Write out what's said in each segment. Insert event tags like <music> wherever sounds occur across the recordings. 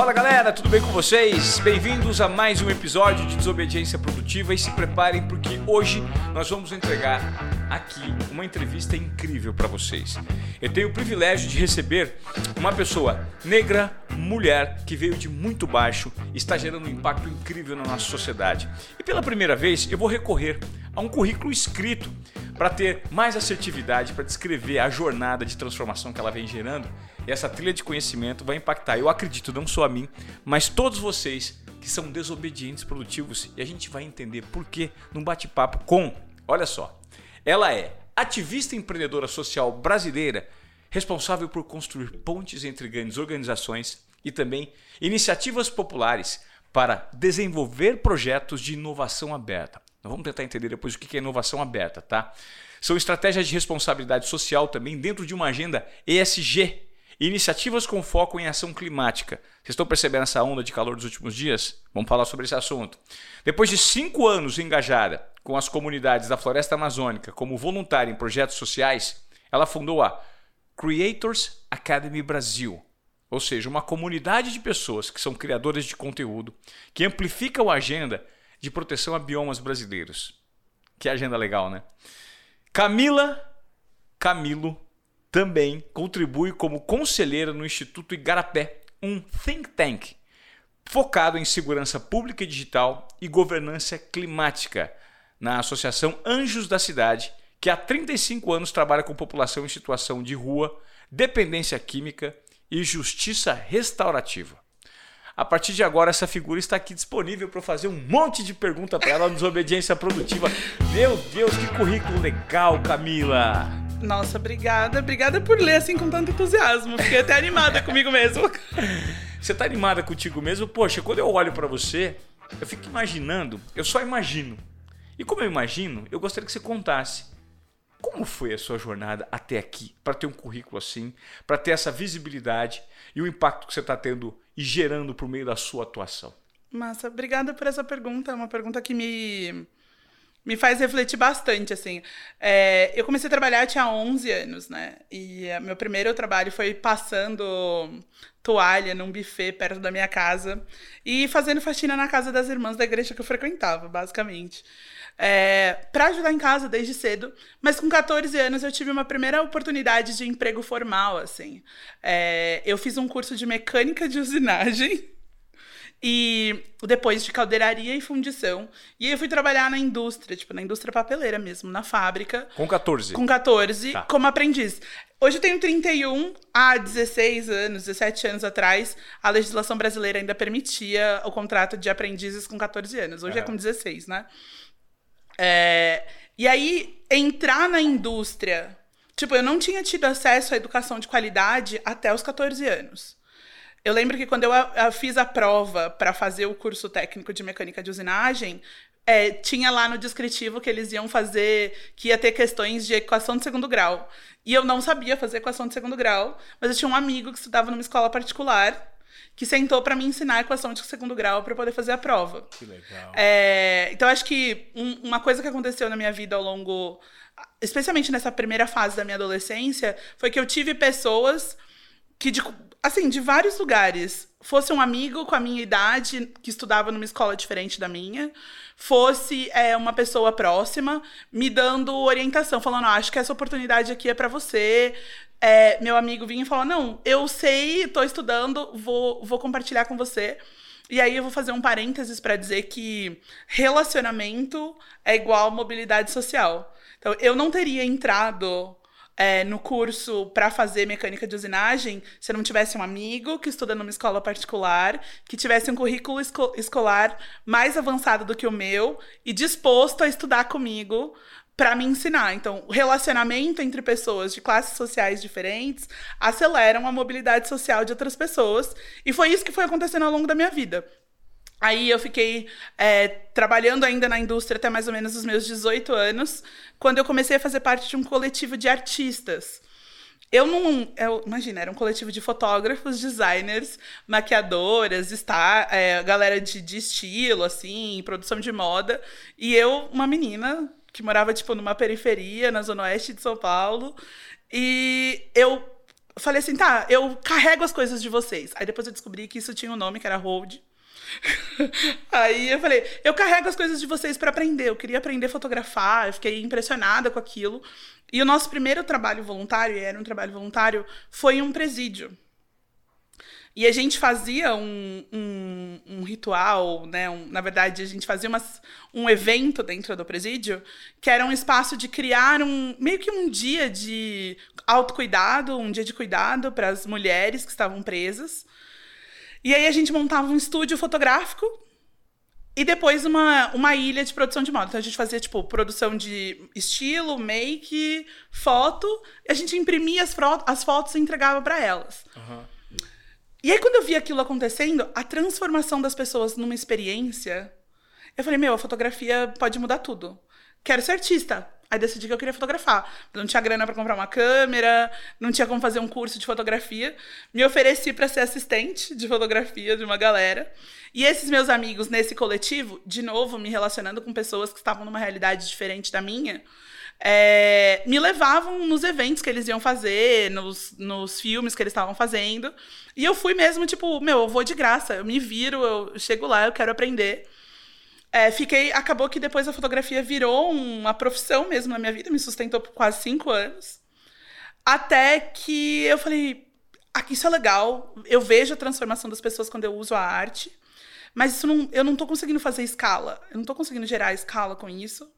Fala galera, tudo bem com vocês? Bem-vindos a mais um episódio de Desobediência Produtiva e se preparem porque hoje nós vamos entregar aqui uma entrevista incrível para vocês. Eu tenho o privilégio de receber uma pessoa negra, mulher, que veio de muito baixo e está gerando um impacto incrível na nossa sociedade. E pela primeira vez eu vou recorrer a um currículo escrito para ter mais assertividade, para descrever a jornada de transformação que ela vem gerando e essa trilha de conhecimento vai impactar, eu acredito, não só a mim, mas todos vocês que são desobedientes produtivos. E a gente vai entender por que num bate-papo com, olha só, ela é ativista empreendedora social brasileira, responsável por construir pontes entre grandes organizações e também iniciativas populares para desenvolver projetos de inovação aberta. Nós vamos tentar entender depois o que é inovação aberta, tá? São estratégias de responsabilidade social também dentro de uma agenda ESG, Iniciativas com foco em ação climática. Vocês estão percebendo essa onda de calor dos últimos dias? Vamos falar sobre esse assunto. Depois de cinco anos engajada com as comunidades da floresta amazônica como voluntária em projetos sociais, ela fundou a Creators Academy Brasil, ou seja, uma comunidade de pessoas que são criadoras de conteúdo que amplificam a agenda de proteção a biomas brasileiros. Que agenda legal, né? Camila Camilo também contribui como conselheira no Instituto Igarapé, um think tank focado em segurança pública e digital e governança climática, na Associação Anjos da Cidade, que há 35 anos trabalha com população em situação de rua, dependência química e justiça restaurativa. A partir de agora, essa figura está aqui disponível para fazer um monte de pergunta para ela no Desobediência Produtiva. Meu Deus, que currículo legal, Camila! Nossa, obrigada. Obrigada por ler assim com tanto entusiasmo. Fiquei até animada <laughs> comigo mesmo. Você tá animada contigo mesmo? Poxa, quando eu olho para você, eu fico imaginando, eu só imagino. E como eu imagino, eu gostaria que você contasse como foi a sua jornada até aqui, para ter um currículo assim, para ter essa visibilidade e o impacto que você está tendo e gerando por meio da sua atuação. Massa, obrigada por essa pergunta. É uma pergunta que me me faz refletir bastante, assim. É, eu comecei a trabalhar, tinha 11 anos, né? E é, meu primeiro trabalho foi passando toalha num buffet perto da minha casa e fazendo faxina na casa das irmãs da igreja que eu frequentava, basicamente. É, para ajudar em casa desde cedo, mas com 14 anos eu tive uma primeira oportunidade de emprego formal, assim. É, eu fiz um curso de mecânica de usinagem <laughs> e depois de caldeiraria e fundição. E aí eu fui trabalhar na indústria, tipo, na indústria papeleira mesmo, na fábrica. Com 14? Com 14, tá. como aprendiz. Hoje eu tenho 31, há 16 anos, 17 anos atrás, a legislação brasileira ainda permitia o contrato de aprendizes com 14 anos. Hoje é, é com 16, né? É... E aí, entrar na indústria. Tipo, eu não tinha tido acesso à educação de qualidade até os 14 anos. Eu lembro que quando eu, fiz a prova para fazer o curso técnico de mecânica de usinagem, é, tinha lá no descritivo que eles iam fazer, que ia ter questões de equação de segundo grau. E eu não sabia fazer equação de segundo grau, mas eu tinha um amigo que estudava numa escola particular que sentou para me ensinar a equação de segundo grau para poder fazer a prova. Que legal. É, então acho que um, uma coisa que aconteceu na minha vida ao longo, especialmente nessa primeira fase da minha adolescência, foi que eu tive pessoas que de, assim, de vários lugares. Fosse um amigo com a minha idade, que estudava numa escola diferente da minha, fosse é, uma pessoa próxima, me dando orientação, falando: ah, acho que essa oportunidade aqui é para você. É, meu amigo vinha e falou: não, eu sei, estou estudando, vou, vou compartilhar com você. E aí eu vou fazer um parênteses para dizer que relacionamento é igual mobilidade social. Então, eu não teria entrado é, no curso para fazer mecânica de usinagem se não tivesse um amigo que estuda numa escola particular, que tivesse um currículo esco escolar mais avançado do que o meu e disposto a estudar comigo para me ensinar. Então, o relacionamento entre pessoas de classes sociais diferentes aceleram a mobilidade social de outras pessoas. E foi isso que foi acontecendo ao longo da minha vida. Aí eu fiquei é, trabalhando ainda na indústria até mais ou menos os meus 18 anos, quando eu comecei a fazer parte de um coletivo de artistas. Eu não. Eu, imagina, era um coletivo de fotógrafos, designers, maquiadoras, está, é, galera de, de estilo, assim, produção de moda. E eu, uma menina que morava, tipo, numa periferia, na zona oeste de São Paulo. E eu falei assim, tá, eu carrego as coisas de vocês. Aí depois eu descobri que isso tinha um nome, que era hold. <laughs> Aí eu falei, eu carrego as coisas de vocês para aprender. Eu queria aprender a fotografar, eu fiquei impressionada com aquilo. E o nosso primeiro trabalho voluntário, e era um trabalho voluntário, foi um presídio. E a gente fazia um, um, um ritual, né? Um, na verdade, a gente fazia umas, um evento dentro do presídio, que era um espaço de criar um meio que um dia de autocuidado, um dia de cuidado para as mulheres que estavam presas. E aí a gente montava um estúdio fotográfico e depois uma, uma ilha de produção de moda. Então a gente fazia, tipo, produção de estilo, make, foto. E a gente imprimia as, as fotos e entregava para elas. Uhum. E aí, quando eu vi aquilo acontecendo, a transformação das pessoas numa experiência, eu falei, meu, a fotografia pode mudar tudo. Quero ser artista. Aí decidi que eu queria fotografar. Não tinha grana para comprar uma câmera, não tinha como fazer um curso de fotografia. Me ofereci para ser assistente de fotografia de uma galera. E esses meus amigos nesse coletivo, de novo, me relacionando com pessoas que estavam numa realidade diferente da minha, é, me levavam nos eventos que eles iam fazer, nos, nos filmes que eles estavam fazendo. E eu fui mesmo, tipo, meu, eu vou de graça, eu me viro, eu chego lá, eu quero aprender. É, fiquei. Acabou que depois a fotografia virou uma profissão mesmo na minha vida, me sustentou por quase cinco anos. Até que eu falei: aqui isso é legal, eu vejo a transformação das pessoas quando eu uso a arte, mas isso não, eu não tô conseguindo fazer escala, eu não tô conseguindo gerar escala com isso.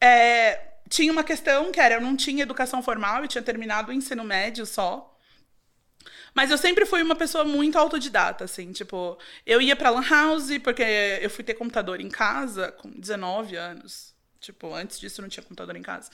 É, tinha uma questão que era: eu não tinha educação formal, eu tinha terminado o ensino médio só. Mas eu sempre fui uma pessoa muito autodidata, assim, tipo, eu ia pra Lan House, porque eu fui ter computador em casa com 19 anos. Tipo, antes disso eu não tinha computador em casa.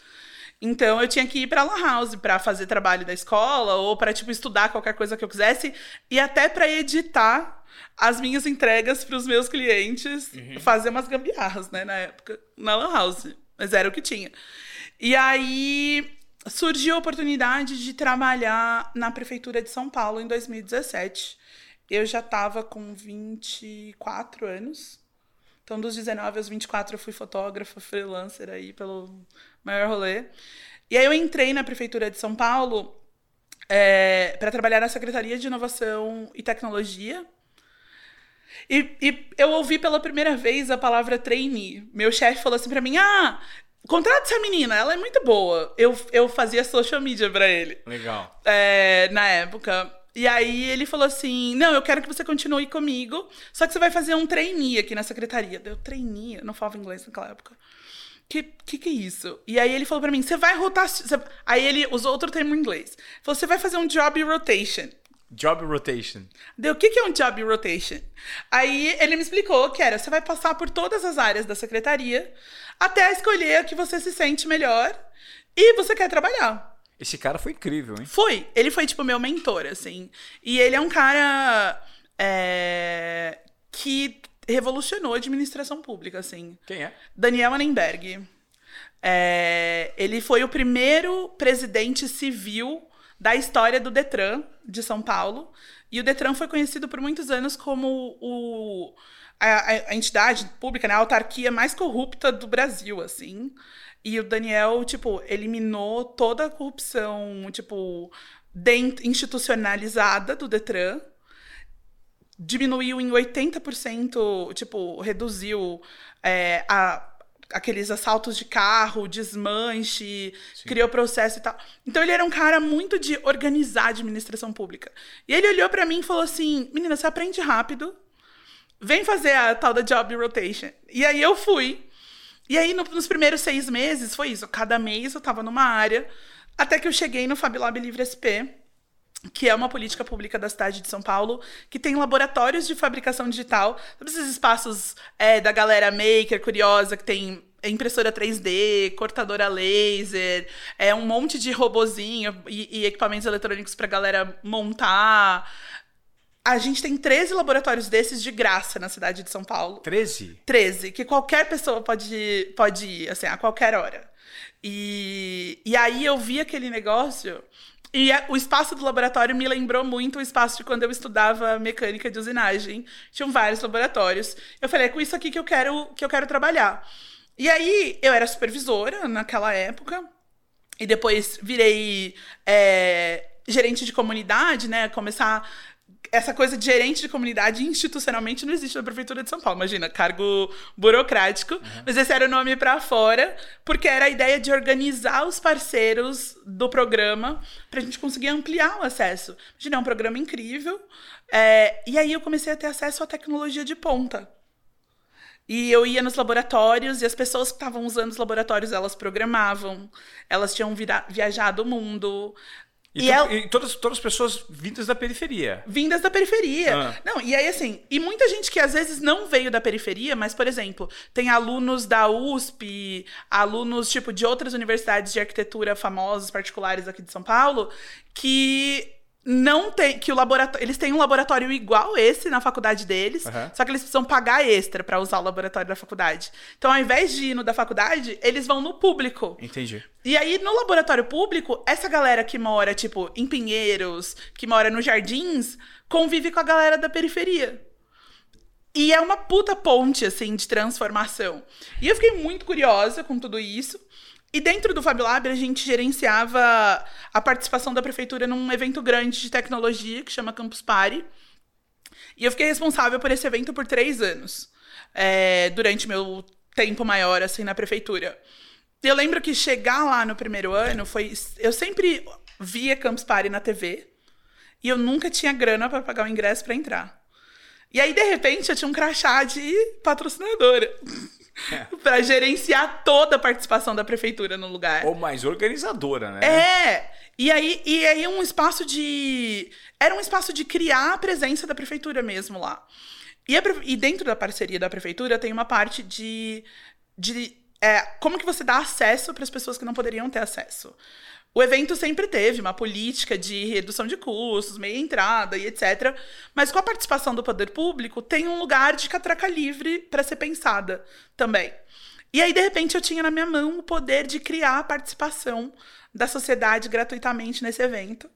Então eu tinha que ir pra Lan House para fazer trabalho da escola ou para tipo estudar qualquer coisa que eu quisesse e até para editar as minhas entregas para os meus clientes, uhum. fazer umas gambiarras, né, na época, na Lan House, mas era o que tinha. E aí surgiu a oportunidade de trabalhar na prefeitura de São Paulo em 2017. Eu já estava com 24 anos. Então, dos 19 aos 24, eu fui fotógrafa, freelancer aí pelo maior rolê. E aí eu entrei na prefeitura de São Paulo é, para trabalhar na Secretaria de Inovação e Tecnologia. E, e, eu ouvi pela primeira vez a palavra trainee. Meu chefe falou assim para mim: Ah, Contrata essa menina, ela é muito boa. Eu, eu fazia social media pra ele. Legal. É, na época. E aí ele falou assim: Não, eu quero que você continue comigo, só que você vai fazer um trainee aqui na secretaria. Deu trainee, eu não falava inglês naquela época. Que, que que é isso? E aí ele falou para mim: Você vai rotar. Aí ele usou outro termo em inglês. Falou: Você vai fazer um job rotation. Job rotation. Deu, o que, que é um job rotation? Aí ele me explicou que era: você vai passar por todas as áreas da secretaria até escolher a que você se sente melhor e você quer trabalhar. Esse cara foi incrível, hein? Foi. Ele foi, tipo, meu mentor, assim. E ele é um cara é, que revolucionou a administração pública, assim. Quem é? Daniel Annenberg. É, ele foi o primeiro presidente civil da história do Detran de São Paulo. E o Detran foi conhecido por muitos anos como o a, a, entidade pública, né, a autarquia mais corrupta do Brasil, assim. E o Daniel, tipo, eliminou toda a corrupção, tipo, institucionalizada do Detran. Diminuiu em 80%, tipo, reduziu é, a, aqueles assaltos de carro, desmanche, Sim. criou processo e tal. Então ele era um cara muito de organizar a administração pública. E ele olhou para mim e falou assim: "Menina, você aprende rápido, vem fazer a tal da job rotation. E aí eu fui. E aí, no, nos primeiros seis meses, foi isso. Cada mês eu tava numa área. Até que eu cheguei no Fablab Livre SP, que é uma política pública da cidade de São Paulo, que tem laboratórios de fabricação digital. Todos esses espaços é, da galera maker, curiosa, que tem impressora 3D, cortadora laser, é um monte de robozinho e, e equipamentos eletrônicos para galera montar. A gente tem 13 laboratórios desses de graça na cidade de São Paulo. 13? 13, que qualquer pessoa pode, pode ir, assim, a qualquer hora. E, e aí eu vi aquele negócio e a, o espaço do laboratório me lembrou muito o espaço de quando eu estudava mecânica de usinagem. Tinham vários laboratórios. Eu falei, é com isso aqui que eu quero, que eu quero trabalhar. E aí eu era supervisora naquela época. E depois virei é, gerente de comunidade, né? Começar essa coisa de gerente de comunidade institucionalmente não existe na prefeitura de São Paulo. Imagina, cargo burocrático. Uhum. Mas esse era o nome para fora, porque era a ideia de organizar os parceiros do programa para a gente conseguir ampliar o acesso. Imagina, é um programa incrível. É, e aí eu comecei a ter acesso à tecnologia de ponta. E eu ia nos laboratórios e as pessoas que estavam usando os laboratórios, elas programavam, elas tinham viajado o mundo, e, e, ela... e, todas, todas as pessoas vindas da periferia. Vindas da periferia. Ah. Não, e aí assim, e muita gente que às vezes não veio da periferia, mas, por exemplo, tem alunos da USP, alunos, tipo, de outras universidades de arquitetura famosas, particulares aqui de São Paulo, que não tem que o laboratório eles têm um laboratório igual esse na faculdade deles uhum. só que eles precisam pagar extra para usar o laboratório da faculdade. Então ao invés de ir no da faculdade eles vão no público. Entendi. E aí no laboratório público essa galera que mora tipo em Pinheiros que mora nos Jardins convive com a galera da periferia. E é uma puta ponte assim de transformação. E eu fiquei muito curiosa com tudo isso e dentro do Fab Lab, a gente gerenciava a participação da prefeitura num evento grande de tecnologia que chama Campus Party. E eu fiquei responsável por esse evento por três anos, é, durante meu tempo maior assim na prefeitura. Eu lembro que chegar lá no primeiro ano foi. Eu sempre via Campus Party na TV e eu nunca tinha grana para pagar o ingresso para entrar. E aí, de repente, eu tinha um crachá de patrocinadora. <laughs> para gerenciar toda a participação da prefeitura no lugar. Ou mais organizadora, né? É. E aí, e aí um espaço de. Era um espaço de criar a presença da prefeitura mesmo lá. E, a, e dentro da parceria da prefeitura tem uma parte de. de é, como que você dá acesso para as pessoas que não poderiam ter acesso? O evento sempre teve uma política de redução de custos, meia entrada e etc. Mas com a participação do poder público, tem um lugar de catraca livre para ser pensada também. E aí, de repente, eu tinha na minha mão o poder de criar a participação da sociedade gratuitamente nesse evento.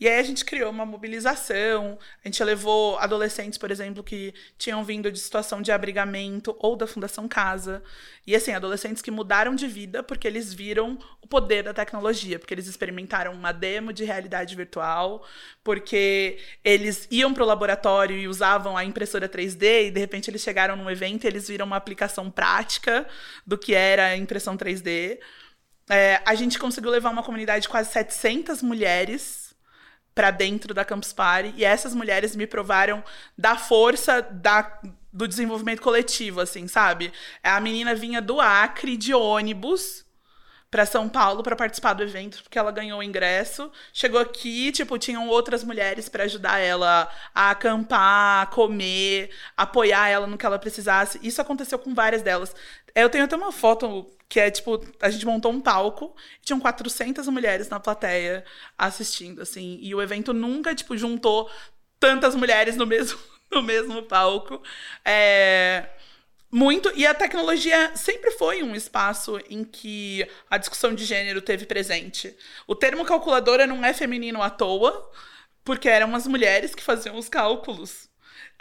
E aí a gente criou uma mobilização, a gente levou adolescentes, por exemplo, que tinham vindo de situação de abrigamento ou da Fundação Casa. E assim, adolescentes que mudaram de vida porque eles viram o poder da tecnologia, porque eles experimentaram uma demo de realidade virtual, porque eles iam para o laboratório e usavam a impressora 3D e de repente eles chegaram num evento e eles viram uma aplicação prática do que era a impressão 3D. É, a gente conseguiu levar uma comunidade de quase 700 mulheres para dentro da Campus Party e essas mulheres me provaram da força da, do desenvolvimento coletivo, assim, sabe? A menina vinha do Acre de ônibus para São Paulo para participar do evento, porque ela ganhou o ingresso. Chegou aqui, tipo, tinham outras mulheres para ajudar ela a acampar, a comer, apoiar ela no que ela precisasse. Isso aconteceu com várias delas. Eu tenho até uma foto que é tipo, a gente montou um palco, tinham 400 mulheres na plateia assistindo, assim, e o evento nunca, tipo, juntou tantas mulheres no mesmo, <laughs> no mesmo palco. É, muito, e a tecnologia sempre foi um espaço em que a discussão de gênero teve presente. O termo calculadora não é feminino à toa, porque eram as mulheres que faziam os cálculos.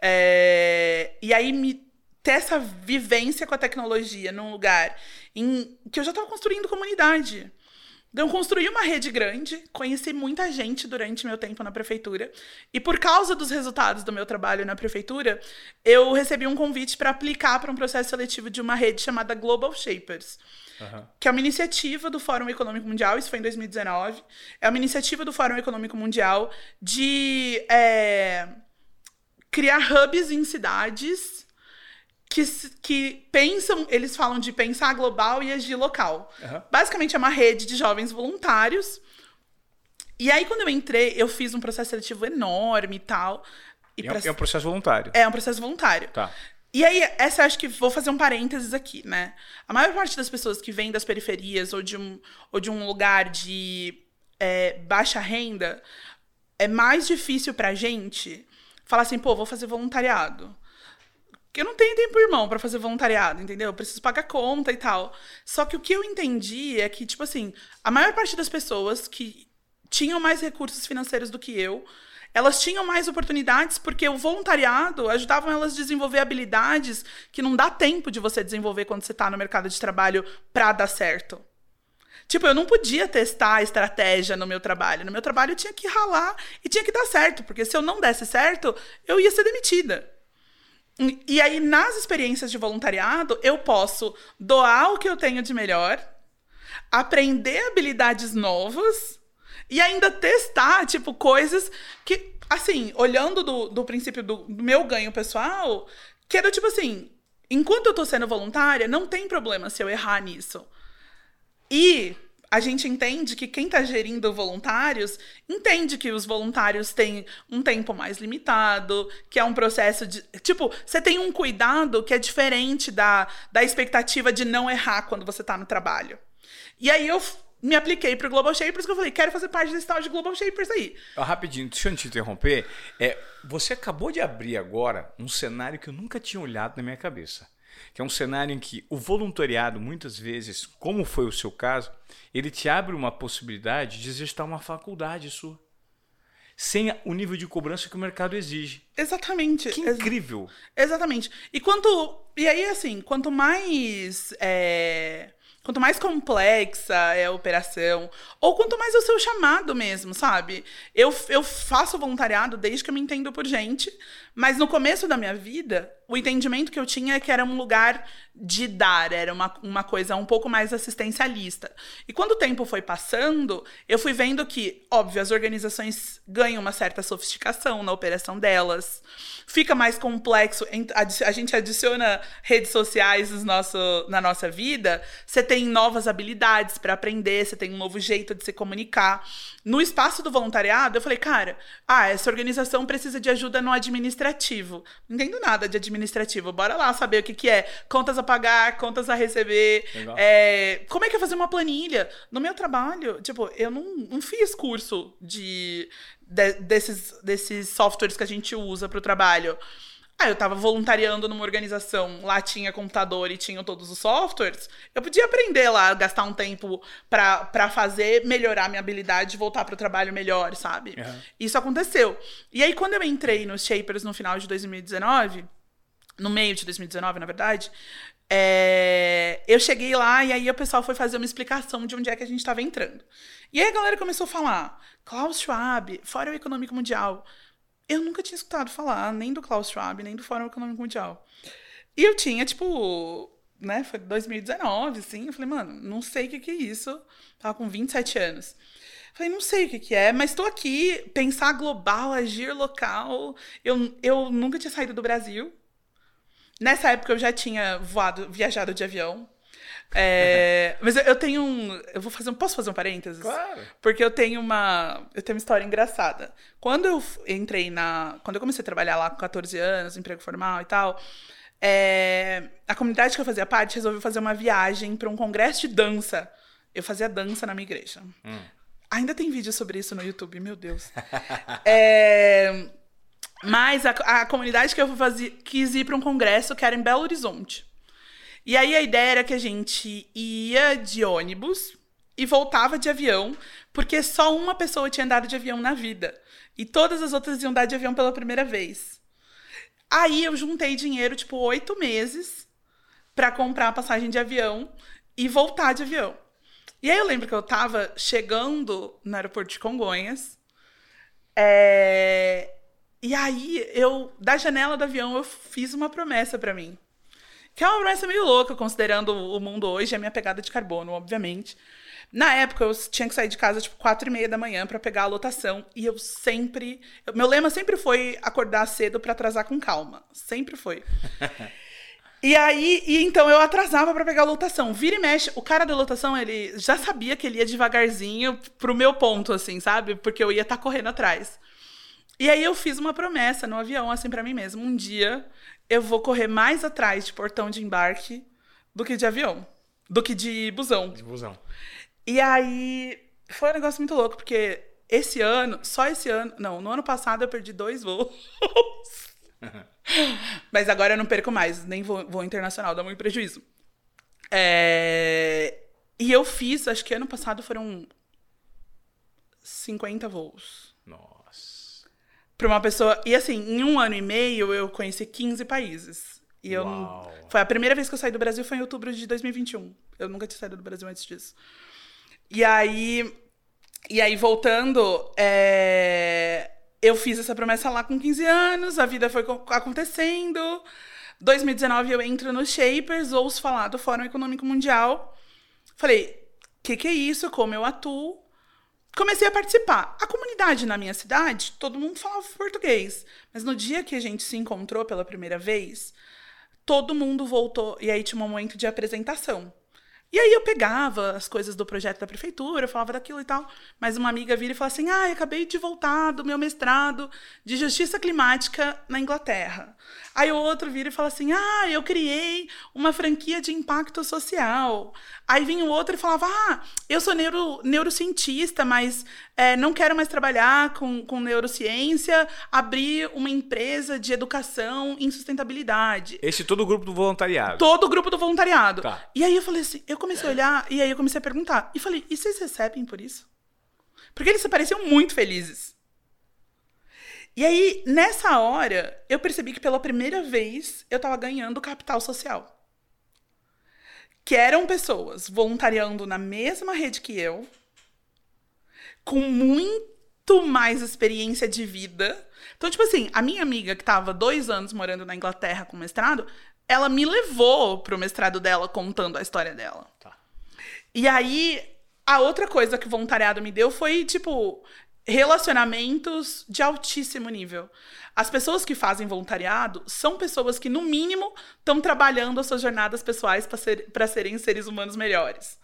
É, e aí me ter essa vivência com a tecnologia num lugar em que eu já estava construindo comunidade. Então, eu construí uma rede grande, conheci muita gente durante meu tempo na prefeitura. E por causa dos resultados do meu trabalho na prefeitura, eu recebi um convite para aplicar para um processo seletivo de uma rede chamada Global Shapers. Uhum. Que é uma iniciativa do Fórum Econômico Mundial, isso foi em 2019. É uma iniciativa do Fórum Econômico Mundial de é, criar hubs em cidades que, que pensam, eles falam de pensar global e agir local. Uhum. Basicamente é uma rede de jovens voluntários. E aí, quando eu entrei, eu fiz um processo seletivo enorme e tal. E é, pra... é um processo voluntário. É um processo voluntário. Tá. E aí, essa acho que vou fazer um parênteses aqui, né? A maior parte das pessoas que vêm das periferias ou de um, ou de um lugar de é, baixa renda, é mais difícil pra gente falar assim, pô, vou fazer voluntariado. Eu não tenho tempo, irmão, para fazer voluntariado, entendeu? Eu preciso pagar conta e tal. Só que o que eu entendi é que, tipo assim, a maior parte das pessoas que tinham mais recursos financeiros do que eu, elas tinham mais oportunidades porque o voluntariado ajudava elas a desenvolver habilidades que não dá tempo de você desenvolver quando você está no mercado de trabalho para dar certo. Tipo, eu não podia testar a estratégia no meu trabalho. No meu trabalho eu tinha que ralar e tinha que dar certo, porque se eu não desse certo, eu ia ser demitida. E aí, nas experiências de voluntariado, eu posso doar o que eu tenho de melhor, aprender habilidades novas e ainda testar, tipo, coisas que, assim, olhando do, do princípio do, do meu ganho pessoal, que era tipo assim: enquanto eu tô sendo voluntária, não tem problema se eu errar nisso. E a gente entende que quem está gerindo voluntários entende que os voluntários têm um tempo mais limitado, que é um processo de. Tipo, você tem um cuidado que é diferente da, da expectativa de não errar quando você está no trabalho. E aí eu me apliquei pro Global Shapers, que eu falei, quero fazer parte desse tal de Global Shapers aí. Rapidinho, deixa eu te interromper. É, você acabou de abrir agora um cenário que eu nunca tinha olhado na minha cabeça que é um cenário em que o voluntariado, muitas vezes, como foi o seu caso, ele te abre uma possibilidade de exercitar uma faculdade sua. Sem o nível de cobrança que o mercado exige. Exatamente. Que incrível. Exatamente. E quanto. E aí, assim, quanto mais. É Quanto mais complexa é a operação, ou quanto mais é o seu chamado mesmo, sabe? Eu, eu faço voluntariado desde que eu me entendo por gente, mas no começo da minha vida, o entendimento que eu tinha é que era um lugar de dar, era uma, uma coisa um pouco mais assistencialista. E quando o tempo foi passando, eu fui vendo que, óbvio, as organizações ganham uma certa sofisticação na operação delas, fica mais complexo, a gente adiciona redes sociais no nosso, na nossa vida, você tem novas habilidades para aprender, você tem um novo jeito de se comunicar. No espaço do voluntariado, eu falei, cara, ah, essa organização precisa de ajuda no administrativo. Não entendo nada de administrativo. Bora lá saber o que, que é. Contas a pagar, contas a receber. É, como é que é fazer uma planilha? No meu trabalho, tipo, eu não, não fiz curso de, de desses, desses softwares que a gente usa para o trabalho. Ah, eu estava voluntariando numa organização, lá tinha computador e tinham todos os softwares. Eu podia aprender lá, gastar um tempo para fazer, melhorar minha habilidade, voltar para o trabalho melhor, sabe? Uhum. Isso aconteceu. E aí, quando eu entrei nos Shapers no final de 2019, no meio de 2019, na verdade, é, eu cheguei lá e aí o pessoal foi fazer uma explicação de onde é que a gente estava entrando. E aí a galera começou a falar: Klaus Schwab, Fórum Econômico Mundial. Eu nunca tinha escutado falar nem do Klaus Schwab, nem do Fórum Econômico Mundial. E eu tinha, tipo, né, foi 2019, assim, eu falei, mano, não sei o que, é isso. Tava com 27 anos. Falei, não sei o que, que é, mas estou aqui, pensar global, agir local. Eu, eu nunca tinha saído do Brasil. Nessa época eu já tinha voado, viajado de avião. É, mas eu tenho um. Eu vou fazer um. Posso fazer um parênteses? Claro. Porque eu tenho uma. Eu tenho uma história engraçada. Quando eu entrei na. Quando eu comecei a trabalhar lá com 14 anos, emprego formal e tal. É, a comunidade que eu fazia parte resolveu fazer uma viagem para um congresso de dança. Eu fazia dança na minha igreja. Hum. Ainda tem vídeo sobre isso no YouTube, meu Deus. é, mas a, a, comunidade que eu fazia, quis ir para um congresso que era em Belo Horizonte. E aí a ideia era que a gente ia de ônibus e voltava de avião, porque só uma pessoa tinha andado de avião na vida. E todas as outras iam andar de avião pela primeira vez. Aí eu juntei dinheiro, tipo, oito meses para comprar a passagem de avião e voltar de avião. E aí eu lembro que eu tava chegando no aeroporto de Congonhas. É... E aí eu, da janela do avião, eu fiz uma promessa para mim. Que é uma promessa meio louca, considerando o mundo hoje, a minha pegada de carbono, obviamente. Na época, eu tinha que sair de casa, tipo, quatro e meia da manhã para pegar a lotação. E eu sempre... Meu lema sempre foi acordar cedo para atrasar com calma. Sempre foi. <laughs> E aí, e então eu atrasava para pegar a lotação. Vira e mexe, o cara da lotação, ele já sabia que ele ia devagarzinho pro meu ponto, assim, sabe? Porque eu ia estar tá correndo atrás. E aí eu fiz uma promessa no avião, assim, para mim mesmo. Um dia eu vou correr mais atrás de portão de embarque do que de avião. Do que de busão. De busão. E aí foi um negócio muito louco, porque esse ano, só esse ano, não, no ano passado eu perdi dois voos. <laughs> Mas agora eu não perco mais, nem vou, vou internacional, dá muito prejuízo. É... E eu fiz, acho que ano passado foram 50 voos. Para uma pessoa. E assim, em um ano e meio eu conheci 15 países. E eu Foi a primeira vez que eu saí do Brasil foi em outubro de 2021. Eu nunca tinha saído do Brasil antes disso. E aí, e aí voltando, é, eu fiz essa promessa lá com 15 anos, a vida foi acontecendo. 2019 eu entro no Shapers, ouço falar do Fórum Econômico Mundial. Falei, o que, que é isso? Como eu atuo? Comecei a participar. A comunidade na minha cidade, todo mundo falava português. Mas no dia que a gente se encontrou pela primeira vez, todo mundo voltou. E aí tinha um momento de apresentação. E aí eu pegava as coisas do projeto da prefeitura, falava daquilo e tal. Mas uma amiga vira e fala assim: ah, acabei de voltar do meu mestrado de justiça climática na Inglaterra. Aí o outro vira e fala assim: ah, eu criei uma franquia de impacto social. Aí vinha o outro e falava: ah, eu sou neuro, neurocientista, mas é, não quero mais trabalhar com, com neurociência, abri uma empresa de educação em sustentabilidade. Esse todo o grupo do voluntariado? Todo o grupo do voluntariado. Tá. E aí eu falei assim: eu comecei a olhar, e aí eu comecei a perguntar. E falei: e vocês recebem por isso? Porque eles pareciam muito felizes. E aí, nessa hora, eu percebi que pela primeira vez eu estava ganhando capital social. Que eram pessoas voluntariando na mesma rede que eu, com muito mais experiência de vida. Então, tipo assim, a minha amiga que estava dois anos morando na Inglaterra com mestrado, ela me levou pro mestrado dela contando a história dela. Tá. E aí, a outra coisa que o voluntariado me deu foi, tipo, relacionamentos de altíssimo nível. As pessoas que fazem voluntariado são pessoas que, no mínimo, estão trabalhando as suas jornadas pessoais para ser, serem seres humanos melhores.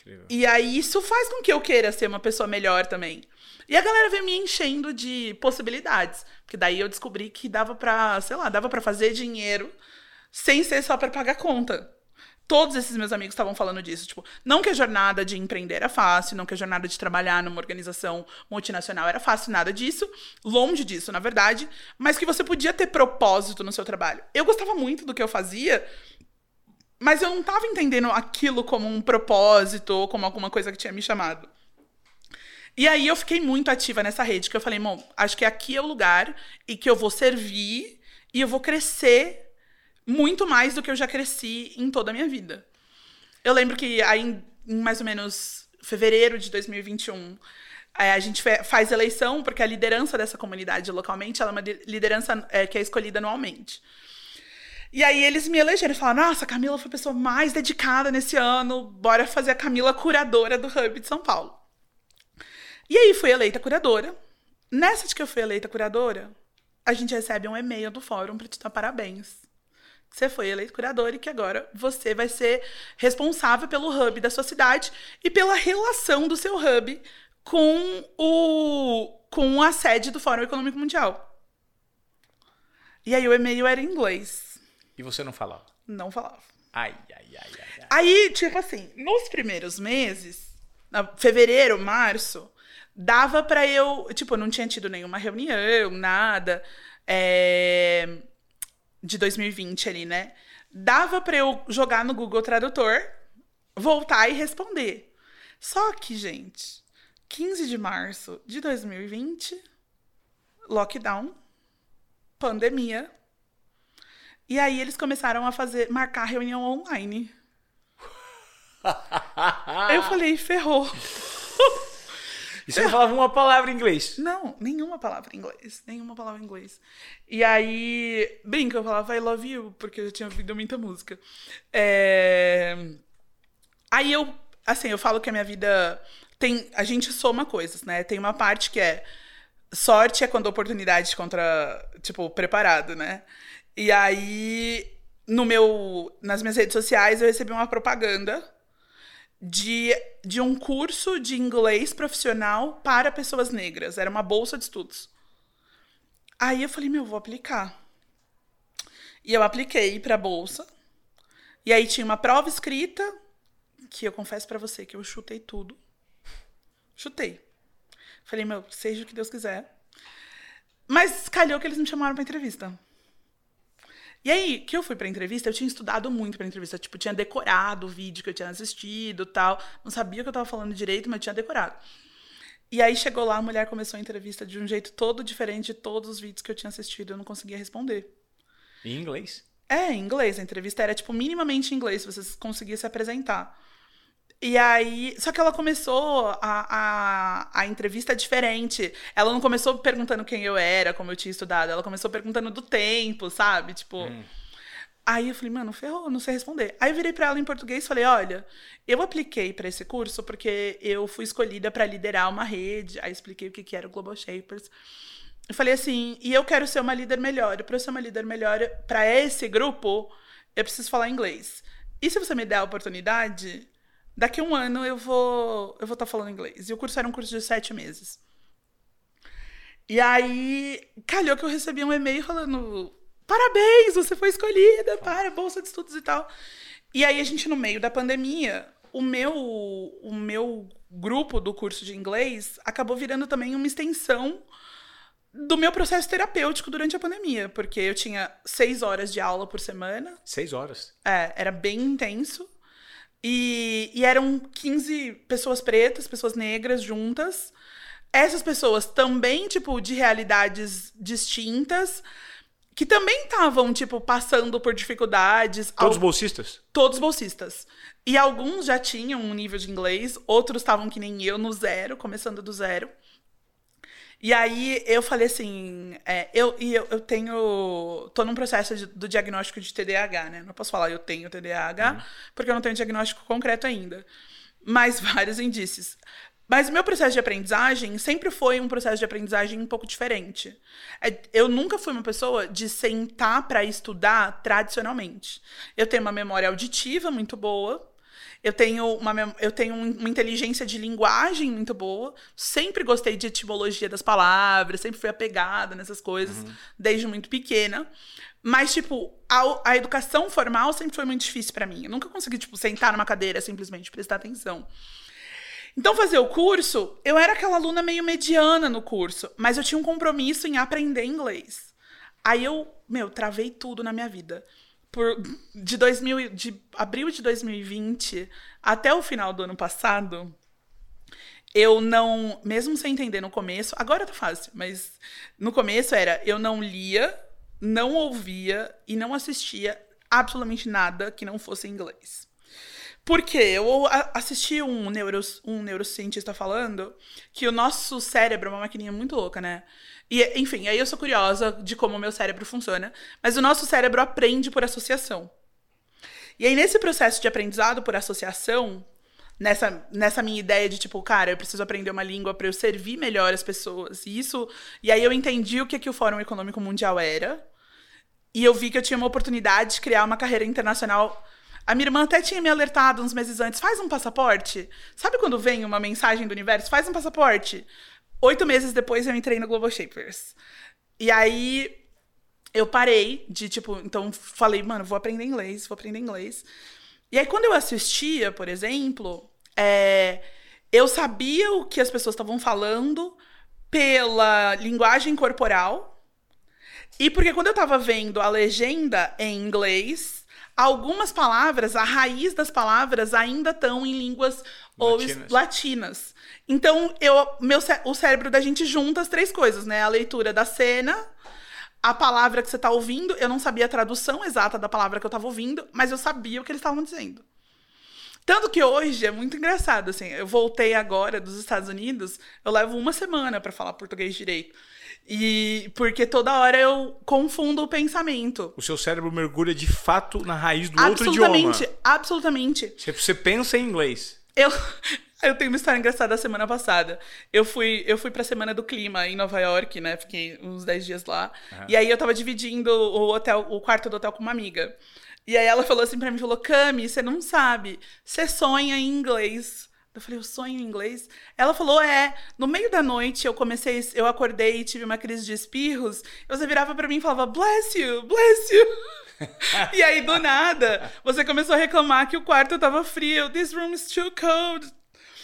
Incrível. E aí isso faz com que eu queira ser uma pessoa melhor também. E a galera veio me enchendo de possibilidades, porque daí eu descobri que dava para, sei lá, dava para fazer dinheiro sem ser só para pagar conta. Todos esses meus amigos estavam falando disso. Tipo, não que a jornada de empreender era fácil, não que a jornada de trabalhar numa organização multinacional era fácil, nada disso. Longe disso, na verdade. Mas que você podia ter propósito no seu trabalho. Eu gostava muito do que eu fazia, mas eu não estava entendendo aquilo como um propósito ou como alguma coisa que tinha me chamado. E aí eu fiquei muito ativa nessa rede, que eu falei, bom, acho que aqui é o lugar e que eu vou servir e eu vou crescer muito mais do que eu já cresci em toda a minha vida. Eu lembro que aí em, mais ou menos fevereiro de 2021, é, a gente faz eleição, porque a liderança dessa comunidade localmente é uma liderança é, que é escolhida anualmente. E aí eles me elegeram e falaram: Nossa, a Camila foi a pessoa mais dedicada nesse ano, bora fazer a Camila curadora do Hub de São Paulo. E aí fui eleita curadora. Nessa de que eu fui eleita curadora, a gente recebe um e-mail do fórum para te dar parabéns você foi eleito curador e que agora você vai ser responsável pelo hub da sua cidade e pela relação do seu hub com o com a sede do Fórum Econômico Mundial. E aí o e-mail era em inglês. E você não falava? Não falava. Ai, ai, ai, ai. ai. Aí, tipo assim, nos primeiros meses, fevereiro, março, dava para eu, tipo, não tinha tido nenhuma reunião, nada. É de 2020 ali, né? Dava para eu jogar no Google Tradutor, voltar e responder. Só que, gente, 15 de março de 2020, lockdown, pandemia. E aí eles começaram a fazer marcar reunião online. <laughs> eu falei, ferrou. E você não falava uma palavra em inglês? Não, nenhuma palavra em inglês. Nenhuma palavra em inglês. E aí, brinca, eu falava I love you, porque eu tinha ouvido muita música. É... Aí eu, assim, eu falo que a minha vida tem. A gente soma coisas, né? Tem uma parte que é. Sorte é quando a oportunidade contra. Tipo, preparado, né? E aí, no meu, nas minhas redes sociais, eu recebi uma propaganda de, de um curso de inglês profissional para pessoas negras. Era uma bolsa de estudos. Aí eu falei, meu, vou aplicar. E eu apliquei para a bolsa. E aí tinha uma prova escrita, que eu confesso para você que eu chutei tudo. Chutei. Falei, meu, seja o que Deus quiser. Mas calhou que eles me chamaram para entrevista. E aí, que eu fui pra entrevista, eu tinha estudado muito pra entrevista. Tipo, tinha decorado o vídeo que eu tinha assistido tal. Não sabia o que eu tava falando direito, mas tinha decorado. E aí chegou lá, a mulher começou a entrevista de um jeito todo diferente de todos os vídeos que eu tinha assistido. Eu não conseguia responder. Em inglês? É, em inglês. A entrevista era, tipo, minimamente em inglês, se você conseguisse se apresentar. E aí, só que ela começou a, a, a entrevista diferente. Ela não começou perguntando quem eu era, como eu tinha estudado. Ela começou perguntando do tempo, sabe? Tipo. Hum. Aí eu falei, mano, ferrou, não sei responder. Aí eu virei pra ela em português e falei: olha, eu apliquei para esse curso porque eu fui escolhida para liderar uma rede. Aí expliquei o que, que era o Global Shapers. Eu falei assim, e eu quero ser uma líder melhor. Para eu ser uma líder melhor para esse grupo, eu preciso falar inglês. E se você me der a oportunidade, daqui a um ano eu vou eu vou estar tá falando inglês. E o curso era um curso de sete meses. E aí, calhou que eu recebi um e-mail falando: parabéns, você foi escolhida para bolsa de estudos e tal. E aí, a gente, no meio da pandemia, o meu, o meu grupo do curso de inglês acabou virando também uma extensão do meu processo terapêutico durante a pandemia, porque eu tinha seis horas de aula por semana. Seis horas? É, era bem intenso. E, e eram 15 pessoas pretas, pessoas negras juntas. Essas pessoas também, tipo, de realidades distintas, que também estavam, tipo, passando por dificuldades. Todos bolsistas? Todos bolsistas. E alguns já tinham um nível de inglês, outros estavam que nem eu, no zero, começando do zero. E aí eu falei assim, é, eu, e eu, eu tenho. tô num processo de, do diagnóstico de TDAH, né? Não posso falar eu tenho TDAH, uhum. porque eu não tenho diagnóstico concreto ainda. Mas <laughs> vários indícios. Mas o meu processo de aprendizagem sempre foi um processo de aprendizagem um pouco diferente. É, eu nunca fui uma pessoa de sentar para estudar tradicionalmente. Eu tenho uma memória auditiva muito boa, eu tenho uma, eu tenho uma inteligência de linguagem muito boa. Sempre gostei de etimologia das palavras, sempre fui apegada nessas coisas, uhum. desde muito pequena. Mas, tipo, a, a educação formal sempre foi muito difícil para mim. Eu nunca consegui, tipo, sentar numa cadeira simplesmente prestar atenção. Então, fazer o curso, eu era aquela aluna meio mediana no curso, mas eu tinha um compromisso em aprender inglês. Aí eu, meu, travei tudo na minha vida por, de, 2000, de abril de 2020 até o final do ano passado, eu não, mesmo sem entender no começo, agora tá fácil, mas no começo era eu não lia, não ouvia e não assistia absolutamente nada que não fosse em inglês. Porque eu assisti um, neuro, um neurocientista falando que o nosso cérebro é uma maquininha muito louca, né? E, enfim, aí eu sou curiosa de como o meu cérebro funciona. Mas o nosso cérebro aprende por associação. E aí, nesse processo de aprendizado por associação, nessa, nessa minha ideia de tipo, cara, eu preciso aprender uma língua para eu servir melhor as pessoas. E isso. E aí eu entendi o que, que o Fórum Econômico Mundial era. E eu vi que eu tinha uma oportunidade de criar uma carreira internacional. A minha irmã até tinha me alertado uns meses antes: faz um passaporte. Sabe quando vem uma mensagem do universo? Faz um passaporte. Oito meses depois eu entrei no Global Shapers. E aí eu parei de, tipo, então falei, mano, vou aprender inglês, vou aprender inglês. E aí quando eu assistia, por exemplo, é, eu sabia o que as pessoas estavam falando pela linguagem corporal. E porque quando eu tava vendo a legenda em inglês, algumas palavras, a raiz das palavras ainda estão em línguas latinas. latinas. Então, eu, meu, o cérebro da gente junta as três coisas, né? A leitura da cena, a palavra que você está ouvindo. Eu não sabia a tradução exata da palavra que eu estava ouvindo, mas eu sabia o que eles estavam dizendo. Tanto que hoje é muito engraçado, assim, eu voltei agora dos Estados Unidos, eu levo uma semana para falar português direito. E porque toda hora eu confundo o pensamento. O seu cérebro mergulha de fato na raiz do outro idioma. Absolutamente, absolutamente. Você pensa em inglês. Eu, eu tenho uma história engraçada da semana passada. Eu fui, eu fui pra Semana do Clima em Nova York, né? Fiquei uns 10 dias lá. Uhum. E aí eu tava dividindo o hotel, o quarto do hotel com uma amiga. E aí ela falou assim pra mim, falou, Cami, você não sabe, você sonha em inglês. Eu falei, eu sonho em inglês? Ela falou, é. No meio da noite eu comecei, eu acordei e tive uma crise de espirros. Você virava para mim e falava, bless you, bless you. <laughs> e aí, do nada, você começou a reclamar que o quarto tava frio. This room is too cold.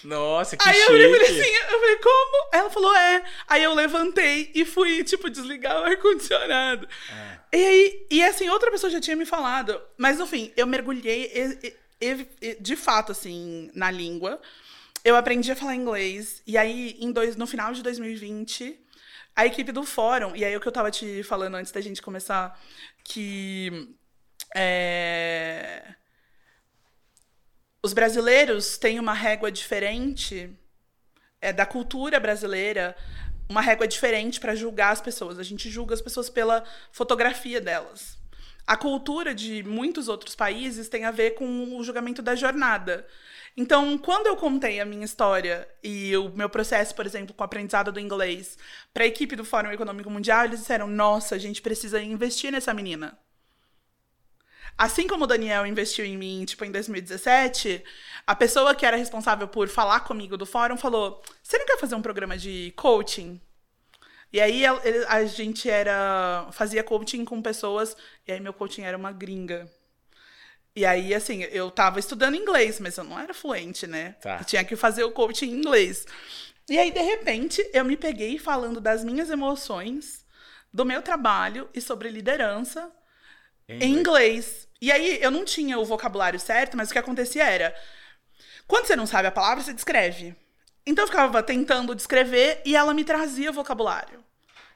Nossa, que Aí chique. eu falei assim, eu falei, como? Ela falou, é. Aí eu levantei e fui, tipo, desligar o ar-condicionado. É. E aí, e assim, outra pessoa já tinha me falado. Mas, no fim, eu mergulhei e, e, e, de fato, assim, na língua. Eu aprendi a falar inglês. E aí, em dois, no final de 2020, a equipe do fórum, e aí o que eu tava te falando antes da gente começar, que. É, os brasileiros têm uma régua diferente é, da cultura brasileira, uma régua diferente para julgar as pessoas. A gente julga as pessoas pela fotografia delas. A cultura de muitos outros países tem a ver com o julgamento da jornada. Então, quando eu contei a minha história e o meu processo, por exemplo, com o aprendizado do inglês para a equipe do Fórum Econômico Mundial, eles disseram: nossa, a gente precisa investir nessa menina. Assim como o Daniel investiu em mim, tipo, em 2017, a pessoa que era responsável por falar comigo do fórum falou: Você não quer fazer um programa de coaching? E aí a, gente era. fazia coaching com pessoas, e aí meu coaching era uma gringa. E aí, assim, eu tava estudando inglês, mas eu não era fluente, né? Tá. Eu tinha que fazer o coaching em inglês. E aí, de repente, eu me peguei falando das minhas emoções, do meu trabalho e sobre liderança em, em inglês. E aí, eu não tinha o vocabulário certo, mas o que acontecia era. Quando você não sabe a palavra, você descreve. Então eu ficava tentando descrever e ela me trazia vocabulário.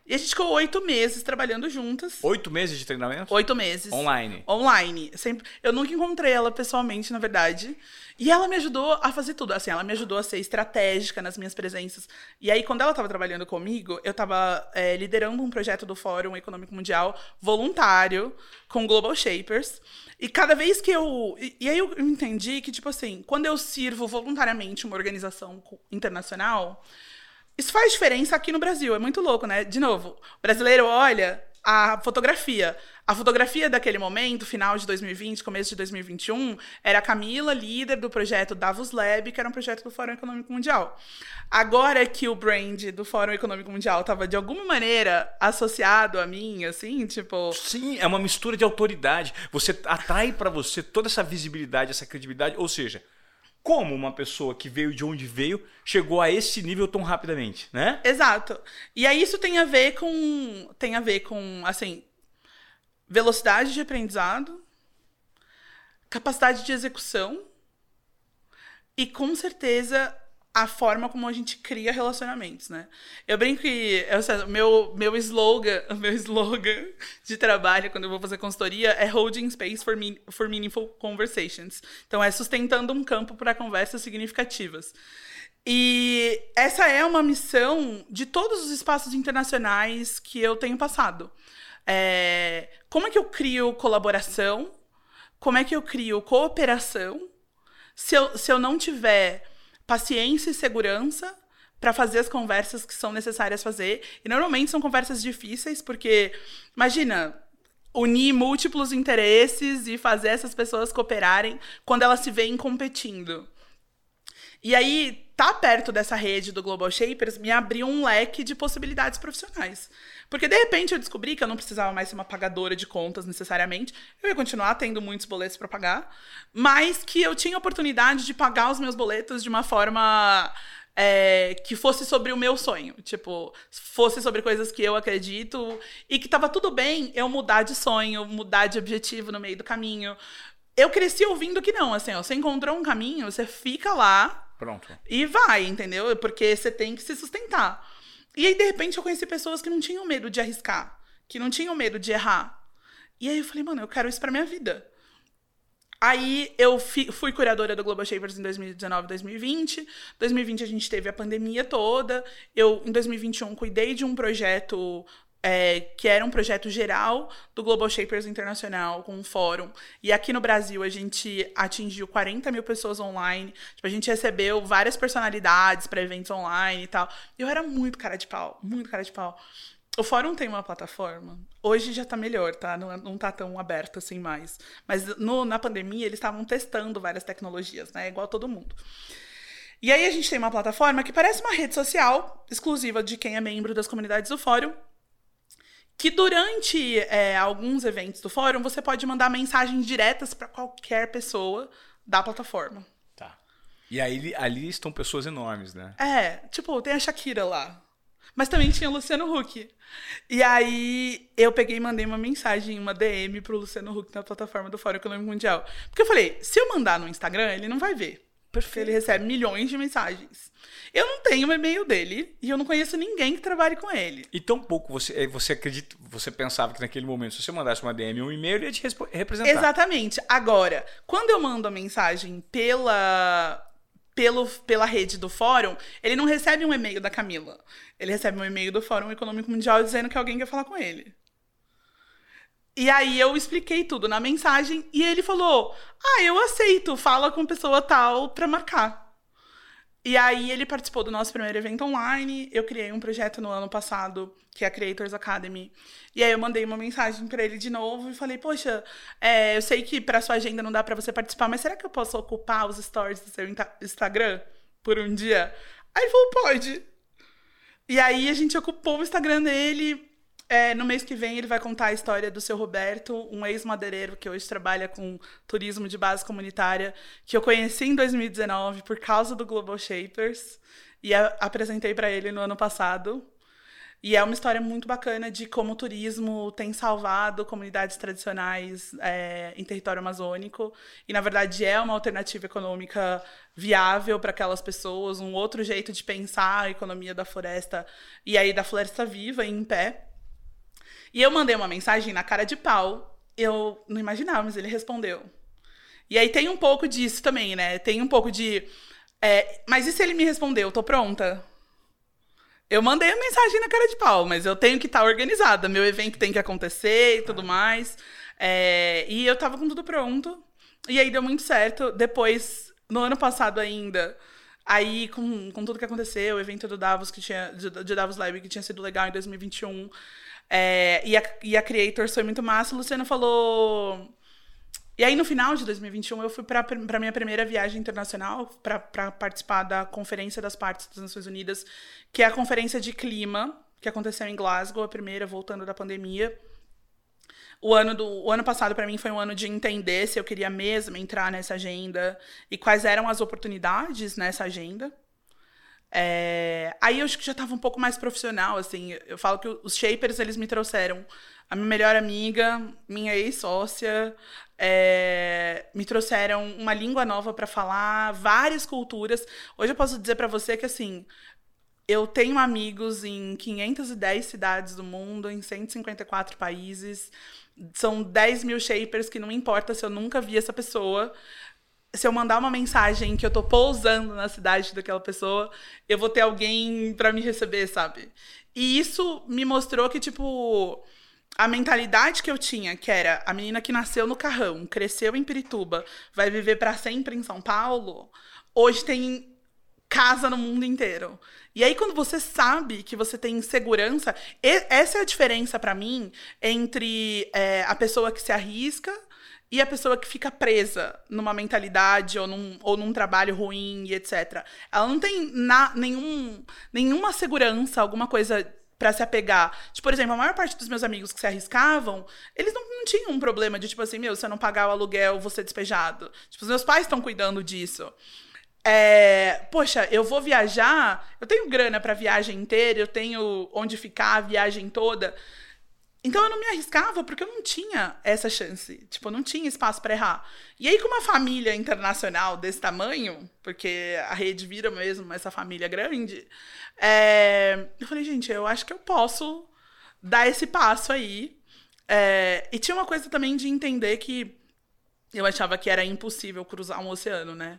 E a gente ficou oito meses trabalhando juntas. Oito meses de treinamento? Oito meses. Online? Online. Sempre... Eu nunca encontrei ela pessoalmente, na verdade. E ela me ajudou a fazer tudo. Assim, ela me ajudou a ser estratégica nas minhas presenças. E aí, quando ela estava trabalhando comigo, eu estava é, liderando um projeto do Fórum Econômico Mundial voluntário com Global Shapers. E cada vez que eu. E, e aí eu entendi que, tipo assim, quando eu sirvo voluntariamente uma organização internacional isso faz diferença aqui no Brasil, é muito louco, né? De novo, o brasileiro olha a fotografia. A fotografia daquele momento, final de 2020, começo de 2021, era a Camila, líder do projeto Davos Lab, que era um projeto do Fórum Econômico Mundial. Agora que o brand do Fórum Econômico Mundial estava de alguma maneira associado a mim, assim, tipo. Sim, é uma mistura de autoridade. Você atrai para você toda essa visibilidade, essa credibilidade, ou seja, como uma pessoa que veio de onde veio chegou a esse nível tão rapidamente, né? Exato. E aí isso tem a ver com tem a ver com assim velocidade de aprendizado, capacidade de execução e com certeza a forma como a gente cria relacionamentos, né? Eu brinco que eu, meu meu slogan, <laughs> meu slogan de trabalho quando eu vou fazer consultoria é holding space for, for meaningful conversations. Então é sustentando um campo para conversas significativas. E essa é uma missão de todos os espaços internacionais que eu tenho passado. É, como é que eu crio colaboração? Como é que eu crio cooperação? Se eu, se eu não tiver paciência e segurança para fazer as conversas que são necessárias fazer. E normalmente são conversas difíceis, porque imagina unir múltiplos interesses e fazer essas pessoas cooperarem quando elas se veem competindo. E aí, tá perto dessa rede do Global Shapers me abriu um leque de possibilidades profissionais. Porque de repente eu descobri que eu não precisava mais ser uma pagadora de contas necessariamente. Eu ia continuar tendo muitos boletos para pagar, mas que eu tinha oportunidade de pagar os meus boletos de uma forma é, que fosse sobre o meu sonho. Tipo, fosse sobre coisas que eu acredito e que tava tudo bem eu mudar de sonho, mudar de objetivo no meio do caminho. Eu cresci ouvindo que não, assim, ó, você encontrou um caminho, você fica lá. Pronto. E vai, entendeu? Porque você tem que se sustentar. E aí, de repente, eu conheci pessoas que não tinham medo de arriscar, que não tinham medo de errar. E aí eu falei, mano, eu quero isso pra minha vida. Aí eu fui curadora do Global Shapers em 2019 2020. 2020 a gente teve a pandemia toda. Eu, em 2021, cuidei de um projeto é, que era um projeto geral do Global Shapers Internacional, com um fórum. E aqui no Brasil a gente atingiu 40 mil pessoas online. Tipo, a gente recebeu várias personalidades para eventos online e tal. E eu era muito cara de pau, muito cara de pau. O fórum tem uma plataforma. Hoje já tá melhor, tá? Não, não tá tão aberto assim mais. Mas no, na pandemia eles estavam testando várias tecnologias, né? Igual todo mundo. E aí a gente tem uma plataforma que parece uma rede social exclusiva de quem é membro das comunidades do fórum, que durante é, alguns eventos do fórum você pode mandar mensagens diretas para qualquer pessoa da plataforma. Tá. E aí ali estão pessoas enormes, né? É, tipo, tem a Shakira lá. Mas também tinha o Luciano Huck. E aí eu peguei e mandei uma mensagem, uma DM pro Luciano Huck na plataforma do Fórum Econômico Mundial. Porque eu falei, se eu mandar no Instagram, ele não vai ver. Perfeito. Ele recebe milhões de mensagens. Eu não tenho o e-mail dele e eu não conheço ninguém que trabalhe com ele. E tão pouco você, eh, você acredita, você pensava que naquele momento, se você mandasse uma DM ou um e-mail, ele ia te representar. Exatamente. Agora, quando eu mando a mensagem pela pelo, pela rede do fórum, ele não recebe um e-mail da Camila. Ele recebe um e-mail do Fórum Econômico Mundial dizendo que alguém quer falar com ele. E aí eu expliquei tudo na mensagem e ele falou: "Ah, eu aceito, fala com pessoa tal para marcar". E aí ele participou do nosso primeiro evento online. Eu criei um projeto no ano passado, que é a Creators Academy. E aí eu mandei uma mensagem para ele de novo e falei: "Poxa, é, eu sei que para sua agenda não dá para você participar, mas será que eu posso ocupar os stories do seu Instagram por um dia?" Aí ele falou: "Pode". E aí a gente ocupou o Instagram dele. É, no mês que vem ele vai contar a história do seu Roberto, um ex-madeireiro que hoje trabalha com turismo de base comunitária, que eu conheci em 2019 por causa do Global Shapers e apresentei para ele no ano passado. E é uma história muito bacana de como o turismo tem salvado comunidades tradicionais é, em território amazônico. E, na verdade, é uma alternativa econômica viável para aquelas pessoas, um outro jeito de pensar a economia da floresta e aí da floresta viva em pé. E eu mandei uma mensagem na cara de pau. Eu não imaginava, mas ele respondeu. E aí tem um pouco disso também, né? Tem um pouco de. É, mas e se ele me respondeu? Tô pronta? Eu mandei a mensagem na cara de pau, mas eu tenho que estar tá organizada. Meu evento tem que acontecer e tudo mais. É, e eu tava com tudo pronto. E aí deu muito certo. Depois, no ano passado ainda, aí com, com tudo que aconteceu, o evento do Davos que tinha. De, de Davos Live que tinha sido legal em 2021. É, e, a, e a Creators foi muito massa. O Luciano falou. E aí, no final de 2021, eu fui para a minha primeira viagem internacional para participar da Conferência das Partes das Nações Unidas, que é a Conferência de Clima, que aconteceu em Glasgow, a primeira, voltando da pandemia. O ano, do, o ano passado, para mim, foi um ano de entender se eu queria mesmo entrar nessa agenda e quais eram as oportunidades nessa agenda. É... Aí eu acho que já estava um pouco mais profissional, assim. Eu falo que os shapers, eles me trouxeram a minha melhor amiga, minha ex-sócia, é... me trouxeram uma língua nova para falar, várias culturas. Hoje eu posso dizer para você que, assim, eu tenho amigos em 510 cidades do mundo, em 154 países. São 10 mil shapers que não importa se eu nunca vi essa pessoa se eu mandar uma mensagem que eu tô pousando na cidade daquela pessoa, eu vou ter alguém para me receber, sabe? E isso me mostrou que, tipo, a mentalidade que eu tinha, que era a menina que nasceu no Carrão, cresceu em Pirituba, vai viver para sempre em São Paulo, hoje tem casa no mundo inteiro. E aí, quando você sabe que você tem segurança, essa é a diferença para mim entre é, a pessoa que se arrisca e a pessoa que fica presa numa mentalidade ou num, ou num trabalho ruim e etc. Ela não tem na, nenhum, nenhuma segurança, alguma coisa para se apegar. Tipo, por exemplo, a maior parte dos meus amigos que se arriscavam, eles não, não tinham um problema de, tipo assim, meu, se eu não pagar o aluguel, vou ser despejado. Tipo, os meus pais estão cuidando disso. É, poxa, eu vou viajar, eu tenho grana para viagem inteira, eu tenho onde ficar a viagem toda. Então eu não me arriscava porque eu não tinha essa chance. Tipo, eu não tinha espaço para errar. E aí, com uma família internacional desse tamanho, porque a rede vira mesmo essa família grande, é... eu falei, gente, eu acho que eu posso dar esse passo aí. É... E tinha uma coisa também de entender que eu achava que era impossível cruzar um oceano, né?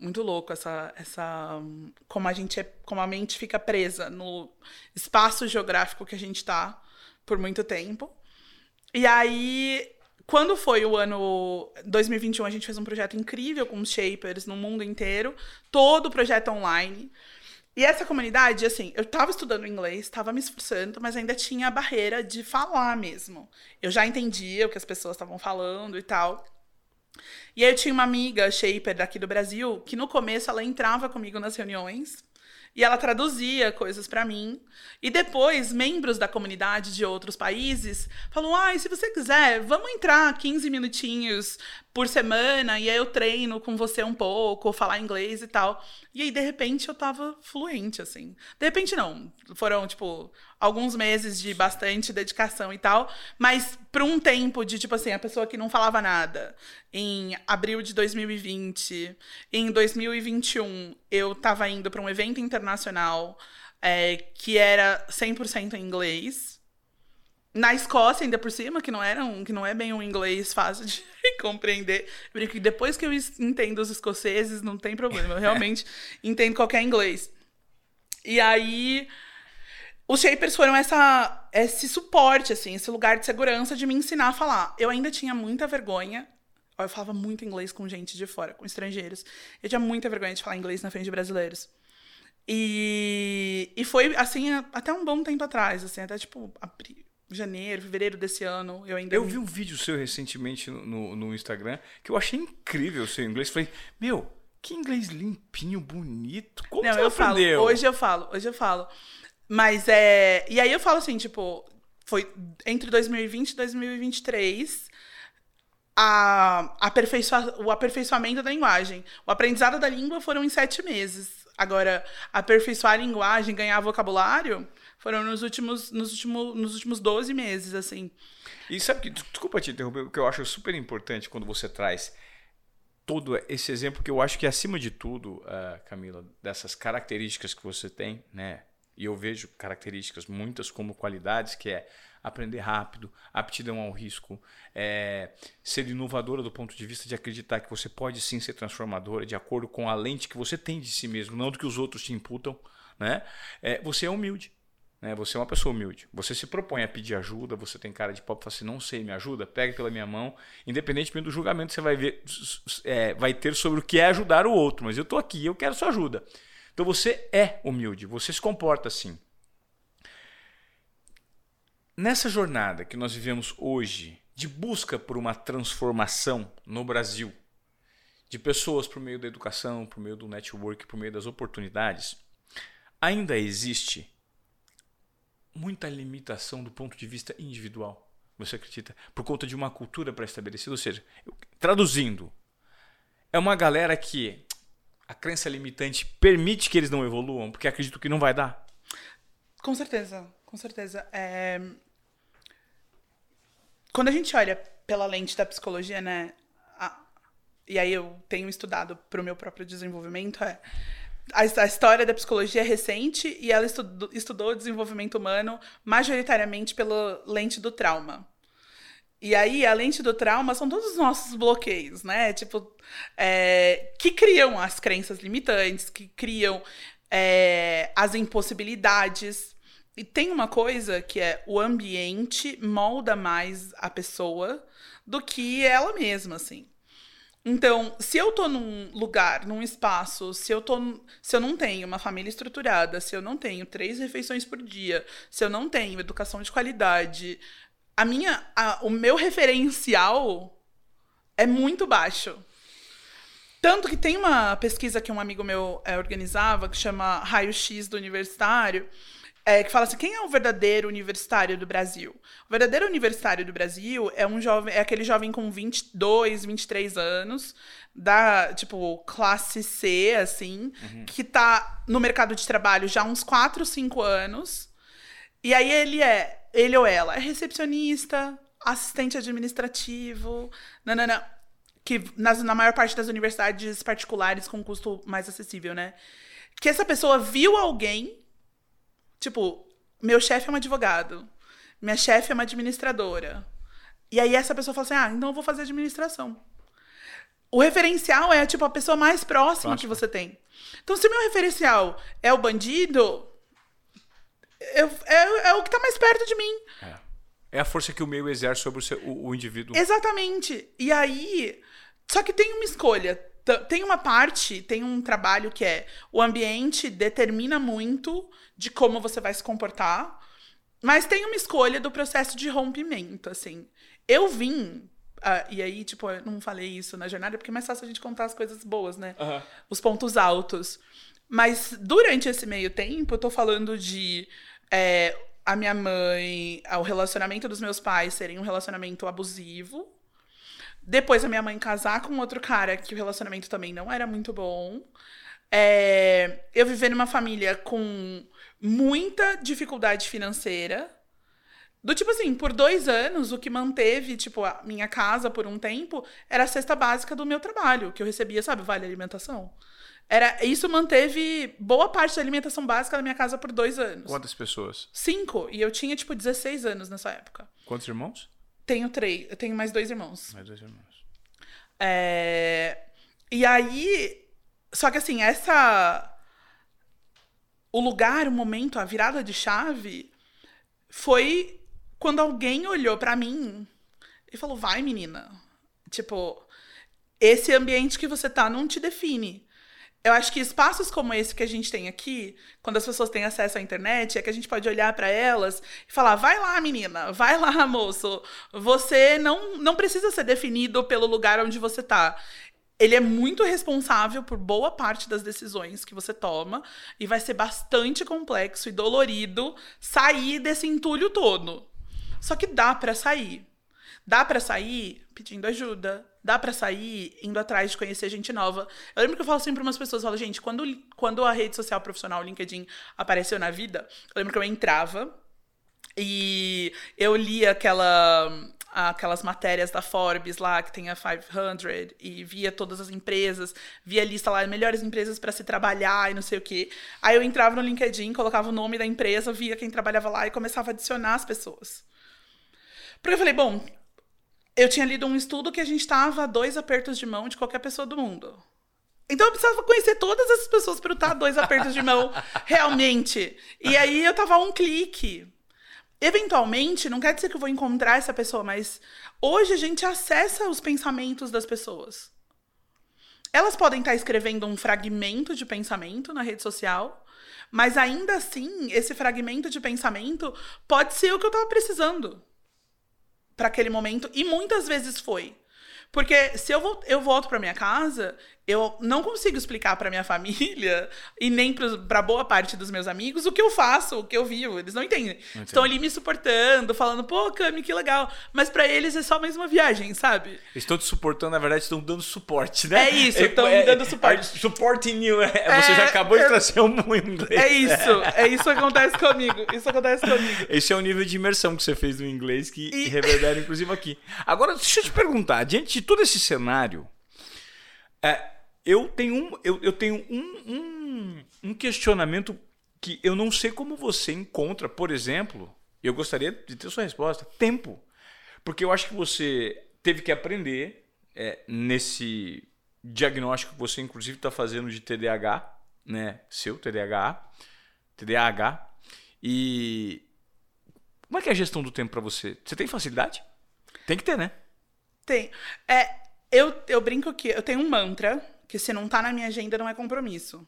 Muito louco essa, essa como a gente é, como a mente fica presa no espaço geográfico que a gente está por muito tempo. E aí, quando foi o ano 2021, a gente fez um projeto incrível com os shapers no mundo inteiro, todo o projeto online. E essa comunidade, assim, eu estava estudando inglês, estava me esforçando, mas ainda tinha a barreira de falar mesmo. Eu já entendia o que as pessoas estavam falando e tal. E aí eu tinha uma amiga shaper daqui do Brasil, que no começo ela entrava comigo nas reuniões e ela traduzia coisas para mim. E depois, membros da comunidade de outros países falaram: ai, ah, se você quiser, vamos entrar 15 minutinhos por semana, e aí eu treino com você um pouco, falar inglês e tal. E aí, de repente, eu tava fluente, assim. De repente, não. Foram, tipo, alguns meses de bastante dedicação e tal. Mas por um tempo de, tipo assim, a pessoa que não falava nada. Em abril de 2020, em 2021, eu tava indo para um evento internacional é, que era 100% em inglês na Escócia, ainda por cima, que não, era um, que não é bem um inglês fácil de <laughs> compreender. Porque depois que eu entendo os escoceses, não tem problema. Eu realmente <laughs> entendo qualquer inglês. E aí, os Shapers foram essa, esse suporte, assim, esse lugar de segurança de me ensinar a falar. Eu ainda tinha muita vergonha. Eu falava muito inglês com gente de fora, com estrangeiros. Eu tinha muita vergonha de falar inglês na frente de brasileiros. E, e foi, assim, até um bom tempo atrás, assim, até tipo, abril, janeiro, fevereiro desse ano. Eu ainda. Eu vi um vídeo seu recentemente no, no Instagram que eu achei incrível o seu inglês. Falei, meu, que inglês limpinho, bonito. Como Não, você eu aprendeu? falo. Hoje eu falo, hoje eu falo. Mas é. E aí eu falo assim, tipo, foi entre 2020 e 2023 a, aperfeiçoa, o aperfeiçoamento da linguagem. O aprendizado da língua foram em sete meses. Agora, aperfeiçoar a linguagem, ganhar vocabulário, foram nos últimos, nos últimos, nos últimos 12 meses, assim. E sabe que, desculpa te interromper, o que eu acho super importante quando você traz todo esse exemplo, que eu acho que acima de tudo, uh, Camila, dessas características que você tem, né? E eu vejo características muitas como qualidades, que é aprender rápido, aptidão ao risco, é, ser inovadora do ponto de vista de acreditar que você pode sim ser transformadora de acordo com a lente que você tem de si mesmo, não do que os outros te imputam. Né? É, você é humilde. Né? Você é uma pessoa humilde. Você se propõe a pedir ajuda, você tem cara de pau e fala assim, não sei, me ajuda, pegue pela minha mão. Independentemente do julgamento que você vai, ver, é, vai ter sobre o que é ajudar o outro. Mas eu estou aqui, eu quero sua ajuda. Então você é humilde, você se comporta assim. Nessa jornada que nós vivemos hoje, de busca por uma transformação no Brasil, de pessoas por meio da educação, por meio do network, por meio das oportunidades, ainda existe muita limitação do ponto de vista individual. Você acredita? Por conta de uma cultura pré-estabelecida. Ou seja, traduzindo, é uma galera que a crença limitante permite que eles não evoluam, porque acredito que não vai dar. Com certeza, com certeza. É... Quando a gente olha pela lente da psicologia, né? A... E aí eu tenho estudado para o meu próprio desenvolvimento, é a, história da psicologia é recente e ela estudou, estudou o desenvolvimento humano majoritariamente pela lente do trauma. E aí, a lente do trauma são todos os nossos bloqueios, né? Tipo, é, que criam as crenças limitantes, que criam é, as impossibilidades. E tem uma coisa que é o ambiente molda mais a pessoa do que ela mesma, assim. Então, se eu tô num lugar, num espaço, se eu tô, se eu não tenho uma família estruturada, se eu não tenho três refeições por dia, se eu não tenho educação de qualidade, a minha, a, o meu referencial é muito baixo. Tanto que tem uma pesquisa que um amigo meu é, organizava, que chama Raio X do Universitário, é, que fala assim: quem é o verdadeiro universitário do Brasil? O verdadeiro universitário do Brasil é um jovem, é aquele jovem com 22, 23 anos, da, tipo, classe C, assim, uhum. que tá no mercado de trabalho já há uns 4, 5 anos. E aí ele é, ele ou ela, é recepcionista, assistente administrativo, nanana, que nas, na maior parte das universidades particulares com custo mais acessível, né? Que essa pessoa viu alguém Tipo, meu chefe é um advogado, minha chefe é uma administradora. E aí essa pessoa fala assim: ah, então eu vou fazer administração. O referencial é, tipo, a pessoa mais próxima que você tem. Então, se o meu referencial é o bandido, eu, é, é o que está mais perto de mim. É. é. a força que o meio exerce sobre o, seu, o, o indivíduo. Exatamente. E aí. Só que tem uma escolha. Tem uma parte, tem um trabalho que é o ambiente determina muito de como você vai se comportar, mas tem uma escolha do processo de rompimento, assim. Eu vim Uh, e aí, tipo, eu não falei isso na jornada, porque é mais fácil a gente contar as coisas boas, né? Uhum. Os pontos altos. Mas durante esse meio tempo, eu tô falando de é, a minha mãe, o relacionamento dos meus pais serem um relacionamento abusivo. Depois a minha mãe casar com outro cara que o relacionamento também não era muito bom. É, eu viver numa família com muita dificuldade financeira. Do tipo assim, por dois anos, o que manteve, tipo, a minha casa por um tempo era a cesta básica do meu trabalho, que eu recebia, sabe, vale alimentação. Era, isso manteve boa parte da alimentação básica da minha casa por dois anos. Quantas pessoas? Cinco. E eu tinha, tipo, 16 anos nessa época. Quantos irmãos? Tenho três. Eu tenho mais dois irmãos. Mais dois irmãos. É... E aí. Só que assim, essa. O lugar, o momento, a virada de chave foi quando alguém olhou para mim e falou: vai, menina. Tipo, esse ambiente que você tá não te define. Eu acho que espaços como esse que a gente tem aqui, quando as pessoas têm acesso à internet, é que a gente pode olhar para elas e falar: vai lá, menina, vai lá, <laughs> moço. Você não, não precisa ser definido pelo lugar onde você tá. Ele é muito responsável por boa parte das decisões que você toma e vai ser bastante complexo e dolorido sair desse entulho todo. Só que dá para sair. Dá para sair pedindo ajuda, dá para sair indo atrás de conhecer gente nova. Eu lembro que eu falo sempre para umas pessoas, eu falo, gente, quando, quando a rede social profissional, LinkedIn, apareceu na vida, eu lembro que eu entrava e eu lia aquela aquelas matérias da Forbes lá que tem a 500 e via todas as empresas, via a lista lá melhores empresas para se trabalhar e não sei o quê. Aí eu entrava no LinkedIn, colocava o nome da empresa, via quem trabalhava lá e começava a adicionar as pessoas. Porque eu falei, bom, eu tinha lido um estudo que a gente estava a dois apertos de mão de qualquer pessoa do mundo. Então eu precisava conhecer todas essas pessoas para estar a dois apertos de mão, <laughs> realmente. E aí eu tava a um clique. Eventualmente, não quer dizer que eu vou encontrar essa pessoa, mas hoje a gente acessa os pensamentos das pessoas. Elas podem estar escrevendo um fragmento de pensamento na rede social, mas ainda assim, esse fragmento de pensamento pode ser o que eu estava precisando para aquele momento e muitas vezes foi. Porque se eu, eu volto para minha casa, eu não consigo explicar para minha família <laughs> e nem para boa parte dos meus amigos o que eu faço, o que eu vivo. Eles não entendem. Não Estão ali me suportando, falando, pô, Cami, que legal. Mas para eles é só mais uma viagem, sabe? Estão te suportando, na verdade, estão dando suporte, né? É isso, estão é, me dando suporte. É, suporting you. É, você já acabou de trazer um inglês. É isso, é isso que acontece comigo. Isso acontece comigo. Esse é o nível de imersão que você fez no inglês que e... reverbera, inclusive, aqui. Agora, deixa eu te perguntar, diante de todo esse cenário, é, eu tenho, um, eu, eu tenho um, um, um questionamento que eu não sei como você encontra, por exemplo, eu gostaria de ter sua resposta, tempo. Porque eu acho que você teve que aprender é, nesse diagnóstico que você inclusive está fazendo de TDAH, né? Seu TDAH, TDAH. E como é que é a gestão do tempo para você? Você tem facilidade? Tem que ter, né? Tem. É, eu, eu brinco que eu tenho um mantra que se não tá na minha agenda não é compromisso.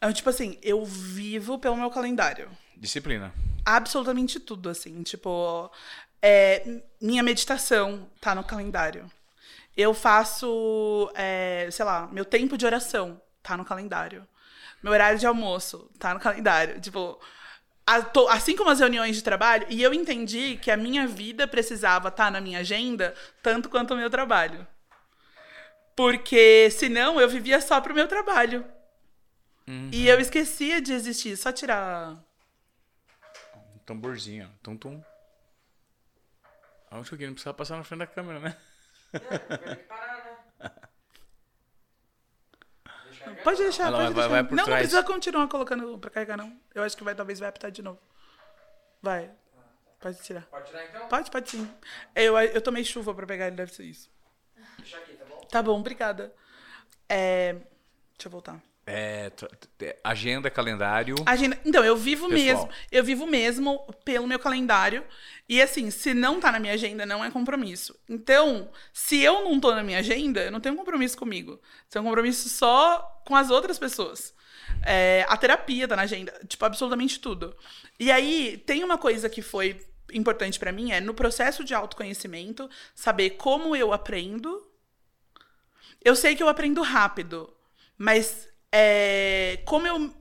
É tipo assim, eu vivo pelo meu calendário. Disciplina. Absolutamente tudo, assim. Tipo, é, minha meditação tá no calendário. Eu faço, é, sei lá, meu tempo de oração tá no calendário. Meu horário de almoço tá no calendário. Tipo, assim como as reuniões de trabalho, e eu entendi que a minha vida precisava estar tá na minha agenda tanto quanto o meu trabalho. Porque senão eu vivia só pro meu trabalho. Uhum. E eu esquecia de existir. Só tirar. Um tamborzinho, tum tum. Acho que não precisava passar na frente da câmera, né? É, vai parar, né? Pode deixar, pode vai, deixar. Vai não, não precisa continuar colocando pra carregar, não. Eu acho que vai, talvez vai apitar de novo. Vai. Pode tirar. Pode tirar então? Pode, pode sim. Eu, eu tomei chuva pra pegar ele, deve ser isso. Tá bom? Tá bom, obrigada. É... Deixa eu voltar. É, agenda, calendário. Agenda. Então, eu vivo pessoal. mesmo. Eu vivo mesmo pelo meu calendário. E assim, se não tá na minha agenda, não é compromisso. Então, se eu não tô na minha agenda, eu não tenho compromisso comigo. Tenho um compromisso só com as outras pessoas. É, a terapia tá na agenda. Tipo, absolutamente tudo. E aí, tem uma coisa que foi importante para mim, é no processo de autoconhecimento, saber como eu aprendo. Eu sei que eu aprendo rápido, mas é, como eu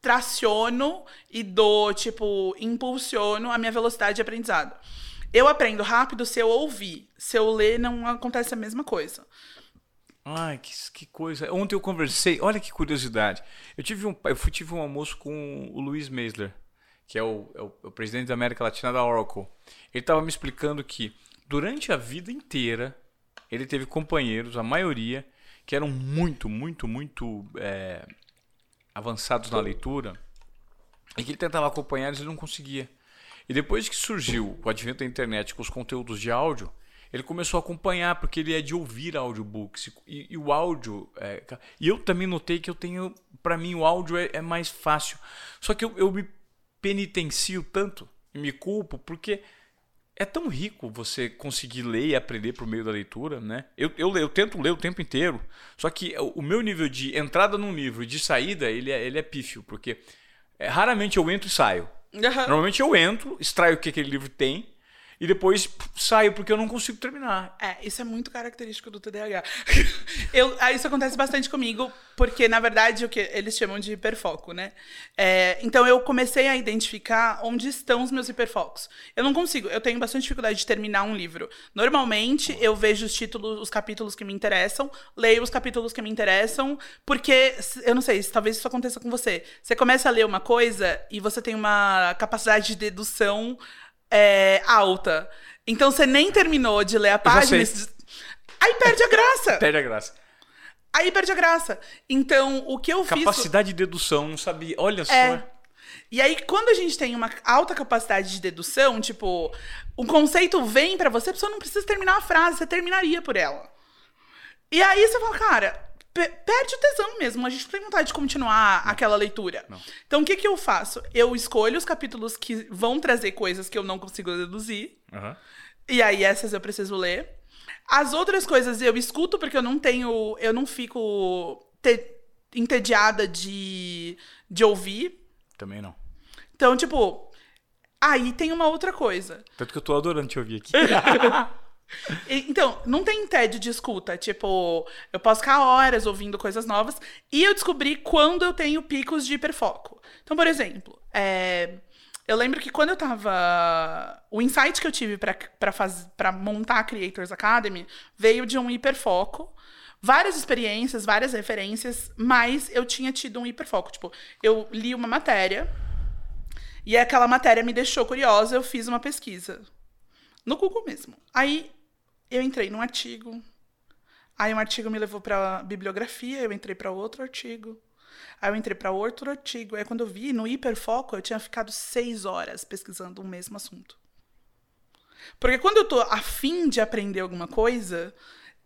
traciono e dou, tipo, impulsiono a minha velocidade de aprendizado. Eu aprendo rápido se eu ouvir. Se eu ler, não acontece a mesma coisa. Ai, que, que coisa. Ontem eu conversei, olha que curiosidade. Eu tive um, eu fui, tive um almoço com o Luiz Meisler, que é o, é o, é o presidente da América Latina da Oracle. Ele estava me explicando que durante a vida inteira ele teve companheiros, a maioria, que eram muito, muito, muito é, avançados na leitura e que ele tentava acompanhar e ele não conseguia. E depois que surgiu o advento da internet com os conteúdos de áudio, ele começou a acompanhar, porque ele é de ouvir audiobooks. E, e o áudio. É, e eu também notei que eu tenho. Para mim, o áudio é, é, mais fácil. Só que eu, eu me penitencio tanto, me culpo, porque é tão rico você conseguir ler e aprender por meio da leitura, né? Eu, eu, eu tento ler o tempo inteiro, só que o, meu nível de entrada num livro e de saída, ele é, ele é pífio, porque é, raramente eu entro e saio. Uhum. Normalmente eu entro, extraio o que aquele livro tem, e depois saio porque eu não consigo terminar. É, isso é muito característico do TDAH. <laughs> eu, ah, isso acontece bastante comigo, porque na verdade o que eles chamam de hiperfoco, né? É, então eu comecei a identificar onde estão os meus hiperfocos. Eu não consigo, eu tenho bastante dificuldade de terminar um livro. Normalmente eu vejo os títulos, os capítulos que me interessam, leio os capítulos que me interessam, porque eu não sei, talvez isso aconteça com você. Você começa a ler uma coisa e você tem uma capacidade de dedução é, alta. Então você nem terminou de ler a página. Aí perde a graça. <laughs> perde a graça. Aí perde a graça. Então, o que eu capacidade fiz. Capacidade de dedução, não sabia. Olha é. só. E aí, quando a gente tem uma alta capacidade de dedução, tipo, o conceito vem para você, a pessoa não precisa terminar a frase, você terminaria por ela. E aí você fala, cara, perde o tesão mesmo. A gente não tem vontade de continuar não. aquela leitura. Não. Então, o que, que eu faço? Eu escolho os capítulos que vão trazer coisas que eu não consigo deduzir. Uhum. E aí, essas eu preciso ler. As outras coisas eu escuto porque eu não tenho. Eu não fico te, entediada de, de ouvir. Também não. Então, tipo. Aí tem uma outra coisa. Tanto que eu tô adorando te ouvir aqui. <laughs> Então, não tem tédio de escuta. Tipo, eu posso ficar horas ouvindo coisas novas. E eu descobri quando eu tenho picos de hiperfoco. Então, por exemplo, é, eu lembro que quando eu tava. O insight que eu tive para montar a Creators Academy veio de um hiperfoco. Várias experiências, várias referências, mas eu tinha tido um hiperfoco. Tipo, eu li uma matéria e aquela matéria me deixou curiosa, eu fiz uma pesquisa. No Google mesmo. Aí eu entrei num artigo. Aí um artigo me levou para bibliografia, eu entrei para outro artigo. Aí eu entrei para outro artigo. Aí quando eu vi no hiperfoco, eu tinha ficado seis horas pesquisando o mesmo assunto. Porque quando eu tô afim de aprender alguma coisa,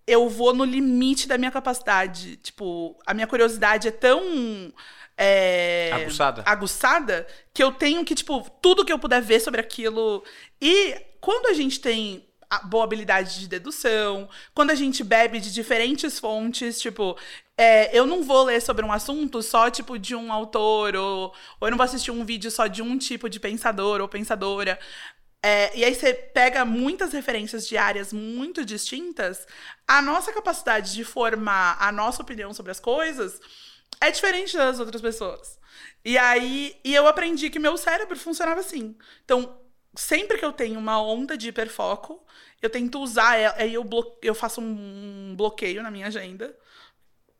eu vou no limite da minha capacidade. Tipo, a minha curiosidade é tão é, aguçada. aguçada que eu tenho que, tipo, tudo que eu puder ver sobre aquilo. E quando a gente tem boa habilidade de dedução, quando a gente bebe de diferentes fontes, tipo, é, eu não vou ler sobre um assunto só, tipo, de um autor, ou, ou eu não vou assistir um vídeo só de um tipo de pensador ou pensadora. É, e aí você pega muitas referências de áreas muito distintas, a nossa capacidade de formar a nossa opinião sobre as coisas é diferente das outras pessoas. E aí, e eu aprendi que meu cérebro funcionava assim. Então, sempre que eu tenho uma onda de hiperfoco, eu tento usar ela, aí eu, eu faço um bloqueio na minha agenda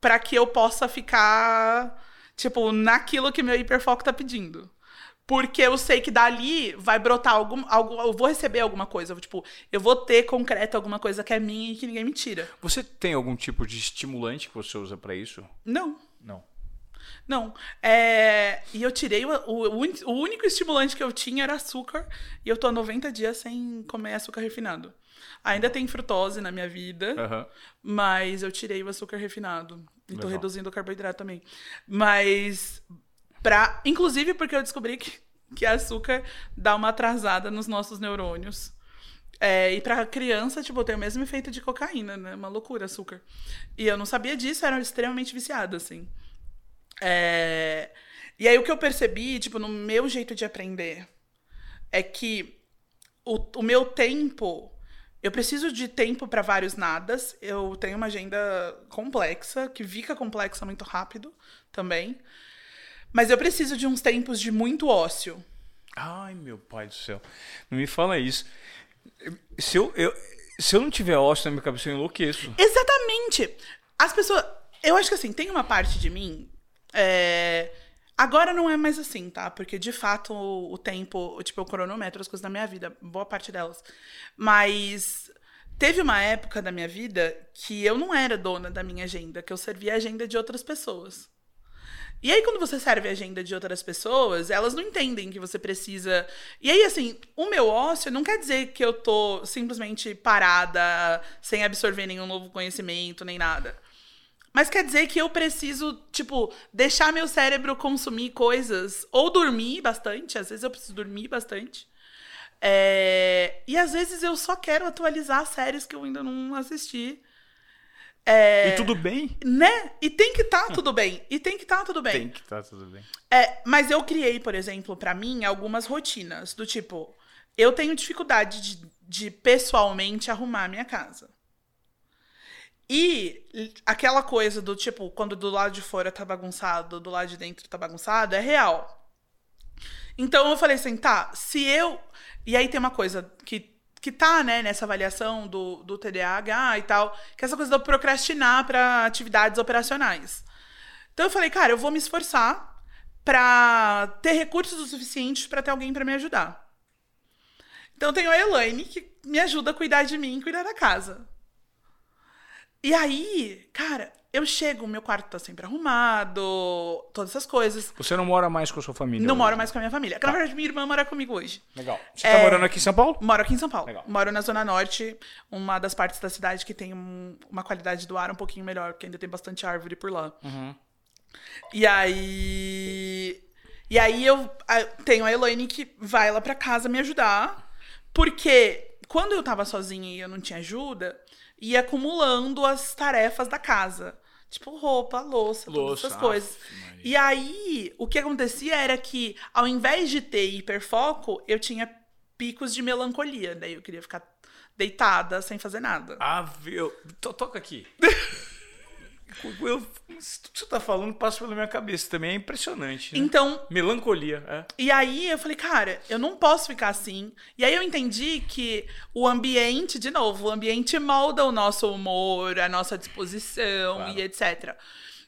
para que eu possa ficar, tipo, naquilo que meu hiperfoco tá pedindo. Porque eu sei que dali vai brotar algum, algo, eu vou receber alguma coisa. Tipo, eu vou ter concreto alguma coisa que é minha e que ninguém me tira. Você tem algum tipo de estimulante que você usa para isso? Não. Não. É... E eu tirei. O, o, o, único estimulante que eu tinha era açúcar. E eu tô há 90 dias sem comer açúcar refinado. Ainda tem frutose na minha vida, uhum. mas eu tirei o açúcar refinado. E Legal. tô reduzindo o carboidrato também. Mas. Pra... Inclusive porque eu descobri que, que açúcar dá uma atrasada nos nossos neurônios. É, e pra criança, tipo, tem o mesmo efeito de cocaína, né? Uma loucura, açúcar. E eu não sabia disso, era extremamente viciada, assim. É... E aí o que eu percebi, tipo, no meu jeito de aprender, é que o, o meu tempo. Eu preciso de tempo para vários nadas. Eu tenho uma agenda complexa, que fica complexa muito rápido também. Mas eu preciso de uns tempos de muito ócio. Ai, meu pai do céu. Não me fala isso. Se eu, eu, se eu não tiver ócio na minha cabeça, eu enlouqueço. Exatamente. As pessoas. Eu acho que assim, tem uma parte de mim. É, Agora não é mais assim, tá? Porque de fato o, o tempo, tipo, eu cronometro as coisas da minha vida, boa parte delas. Mas teve uma época da minha vida que eu não era dona da minha agenda, que eu servia a agenda de outras pessoas. E aí, quando você serve a agenda de outras pessoas, elas não entendem que você precisa. E aí, assim, o meu ócio não quer dizer que eu tô simplesmente parada, sem absorver nenhum novo conhecimento, nem nada. Mas quer dizer que eu preciso, tipo, deixar meu cérebro consumir coisas, ou dormir bastante, às vezes eu preciso dormir bastante. É, E às vezes eu só quero atualizar séries que eu ainda não assisti. É, E tudo bem? Né? E tem que estar tudo bem. E tem que estar tudo bem. Tem que estar tudo bem. É, mas eu criei, por exemplo, pra mim, algumas rotinas. Do tipo, eu tenho dificuldade de, de pessoalmente arrumar a minha casa. E aquela coisa do tipo, quando do lado de fora tá bagunçado, do lado de dentro tá bagunçado, é real. Então eu falei assim, tá, se eu. E aí tem uma coisa que, que tá, né, nessa avaliação do, do TDAH e tal, que é essa coisa do procrastinar pra atividades operacionais. Então eu falei, cara, eu vou me esforçar pra ter recursos o suficientes pra ter alguém pra me ajudar. Então eu tenho a Elaine, que me ajuda a cuidar de mim e cuidar da casa. E aí, cara, eu chego, meu quarto tá sempre arrumado, todas essas coisas. Você não mora mais com a sua família? Não hoje? moro mais com a minha família. Que, Na verdade, minha irmã mora comigo hoje. Legal. Você tá morando aqui em São Paulo? Moro aqui em São Paulo. Legal. Moro na Zona Norte, uma das partes da cidade que tem um- uma qualidade do ar um pouquinho melhor, porque ainda tem bastante árvore por lá. E aí. E aí eu ah, tenho a Elaine que vai lá pra casa me ajudar, porque quando eu tava sozinha e eu não tinha ajuda, ia acumulando as tarefas da casa. Tipo, roupa, louça, Louça, todas essas coisas. E aí, o que acontecia era que, ao invés de ter hiperfoco, eu tinha picos de melancolia. Daí eu queria ficar deitada, sem fazer nada. Ah, viu? To- Toca aqui. <laughs> Eu, isso que você tá falando passa pela minha cabeça também. É impressionante. Né? Então, Melancolia, é. E aí eu falei, cara, eu não posso ficar assim. E aí eu entendi que o ambiente, de novo, o ambiente molda o nosso humor, a nossa disposição Claro. e etc.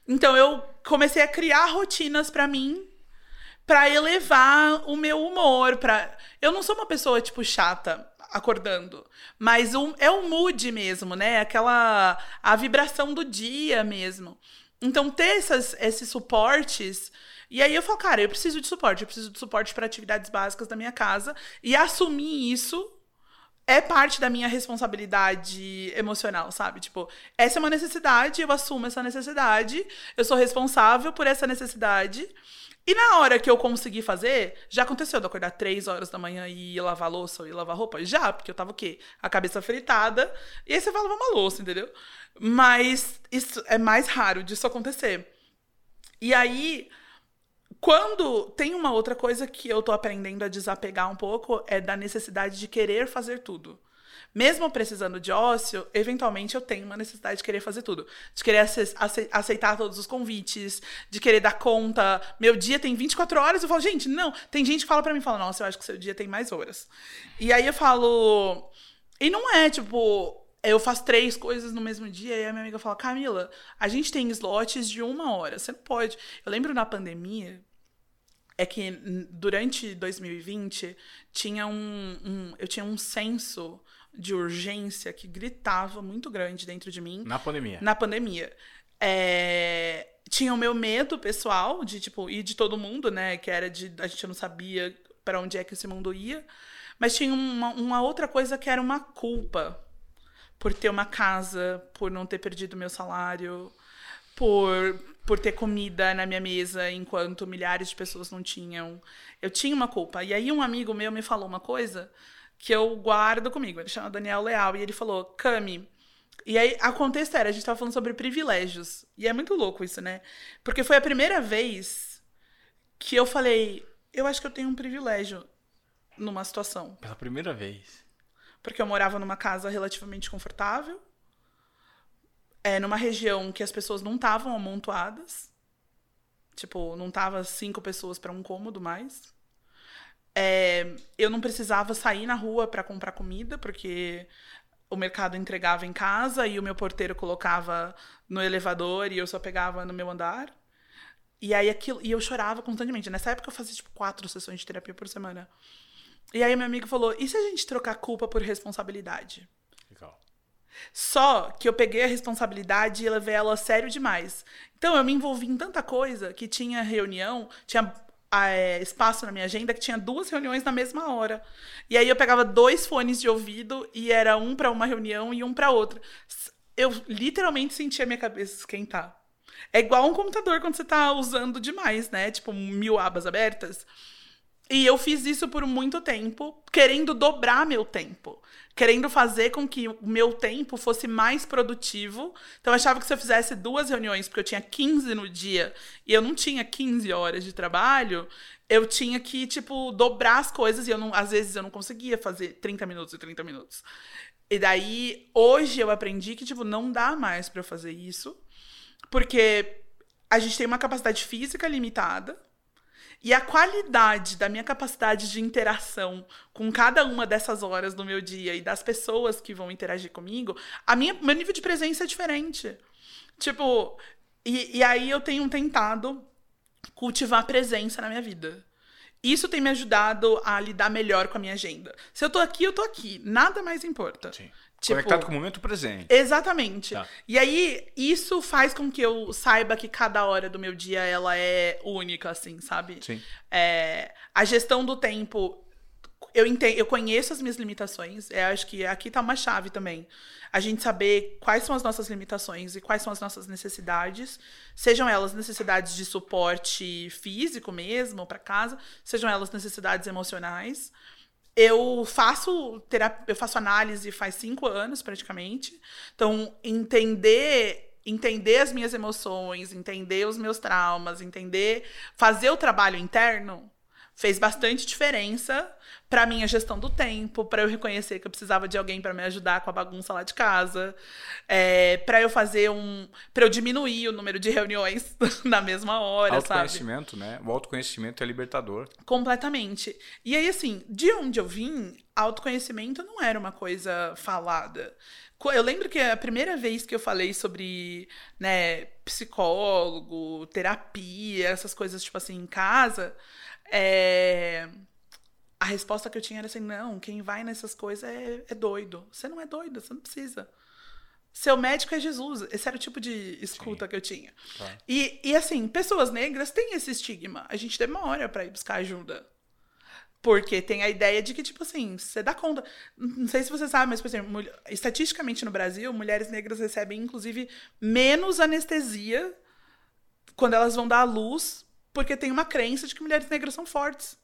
Então eu comecei a criar rotinas pra mim pra elevar o meu humor, para Eu não sou uma pessoa tipo chata acordando, mas um, é o mood mesmo, né? Aquela a vibração do dia mesmo. Então ter essas, esses suportes e aí eu falo, cara, eu preciso de suporte, eu preciso de suporte para atividades básicas da minha casa e assumir isso é parte da minha responsabilidade emocional, sabe? Tipo, essa é uma necessidade, eu assumo essa necessidade, eu sou responsável por essa necessidade. E na hora que eu consegui fazer, já aconteceu de acordar três horas da manhã e ir lavar louça ou ir lavar roupa? Já, porque eu tava o quê? A cabeça fritada. E aí você vai lavar uma louça, entendeu? Mas isso é mais raro disso acontecer. E aí, quando tem uma outra coisa que eu tô aprendendo a desapegar um pouco, é da necessidade de querer fazer tudo. Mesmo precisando de ócio, eventualmente eu tenho uma necessidade de querer fazer tudo. De querer ace- ace- aceitar todos os convites, de querer dar conta. Meu dia tem 24 horas, eu falo, gente, não. Tem gente que fala pra mim, fala, nossa, eu acho que seu dia tem mais horas. E aí eu falo. E não é tipo. Eu faço três coisas no mesmo dia, e a minha amiga fala, Camila, a gente tem slots de uma hora, você não pode. Eu lembro na pandemia, é que durante 2020 tinha um, um- eu tinha um senso de urgência que gritava muito grande dentro de mim Na pandemia. na pandemia. É, tinha o meu medo pessoal de tipo e de todo mundo, né, que era de a gente não sabia para onde é que esse mundo ia, mas tinha uma, uma outra coisa que era uma culpa por ter uma casa, por não ter perdido meu salário, por, por ter comida na minha mesa enquanto milhares de pessoas não tinham. Eu tinha uma culpa. E aí um amigo meu me falou uma coisa que eu guardo comigo. Ele chama Daniel Leal e ele falou: Cami. E aí, a contexto era, a gente tava falando sobre privilégios. E é muito louco isso, né? Porque foi a primeira vez que eu falei: eu acho que eu tenho um privilégio numa situação. Pela primeira vez. Porque eu morava numa casa relativamente confortável, é, numa região que as pessoas não estavam amontoadas. Tipo, não tava cinco pessoas para um cômodo mais. É, eu não precisava sair na rua para comprar comida, porque o mercado entregava em casa e o meu porteiro colocava no elevador e eu só pegava no meu andar. E aí aquilo, e eu chorava constantemente. Nessa época eu fazia tipo quatro sessões de terapia por semana. E aí meu amigo falou: "E se a gente trocar culpa por responsabilidade?" Legal. Só que eu peguei a responsabilidade e levei ela a sério demais. Então eu me envolvi em tanta coisa que tinha reunião, tinha é, espaço na minha agenda que tinha duas reuniões na mesma hora. E aí eu pegava dois fones de ouvido e era um para uma reunião e um para outra. Eu literalmente sentia minha cabeça esquentar. É igual um computador quando você tá usando demais, né? Tipo, mil abas abertas. E eu fiz isso por muito tempo, querendo dobrar meu tempo querendo fazer com que o meu tempo fosse mais produtivo. Então eu achava que se eu fizesse duas reuniões, porque eu tinha 15 no dia, e eu não tinha 15 horas de trabalho, eu tinha que, tipo, dobrar as coisas e eu não, às vezes eu não conseguia fazer 30 minutos e 30 minutos. E daí, hoje eu aprendi que, tipo, não dá mais para eu fazer isso, porque a gente tem uma capacidade física limitada, e a qualidade da minha capacidade de interação com cada uma dessas horas do meu dia e das pessoas que vão interagir comigo, a minha, meu nível de presença é diferente. Tipo, e, e aí eu tenho tentado cultivar presença na minha vida. Isso tem me ajudado a lidar melhor com a minha agenda. Se eu tô aqui, eu tô aqui. Nada mais importa. Sim. Tipo, Conectado com o momento presente. Exatamente. Tá. E aí, isso faz com que eu saiba que cada hora do meu dia ela é única, assim, sabe? Sim. É, a gestão do tempo. Eu, entendo, eu conheço as minhas limitações. Eu acho que aqui tá uma chave também. A gente saber quais são as nossas limitações e quais são as nossas necessidades. Sejam elas necessidades de suporte físico mesmo, para casa, sejam elas necessidades emocionais. Eu faço terapia, eu faço análise faz cinco anos praticamente. Então, entender entender as minhas emoções, entender os meus traumas, entender fazer o trabalho interno fez bastante diferença para minha gestão do tempo, para eu reconhecer que eu precisava de alguém para me ajudar com a bagunça lá de casa, é, para eu fazer um, para eu diminuir o número de reuniões <laughs> na mesma hora, autoconhecimento, sabe? né? O autoconhecimento é libertador. Completamente. E aí assim, de onde eu vim, autoconhecimento não era uma coisa falada. Eu lembro que a primeira vez que eu falei sobre, né, psicólogo, terapia, essas coisas tipo assim em casa, é a resposta que eu tinha era assim: não, quem vai nessas coisas é, é doido. Você não é doido, você não precisa. Seu médico é Jesus. Esse era o tipo de escuta Sim. que eu tinha. Tá. E, e assim, pessoas negras têm esse estigma. A gente demora para ir buscar ajuda. Porque tem a ideia de que, tipo assim, você dá conta. Não sei se você sabe, mas, por exemplo, estatisticamente no Brasil, mulheres negras recebem, inclusive, menos anestesia quando elas vão dar à luz, porque tem uma crença de que mulheres negras são fortes.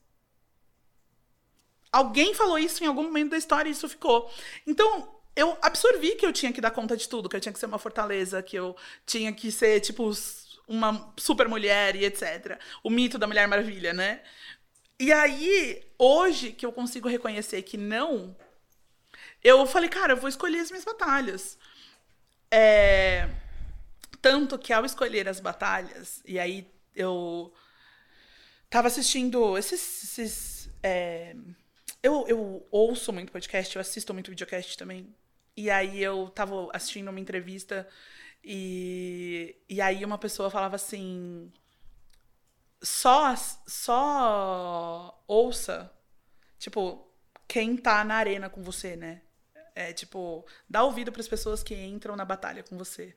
Alguém falou isso em algum momento da história e isso ficou. Então, eu absorvi que eu tinha que dar conta de tudo, que eu tinha que ser uma fortaleza, que eu tinha que ser, tipo, uma super mulher e etc. O mito da Mulher Maravilha, né? E aí, hoje que eu consigo reconhecer que não, eu falei, cara, eu vou escolher as minhas batalhas. É... Tanto que ao escolher as batalhas, e aí eu tava assistindo esses. esses é eu, eu ouço muito podcast, eu assisto muito videocast também. E aí eu tava assistindo uma entrevista e, e aí uma pessoa falava assim: só, só ouça, tipo, quem tá na arena com você, né? É tipo, dá ouvido para as pessoas que entram na batalha com você.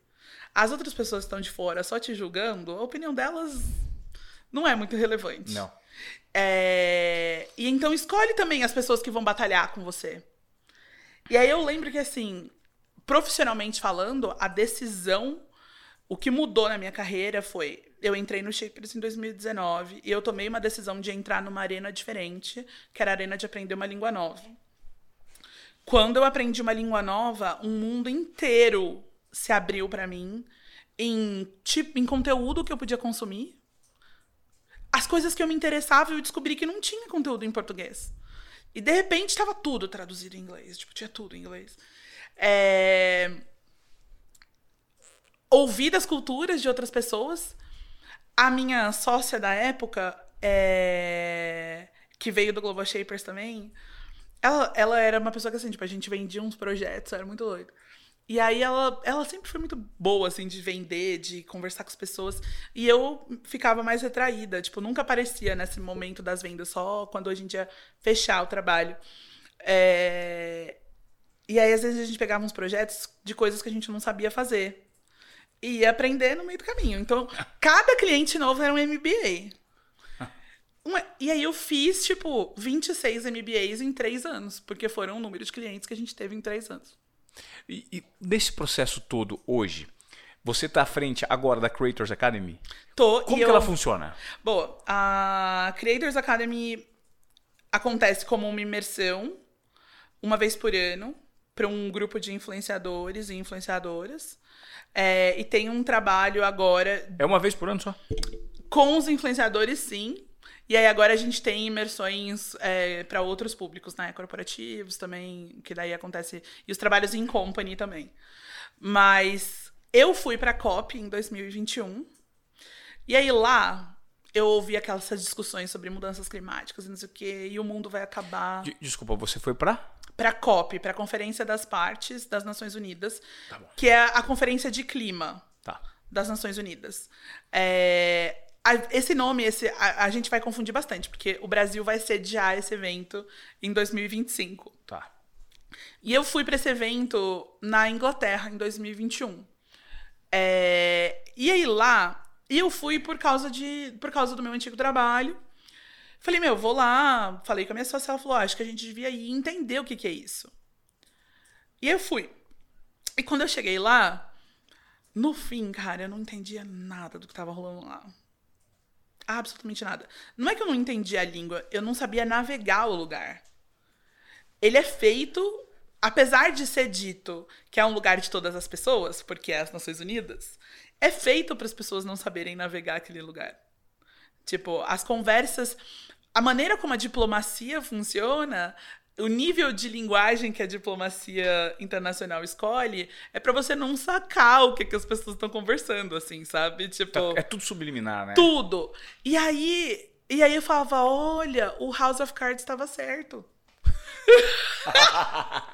As outras pessoas que estão de fora só te julgando, a opinião delas não é muito relevante. Não. É... E então escolhe também as pessoas que vão batalhar com você. E aí eu lembro que, assim, profissionalmente falando, a decisão, o que mudou na minha carreira foi. Eu entrei no Shapers em 2019 e eu tomei uma decisão de entrar numa arena diferente, que era a arena de aprender uma língua nova. Quando eu aprendi uma língua nova, um mundo inteiro se abriu para mim em, tipo, em conteúdo que eu podia consumir, as coisas que eu me interessava, eu descobri que não tinha conteúdo em português. E de repente estava tudo traduzido em inglês. Tipo, tinha tudo em inglês. É... Ouvi das culturas de outras pessoas. A minha sócia da época é... que veio do Global Shapers também, ela, ela era uma pessoa que, assim, tipo, a gente vendia uns projetos, era muito doido. E aí ela, ela sempre foi muito boa, assim, de vender, de conversar com as pessoas. E eu ficava mais retraída, tipo, nunca aparecia nesse momento das vendas, só quando a gente ia fechar o trabalho. É... E aí, às vezes, a gente pegava uns projetos de coisas que a gente não sabia fazer. E ia aprender no meio do caminho. Então, <laughs> cada cliente novo era um MBA. Uma- E aí eu fiz, tipo, 26 MBAs em três anos, porque foram o número de clientes que a gente teve em três anos. E, e nesse processo todo, hoje, você está à frente agora da Creators Academy? Tô, Como que eu... ela funciona? Boa, a Creators Academy acontece como uma imersão, uma vez por ano, para um grupo de influenciadores e influenciadoras. É, e tem um trabalho agora É uma vez por ano só? com os influenciadores, sim. E aí agora a gente tem imersões para outros públicos, né? Corporativos também, que daí acontece. E os trabalhos em company também. Mas eu fui pra COP em 2021. E aí lá eu ouvi aquelas discussões sobre mudanças climáticas e não sei o quê, e o mundo vai acabar. De- desculpa, você foi pra? Pra COP, pra Conferência das Partes das Nações Unidas, Tá bom. que é a conferência de clima Tá. das Nações Unidas. É, a- esse nome, esse, a, a gente vai confundir bastante, porque o Brasil vai sediar esse evento em 2025. Tá. E eu fui para esse evento na Inglaterra em 2021. É, e aí lá, e eu fui por causa de por causa do meu antigo trabalho. Falei, meu, vou lá. Falei com a minha sócia, ela falou, "Ah, acho que a gente devia ir entender o que, que é isso. E eu fui. E quando eu cheguei lá, no fim, cara, eu não entendia nada do que tava rolando lá. Absolutamente nada. Não é que eu não entendia a língua, eu não sabia navegar o lugar. Ele é feito, apesar de ser dito que é um lugar de todas as pessoas, porque é as Nações Unidas, é feito para as pessoas não saberem navegar aquele lugar. Tipo, as conversas, a maneira como a diplomacia funciona, o nível de linguagem que a diplomacia internacional escolhe é para você não sacar o que, que as pessoas estão conversando, assim, sabe? Tipo, É tudo subliminar, né? tudo. E aí, e aí eu falava, olha, o House of Cards estava certo. <laughs>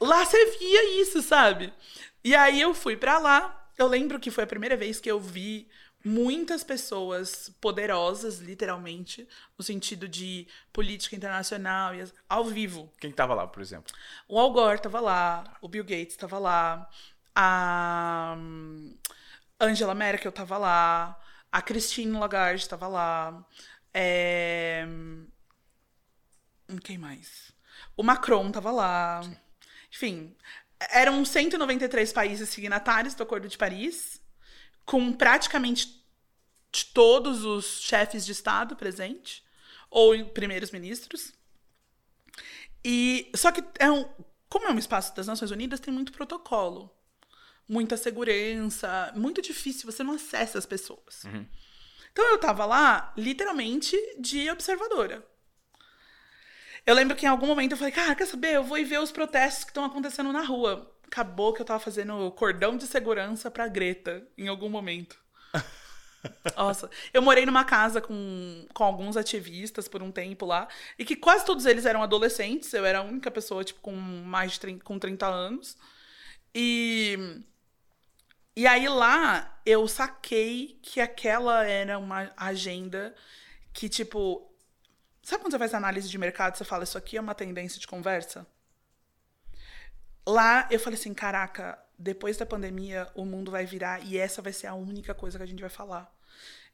lá você via isso, sabe? E aí eu fui pra lá. Eu lembro que foi a primeira vez que eu vi muitas pessoas poderosas, literalmente, no sentido de política internacional e ao vivo. Quem tava lá, por exemplo? O Al Gore tava lá, o Bill Gates tava lá, a hum, Angela Merkel tava lá, a Christine Lagarde tava lá, é... hum, quem mais? O Macron tava lá. Enfim, eram 193 países signatários do Acordo de Paris, com praticamente todos os chefes de Estado presentes, ou primeiros ministros. E só que é um, como é um espaço das Nações Unidas, tem muito protocolo, muita segurança, muito difícil, você não acessa as pessoas. Então eu tava lá, literalmente, de observadora. Eu lembro que em algum momento eu falei, cara, quer saber? Eu vou ir ver os protestos que estão acontecendo na rua. Acabou que eu tava fazendo cordão de segurança pra Greta em algum momento. <laughs> Nossa, eu morei numa casa com, com alguns ativistas por um tempo lá, e que quase todos eles eram adolescentes, eu era a única pessoa, tipo, com mais de 30, com 30 anos. E, e aí lá eu saquei que aquela era uma agenda que, tipo. Sabe quando você faz análise de mercado você fala, isso aqui é uma tendência de conversa? Lá eu falei assim, caraca, depois da pandemia o mundo vai virar e essa vai ser a única coisa que a gente vai falar.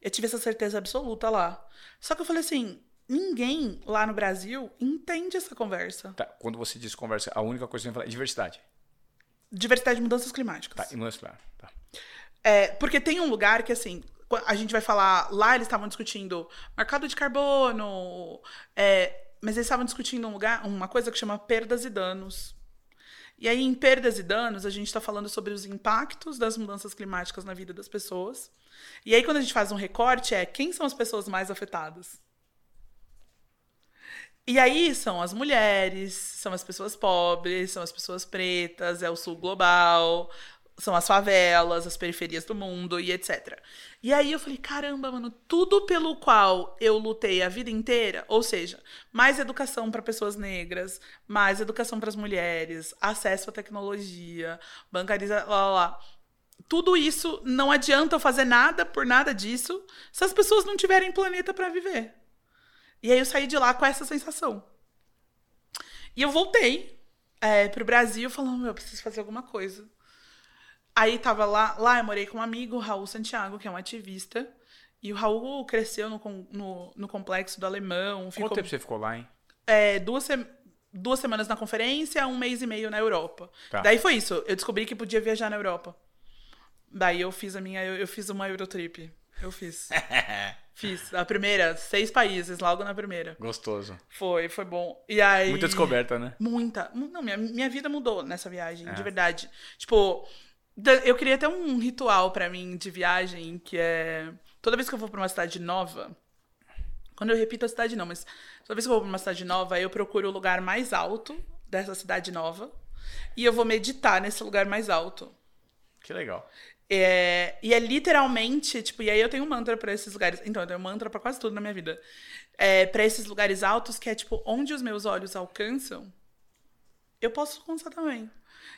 Eu tive essa certeza absoluta lá. Só que eu falei assim, ninguém lá no Brasil entende essa conversa. Tá, Quando você diz conversa, a única coisa que você vai falar é diversidade. Diversidade de mudanças climáticas. Tá, e não é claro. Tá. É, porque tem um lugar que, assim, a gente vai falar. Lá eles estavam discutindo mercado de carbono, é, mas eles estavam discutindo um lugar, uma coisa que chama perdas e danos. E aí, em perdas e danos, a gente está falando sobre os impactos das mudanças climáticas na vida das pessoas. E aí, quando a gente faz um recorte, é quem são as pessoas mais afetadas? E aí são as mulheres, são as pessoas pobres, são as pessoas pretas, é o sul global, são as favelas, as periferias do mundo e etc. E aí eu falei, caramba, mano, tudo pelo qual eu lutei a vida inteira, ou seja, mais educação para pessoas negras, mais educação para as mulheres, acesso à tecnologia, bancarização, lá, lá, lá. Tudo isso não adianta eu fazer nada por nada disso se as pessoas não tiverem planeta para viver. E aí eu saí de lá com essa sensação. E eu voltei é, pro Brasil falando, eu preciso fazer alguma coisa. Aí tava lá, lá eu morei com um amigo, Raul Santiago, que é um ativista. E o Raul cresceu no, no, no complexo do Alemão. Ficou, Quanto tempo você ficou lá, hein? É, duas, se, duas semanas na conferência, um mês e meio na Europa. Tá. Daí foi isso. Eu descobri que podia viajar na Europa. Daí eu fiz a minha. Eu, eu fiz uma Eurotrip. Eu fiz. <laughs> fiz. A primeira, seis países, logo na primeira. Gostoso. Foi, foi bom. E aí. Muita descoberta, né? Muita. Não, minha, minha vida mudou nessa viagem, é. de verdade. Tipo, eu queria ter um ritual para mim de viagem que é. Toda vez que eu vou pra uma cidade nova. Quando eu repito a cidade, não, mas toda vez que eu vou pra uma cidade nova, eu procuro o lugar mais alto dessa cidade nova. E eu vou meditar nesse lugar mais alto. Que legal. É, e é literalmente, tipo, e aí eu tenho um mantra para esses lugares. Então, eu tenho um mantra para quase tudo na minha vida. É, para esses lugares altos, que é tipo, onde os meus olhos alcançam, eu posso alcançar também.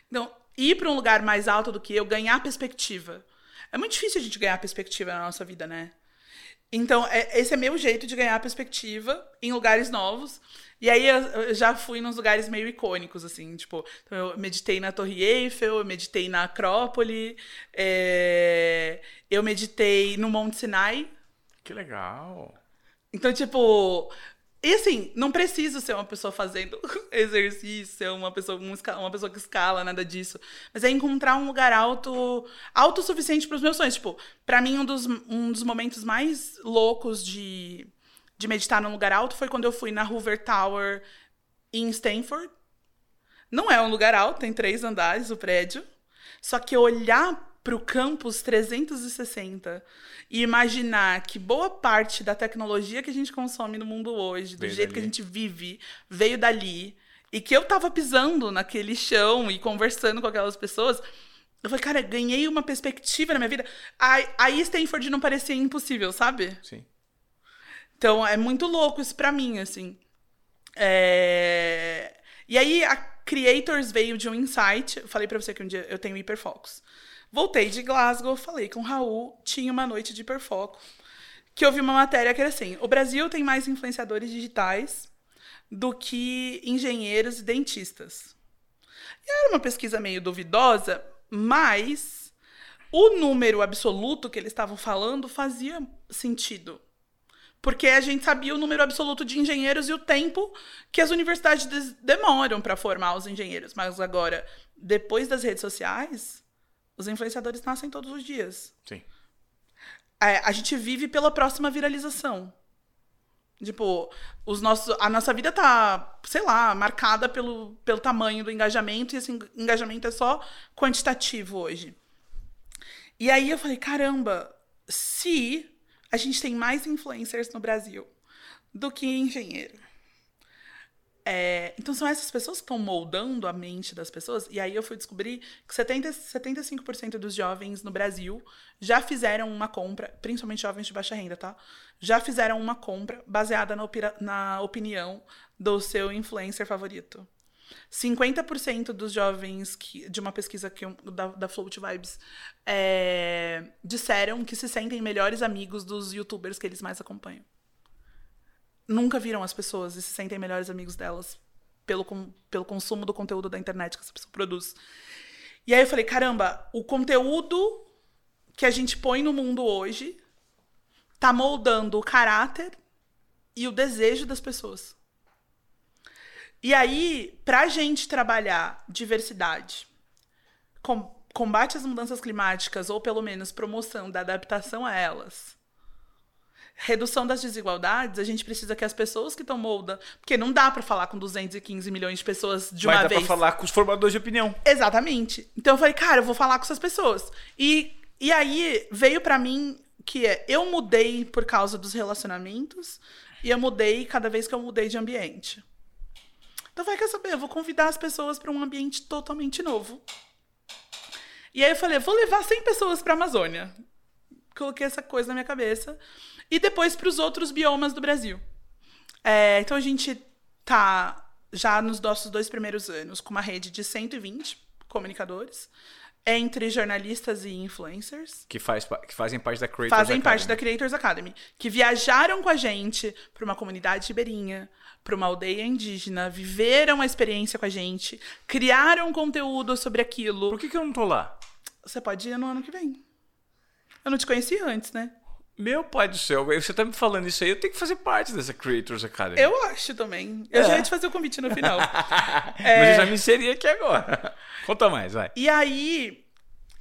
Então, ir para um lugar mais alto do que eu, ganhar perspectiva. É muito difícil a gente ganhar perspectiva na nossa vida, né? Então, é, esse é meu jeito de ganhar perspectiva em lugares novos. E aí eu, eu, já fui nos lugares meio icônicos, assim, tipo, então eu meditei na Torre Eiffel, eu meditei na Acrópole, é, eu meditei no Monte Sinai. Que legal! Então, tipo, e assim, não preciso ser uma pessoa fazendo <laughs> exercício, uma pessoa, uma pessoa que escala, nada disso. Mas é encontrar um lugar alto, autossuficiente para os meus sonhos. Tipo, para mim, um dos, um dos momentos mais loucos de, de meditar num lugar alto foi quando eu fui na Hoover Tower em Stanford. Não é um lugar alto, tem três andares o prédio. Só que olhar para o campus 360 e imaginar que boa parte da tecnologia que a gente consome no mundo hoje, do veio jeito dali. que a gente vive, veio dali, e que eu estava pisando naquele chão e conversando com aquelas pessoas, eu falei, cara, ganhei uma perspectiva na minha vida. Aí, aí Stanford não parecia impossível, sabe? Sim. Então é muito louco isso para mim, assim. É... E aí a Creators veio de um insight. Eu falei para você que um dia eu tenho hiperfocos. Voltei de Glasgow, falei com o Raul, tinha uma noite de hiperfoco. Que eu vi uma matéria que era assim: o Brasil tem mais influenciadores digitais do que engenheiros e dentistas. E era uma pesquisa meio duvidosa, mas o número absoluto que eles estavam falando fazia sentido. Porque a gente sabia o número absoluto de engenheiros e o tempo que as universidades demoram para formar os engenheiros. Mas agora, depois das redes sociais, os influenciadores nascem todos os dias. Sim. É, a gente vive pela próxima viralização. Tipo, os nossos, a nossa vida tá, sei lá, marcada pelo, pelo tamanho do engajamento, e esse engajamento é só quantitativo hoje. E aí eu falei, caramba, se a gente tem mais influencers no Brasil do que engenheiro, é, então são essas pessoas que estão moldando a mente das pessoas. E aí eu fui descobrir que 70, 75% dos jovens no Brasil já fizeram uma compra, principalmente jovens de baixa renda, tá? Já fizeram uma compra baseada na, na opinião do seu influencer favorito. 50% dos jovens que, de uma pesquisa que, da, da Float Vibes é, disseram que se sentem melhores amigos dos youtubers que eles mais acompanham nunca viram as pessoas e se sentem melhores amigos delas pelo, pelo consumo do conteúdo da internet que essa pessoa produz. E aí eu falei, caramba, o conteúdo que a gente põe no mundo hoje tá moldando o caráter e o desejo das pessoas. E aí, pra gente trabalhar diversidade, com, combate às mudanças climáticas, ou pelo menos promoção da adaptação a elas, redução das desigualdades, a gente precisa que as pessoas que estão moldando. Porque não dá para falar com 215 milhões de pessoas de Mas uma dá vez. Mas dá pra falar com os formadores de opinião. Exatamente. Então eu falei, cara, eu vou falar com essas pessoas. E, e aí veio para mim que é, eu mudei por causa dos relacionamentos e eu mudei cada vez que eu mudei de ambiente. Então vai quer saber, eu vou convidar as pessoas para um ambiente totalmente novo. E aí eu falei, vou levar 100 pessoas pra Amazônia. Coloquei essa coisa na minha cabeça. E depois para os outros biomas do Brasil. É, então a gente tá já nos nossos dois primeiros anos com uma rede de 120 comunicadores entre jornalistas e influencers. Que, faz, que fazem parte da Creators Fazem Academy. parte da Creators Academy. Que viajaram com a gente para uma comunidade ribeirinha, para uma aldeia indígena, viveram a experiência com a gente, criaram conteúdo sobre aquilo. Por que, que eu não tô lá? Você pode ir no ano que vem. Eu não te conhecia antes, né? Meu pai do céu, você tá me falando isso aí, eu tenho que fazer parte dessa Creators Academy. Eu acho também. Eu É. já ia te fazer o convite no final. <laughs> Mas eu já me inseri aqui agora. <laughs> Conta mais, vai. E aí,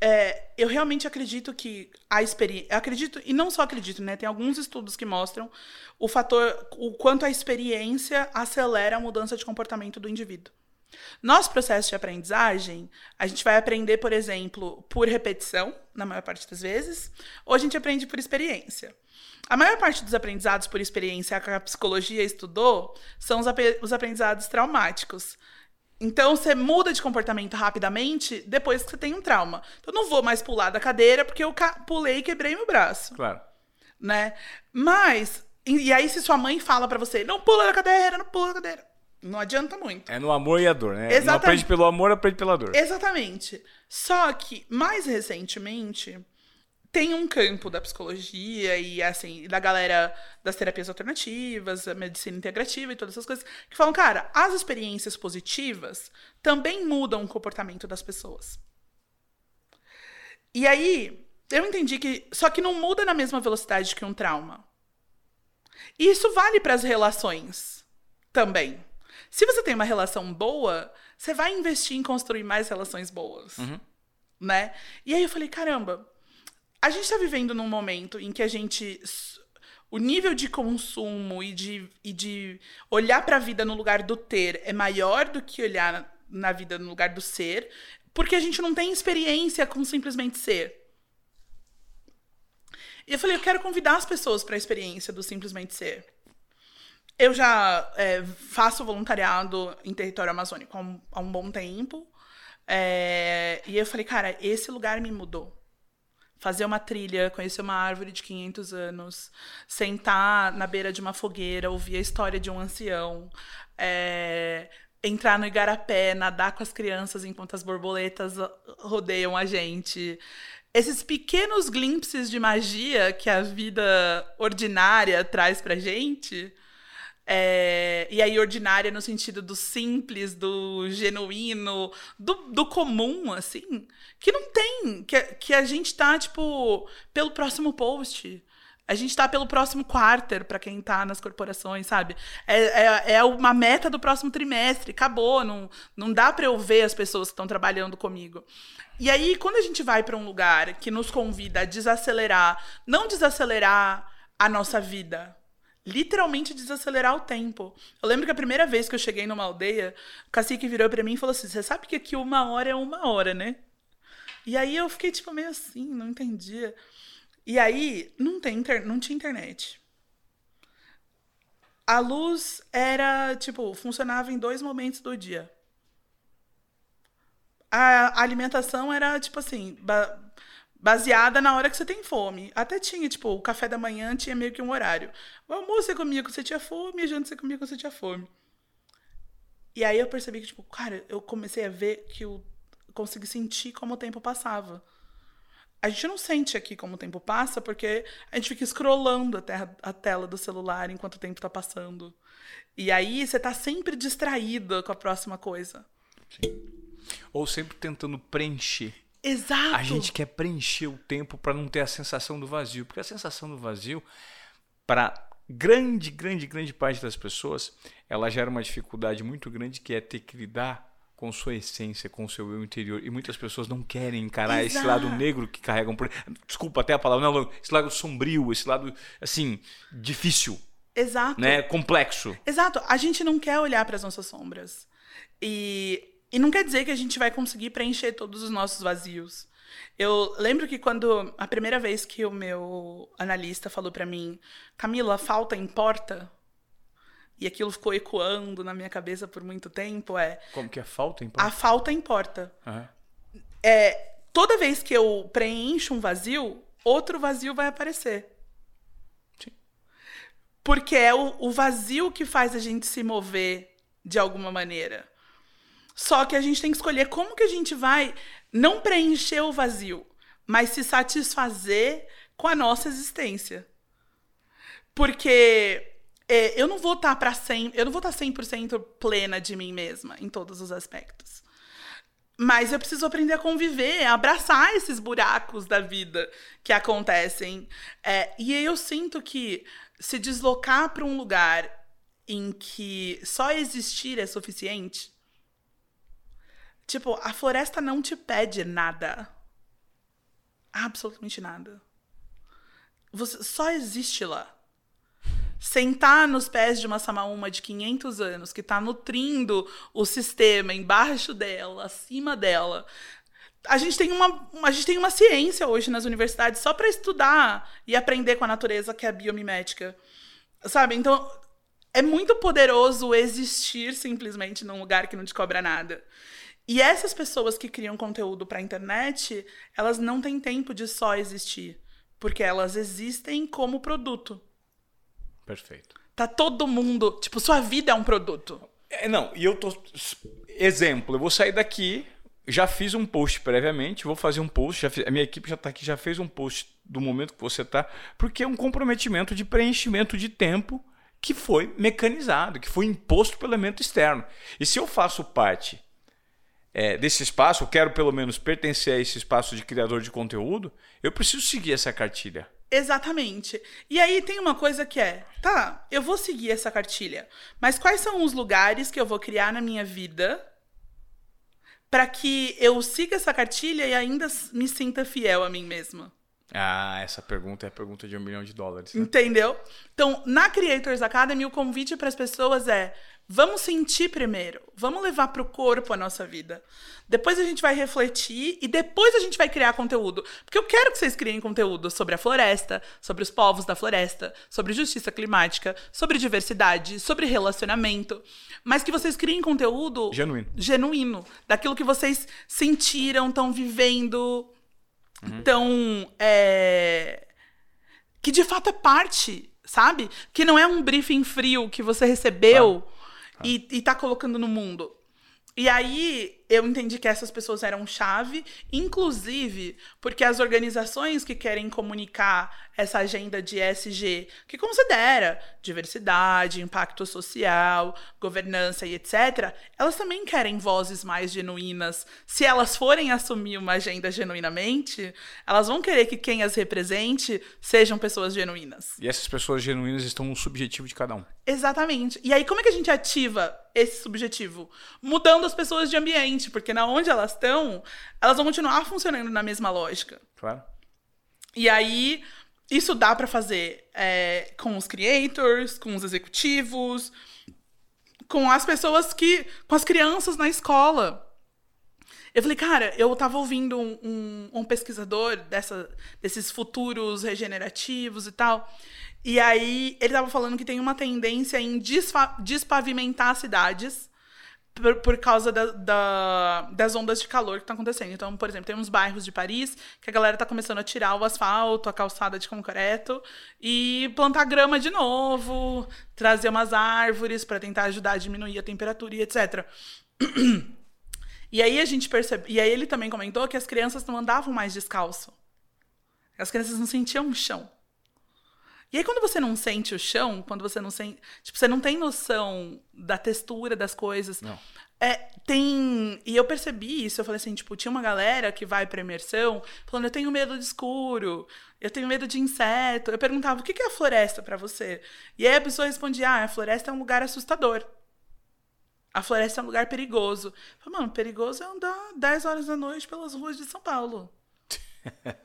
é, eu realmente acredito que a experiência. Acredito, e não só acredito, né? Tem alguns estudos que mostram o fator, o quanto a experiência acelera a mudança de comportamento do indivíduo. Nosso processo de aprendizagem, a gente vai aprender, por exemplo, por repetição, na maior parte das vezes, ou a gente aprende por experiência. A maior parte dos aprendizados por experiência que a psicologia estudou são os, ape- os aprendizados traumáticos. Então, você muda de comportamento rapidamente depois que você tem um trauma. Então, eu não vou mais pular da cadeira porque eu pulei e quebrei meu braço Claro. né? Mas, e, e aí se sua mãe fala pra você, não pula da cadeira, não pula da cadeira, não adianta muito. É no amor e a dor, né? Não Exatamente. aprende pelo amor, aprende pela dor. Exatamente. Só que, mais recentemente, tem um campo da psicologia e, assim, da galera das terapias alternativas, da medicina integrativa e todas essas coisas, que falam, cara, as experiências positivas também mudam o comportamento das pessoas. E aí, eu entendi que. Só que não muda na mesma velocidade que um trauma. E isso vale para as relações também. Se você tem uma relação boa, você vai investir em construir mais relações boas. Né? E aí eu falei, caramba, a gente tá vivendo num momento em que a gente. O nível de consumo e de, e de olhar para a vida no lugar do ter é maior do que olhar na, na vida no lugar do ser, porque a gente não tem experiência com simplesmente ser. E eu falei, eu quero convidar as pessoas para a experiência do simplesmente ser. Eu já é, faço voluntariado em território amazônico há um, há um bom tempo. É, e eu falei, cara, esse lugar me mudou. Fazer uma trilha, conhecer uma árvore de 500 anos, sentar na beira de uma fogueira, ouvir a história de um ancião, é, entrar no igarapé, nadar com as crianças enquanto as borboletas rodeiam a gente. Esses pequenos glimpses de magia que a vida ordinária traz pra gente. É, e aí, ordinária no sentido do simples, do genuíno, do, do comum, assim, que não tem. Que, que a gente tá, tipo, pelo próximo post. A gente tá pelo próximo quarter, para quem tá nas corporações, sabe? É, é, é uma meta do próximo trimestre, acabou. Não, não dá para eu ver as pessoas que estão trabalhando comigo. E aí, quando a gente vai para um lugar que nos convida a desacelerar, não desacelerar a nossa vida, literalmente desacelerar o tempo. Eu lembro que a primeira vez que eu cheguei numa aldeia, o cacique virou para mim e falou assim: Você sabe que aqui uma hora é uma hora, né? E aí eu fiquei tipo meio assim, não entendia. E aí não, tem inter... não tinha internet. A luz era, tipo, funcionava em dois momentos do dia. A alimentação era, tipo assim, baseada na hora que você tem fome. Até tinha, tipo, o café da manhã tinha meio que um horário. O almoço você comia quando você tinha fome, a janta você comia quando você tinha fome. E aí eu percebi que, tipo, cara, eu comecei a ver que eu consegui sentir como o tempo passava. A gente não sente aqui como o tempo passa, porque a gente fica scrollando a, a tela do celular enquanto o tempo tá passando. E aí você tá sempre distraída com a próxima coisa. Sim. Ou sempre tentando preencher. Exato. A gente quer preencher o tempo para não ter a sensação do vazio, porque a sensação do vazio para grande, grande, grande parte das pessoas, ela gera uma dificuldade muito grande que é ter que lidar com sua essência, com seu eu interior. E muitas pessoas não querem encarar Exato. esse lado negro que carregam por. Desculpa até a palavra, não, esse lado sombrio, esse lado assim, difícil, Exato. né, complexo. Exato. A gente não quer olhar para as nossas sombras. E e não quer dizer que a gente vai conseguir preencher todos os nossos vazios. Eu lembro que quando a primeira vez que o meu analista falou para mim, Camila, falta importa, e aquilo ficou ecoando na minha cabeça por muito tempo, é Como que é falta, a falta importa. Uhum. É toda vez que eu preencho um vazio, outro vazio vai aparecer. Sim. Porque é o, o vazio que faz a gente se mover de alguma maneira. Só que a gente tem que escolher como que a gente vai não preencher o vazio, mas se satisfazer com a nossa existência. Porque é, eu não vou estar para 100, eu não vou estar 100% plena de mim mesma em todos os aspectos. Mas eu preciso aprender a conviver, a abraçar esses buracos da vida que acontecem. É, e eu sinto que se deslocar para um lugar em que só existir é suficiente. Tipo, a floresta não te pede nada. Absolutamente nada. Você só existe lá. Sentar nos pés de uma samaúma de 500 anos que está nutrindo o sistema embaixo dela, acima dela. A gente tem uma, a gente tem uma ciência hoje nas universidades só para estudar e aprender com a natureza, que é a biomimética. Sabe? Então, é muito poderoso existir simplesmente num lugar que não te cobra nada. E essas pessoas que criam conteúdo para a internet, elas não têm tempo de só existir, porque elas existem como produto. Perfeito. Tá todo mundo, tipo, sua vida é um produto. É, não, e eu tô exemplo, eu vou sair daqui, já fiz um post previamente, vou fazer um post, já fiz, a minha equipe já está aqui, já fez um post do momento que você está, porque é um comprometimento de preenchimento de tempo que foi mecanizado, que foi imposto pelo elemento externo. E se eu faço parte é, desse espaço, eu quero pelo menos pertencer a esse espaço de criador de conteúdo, eu preciso seguir essa cartilha. Exatamente. E aí tem uma coisa que é, tá, eu vou seguir essa cartilha, mas quais são os lugares que eu vou criar na minha vida para que eu siga essa cartilha e ainda me sinta fiel a mim mesma? Ah, essa pergunta é a pergunta de um milhão de dólares. Né? Entendeu? Então, na Creators Academy, o convite para as pessoas é: vamos sentir primeiro, vamos levar para o corpo a nossa vida. Depois a gente vai refletir e depois a gente vai criar conteúdo. Porque eu quero que vocês criem conteúdo sobre a floresta, sobre os povos da floresta, sobre justiça climática, sobre diversidade, sobre relacionamento. Mas que vocês criem conteúdo genuíno. Genuíno. Daquilo que vocês sentiram, estão vivendo Uhum. Então, é... que de fato é parte, sabe? Que não é um briefing frio que você recebeu e, e tá colocando no mundo. E aí eu entendi que essas pessoas eram chave, inclusive porque as organizações que querem comunicar essa agenda de ESG, que considera diversidade, impacto social, governança e etc., elas também querem vozes mais genuínas. Se elas forem assumir uma agenda genuinamente, elas vão querer que quem as represente sejam pessoas genuínas. E essas pessoas genuínas estão no subjetivo de cada um. Exatamente. E aí, como é que a gente ativa esse subjetivo? Mudando as pessoas de ambiente, porque na onde elas estão, elas vão continuar funcionando na mesma lógica. Claro. E aí, isso dá para fazer é, com os creators, com os executivos, com as pessoas que. com as crianças na escola. Eu falei, cara, eu tava ouvindo um, um, um pesquisador dessa, desses futuros regenerativos e tal. E aí ele tava falando que tem uma tendência em despavimentar cidades por, por causa da, da, das ondas de calor que estão acontecendo. Então, por exemplo, tem uns bairros de Paris que a galera está começando a tirar o asfalto, a calçada de concreto e plantar grama de novo, trazer umas árvores para tentar ajudar a diminuir a temperatura e etc. <clears throat> E aí a gente percebe. E aí ele também comentou que as crianças não andavam mais descalço. As crianças não sentiam o chão. E aí, quando você não sente o chão, quando você não sente. Tipo, você não tem noção da textura das coisas. Não. É, tem. E eu percebi isso, eu falei assim, tipo, tinha uma galera que vai pra imersão falando, eu tenho medo de escuro, eu tenho medo de inseto. Eu perguntava, o que é a floresta para você? E aí a pessoa respondia, ah, a floresta é um lugar assustador. A floresta é um lugar perigoso. Eu falei, mano, perigoso é andar 10 horas da noite pelas ruas de São Paulo.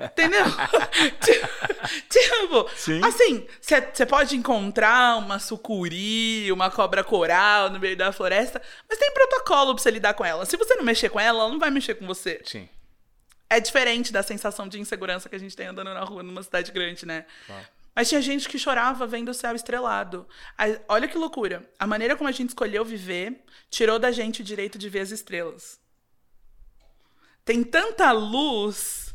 Entendeu? <laughs> tipo, Sim. assim, você pode encontrar uma sucuri, uma cobra coral no meio da floresta, mas tem protocolo pra você lidar com ela. Se você não mexer com ela, ela não vai mexer com você. Sim. É diferente da sensação de insegurança que a gente tem andando na rua numa cidade grande, né? Claro. Mas tinha gente que chorava vendo o céu estrelado. Aí, olha que loucura. A maneira como a gente escolheu viver tirou da gente o direito de ver as estrelas. tem tanta luz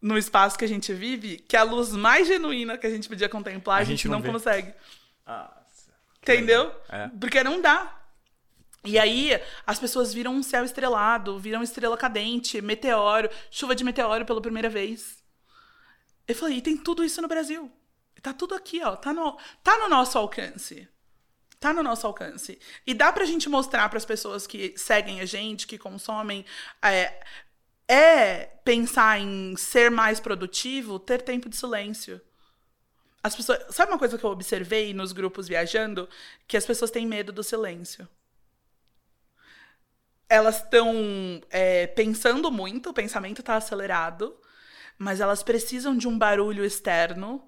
no espaço que a gente vive que a luz mais genuína que a gente podia contemplar a, a gente, gente, não, não consegue. Nossa, Entendeu? É. Porque não dá. E aí, as pessoas viram um céu estrelado, viram estrela cadente, meteoro, chuva de meteoro pela primeira vez. Eu falei, e tem tudo isso no Brasil. Tá tudo aqui, ó. Tá no, tá no nosso alcance. Tá no nosso alcance. E dá pra gente mostrar para as pessoas que seguem a gente, que consomem, é, é pensar em ser mais produtivo, ter tempo de silêncio. As pessoas, sabe uma coisa que eu observei nos grupos viajando? Que as pessoas têm medo do silêncio. Elas estão é, pensando muito, o pensamento está acelerado, mas elas precisam de um barulho externo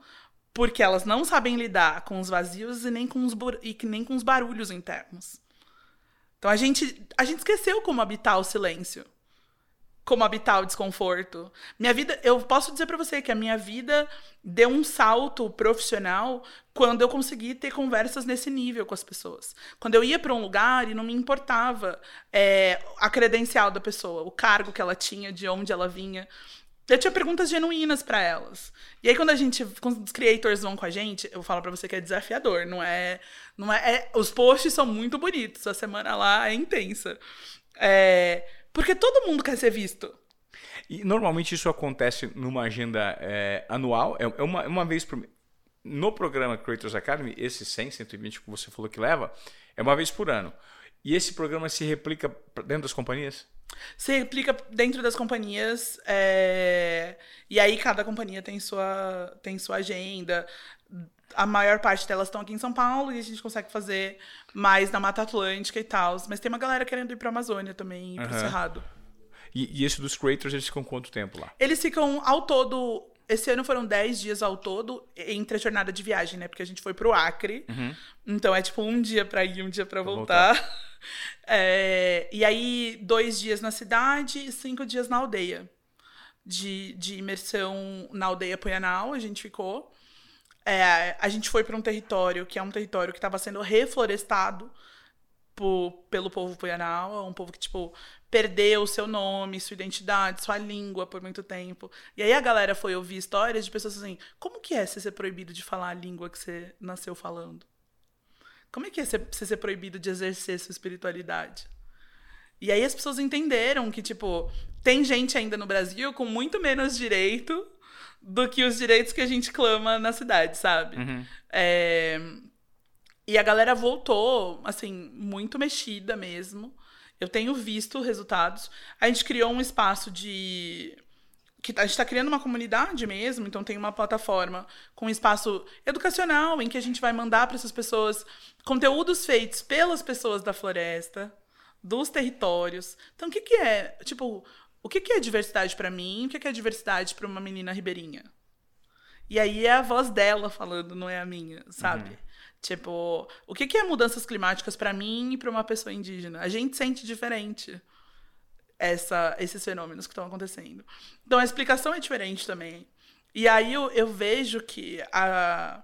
porque elas não sabem lidar com os vazios e nem com os, e nem com os barulhos internos. Então a gente, a gente esqueceu como habitar o silêncio. Como habitar o desconforto. Minha vida, eu posso dizer para você que a minha vida deu um salto profissional quando eu consegui ter conversas nesse nível com as pessoas. Quando eu ia para um lugar e não me importava é, a credencial da pessoa, o cargo que ela tinha, de onde ela vinha. Eu tinha perguntas genuínas para elas. E aí, quando a gente, quando os creators vão com a gente, eu falo para você que é desafiador, não é, não é, é, Os posts são muito bonitos, a semana lá é intensa. É, porque todo mundo quer ser visto. E normalmente isso acontece numa agenda é, anual, é, é uma, uma vez por No programa Creators Academy, esse 100, 120 que você falou que leva, é uma vez por ano. E esse programa se replica dentro das companhias? Se replica dentro das companhias, é... e aí cada companhia tem sua, tem sua agenda. A maior parte delas estão aqui em São Paulo e a gente consegue fazer mais na Mata Atlântica e tal. Mas tem uma galera querendo ir para Amazônia também, para o Cerrado. E, e esse dos creators, eles ficam quanto tempo lá? Eles ficam ao todo esse ano foram 10 dias ao todo entre a jornada de viagem, né? Porque a gente foi pro Acre. Uhum. Então é tipo um dia para ir, um dia para voltar. voltar. <laughs> É, e aí, dois dias na cidade e cinco dias na aldeia. De, de imersão na aldeia Punhanal, a gente ficou. É, a gente foi para um território que é um território que estava sendo reflorestado por, pelo povo Punhanal. É um povo que, tipo, perdeu o seu nome, sua identidade, sua língua por muito tempo. E aí a galera foi ouvir histórias de pessoas assim: como que é você ser proibido de falar a língua que você nasceu falando? Como é que é você ser proibido de exercer sua espiritualidade? E aí as pessoas entenderam que, tipo, tem gente ainda no Brasil com muito menos direito do que os direitos que a gente clama na cidade, sabe? Uhum. É... E a galera voltou, assim, muito mexida mesmo. Eu tenho visto resultados. A gente criou um espaço de que a gente está criando uma comunidade mesmo, então tem uma plataforma com um espaço educacional em que a gente vai mandar para essas pessoas conteúdos feitos pelas pessoas da floresta, dos territórios. Então, o que, que é, tipo, o que, que é diversidade para mim? O que, que é diversidade para uma menina ribeirinha? E aí é a voz dela falando, não é a minha, sabe? Uhum. Tipo, o que, que é mudanças climáticas para mim e para uma pessoa indígena? A gente sente diferente essa, esses fenômenos que estão acontecendo. Então a explicação é diferente também. E aí eu, eu vejo que a,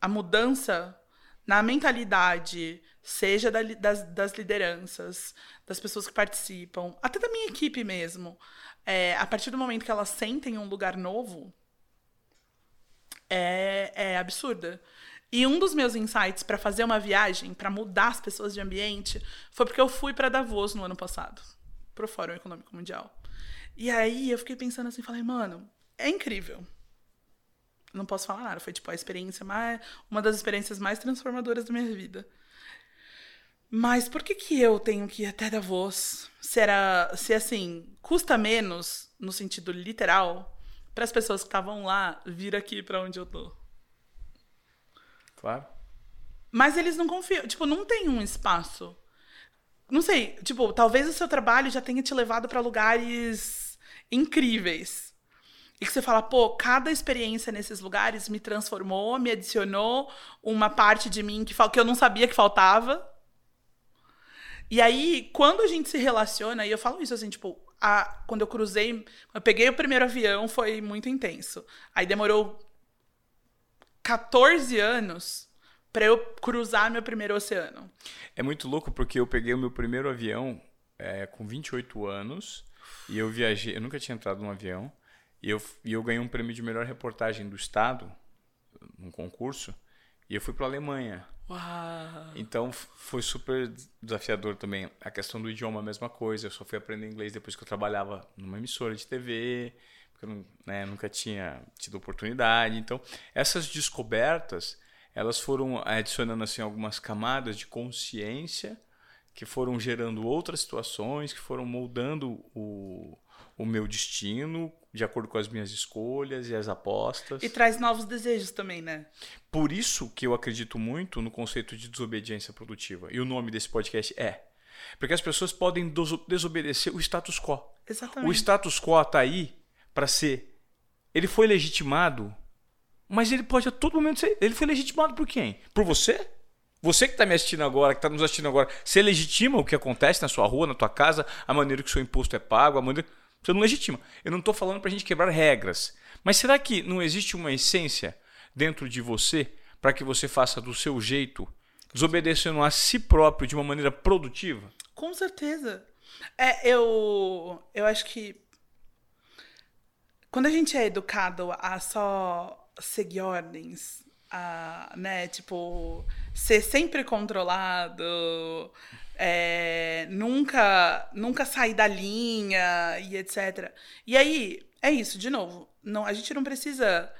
a mudança na mentalidade, seja da, das, das lideranças, das pessoas que participam, até da minha equipe mesmo, é, a partir do momento que elas sentem um lugar novo, é, é absurda. E um dos meus insights para fazer uma viagem, para mudar as pessoas de ambiente, foi porque eu fui para Davos no ano passado pro Fórum Econômico Mundial. E aí eu fiquei pensando assim, falei, mano, é incrível. Não posso falar nada, foi tipo a experiência mais uma das experiências mais transformadoras da minha vida. Mas por que que eu tenho que ir até Davos? Se era, se assim, custa menos no sentido literal para as pessoas que estavam lá vir aqui para onde eu tô. Claro. Mas eles não confiam, tipo, não tem um espaço não sei, tipo, talvez o seu trabalho já tenha te levado para lugares incríveis. E que você fala, pô, cada experiência nesses lugares me transformou, me adicionou uma parte de mim que, que eu não sabia que faltava. E aí, quando a gente se relaciona, e eu falo isso assim, tipo, a, quando eu cruzei, eu peguei o primeiro avião, foi muito intenso. Aí demorou 14 anos para eu cruzar meu primeiro oceano. É muito louco porque eu peguei o meu primeiro avião é, com 28 anos E eu viajei, eu nunca tinha entrado num avião. E eu, e eu ganhei um prêmio de melhor reportagem do Estado, num concurso. E eu fui para Alemanha. Uau. Então foi super desafiador também. A questão do idioma, a mesma coisa. Eu só fui aprender inglês depois que eu trabalhava numa emissora de TV, porque eu né, nunca tinha tido oportunidade. Então, essas descobertas, elas foram adicionando assim algumas camadas de consciência que foram gerando outras situações, que foram moldando o, o meu destino de acordo com as minhas escolhas e as apostas. E traz novos desejos também, né? Por isso que eu acredito muito no conceito de desobediência produtiva. E o nome desse podcast é. Porque as pessoas podem deso- desobedecer o status quo. Exatamente. O status quo está aí para ser. Ele foi legitimado, mas ele pode a todo momento ser. Ele foi legitimado por quem? Por você? Você que está me assistindo agora, que está nos assistindo agora, você legitima o que acontece na sua rua, na tua casa, a maneira que o seu imposto é pago, a maneira. Você não legitima. Eu não estou falando para a gente quebrar regras. Mas será que não existe uma essência dentro de você para que você faça do seu jeito, desobedecendo a si próprio de uma maneira produtiva? Com certeza. É, eu, eu acho que quando a gente é educado a só seguir ordens, a, né, tipo, ser sempre controlado, é, nunca, nunca sair da linha e etc. E aí, é isso, de novo, não, a gente não precisa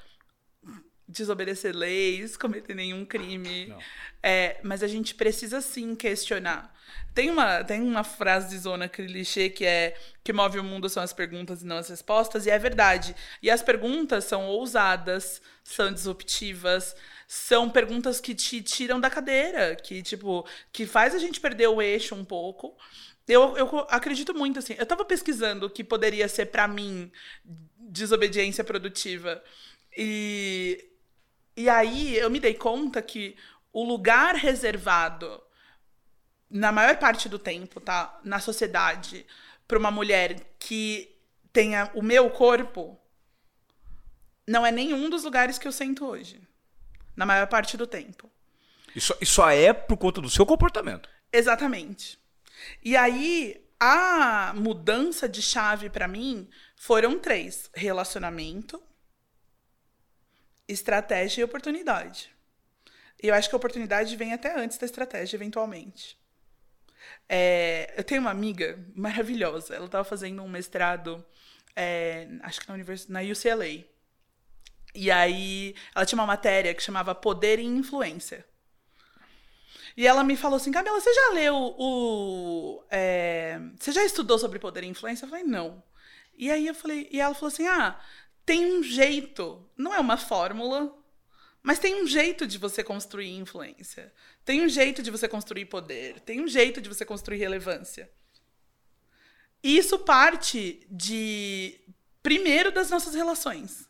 desobedecer leis, cometer nenhum crime. É, mas a gente precisa sim questionar. Tem uma, tem uma frase de zona clichê que é que move o mundo são as perguntas e não as respostas, e é verdade. E as perguntas são ousadas, são disruptivas, são perguntas que te tiram da cadeira, que tipo, que faz a gente perder o eixo um pouco. Eu, eu acredito muito assim. Eu tava pesquisando o que poderia ser pra mim desobediência produtiva. E e aí eu me dei conta que o lugar reservado, na maior parte do tempo, tá? Na sociedade, para uma mulher que tenha o meu corpo, não é nenhum dos lugares que eu sento hoje. Na maior parte do tempo. E só, e só é por conta do seu comportamento. Exatamente. E aí, a mudança de chave para mim foram três: relacionamento, estratégia e oportunidade. E eu acho que a oportunidade vem até antes da estratégia, eventualmente. É, eu tenho uma amiga maravilhosa. Ela estava fazendo um mestrado, é, acho que na, univers... na UCLA. E aí, ela tinha uma matéria que chamava Poder e Influência. E ela me falou assim, Camila, você já leu o. é, você já estudou sobre poder e influência? Eu falei, não. E aí eu falei, e ela falou assim: ah, tem um jeito, não é uma fórmula, mas tem um jeito de você construir influência. Tem um jeito de você construir poder. Tem um jeito de você construir relevância. E isso parte de. Primeiro das nossas relações.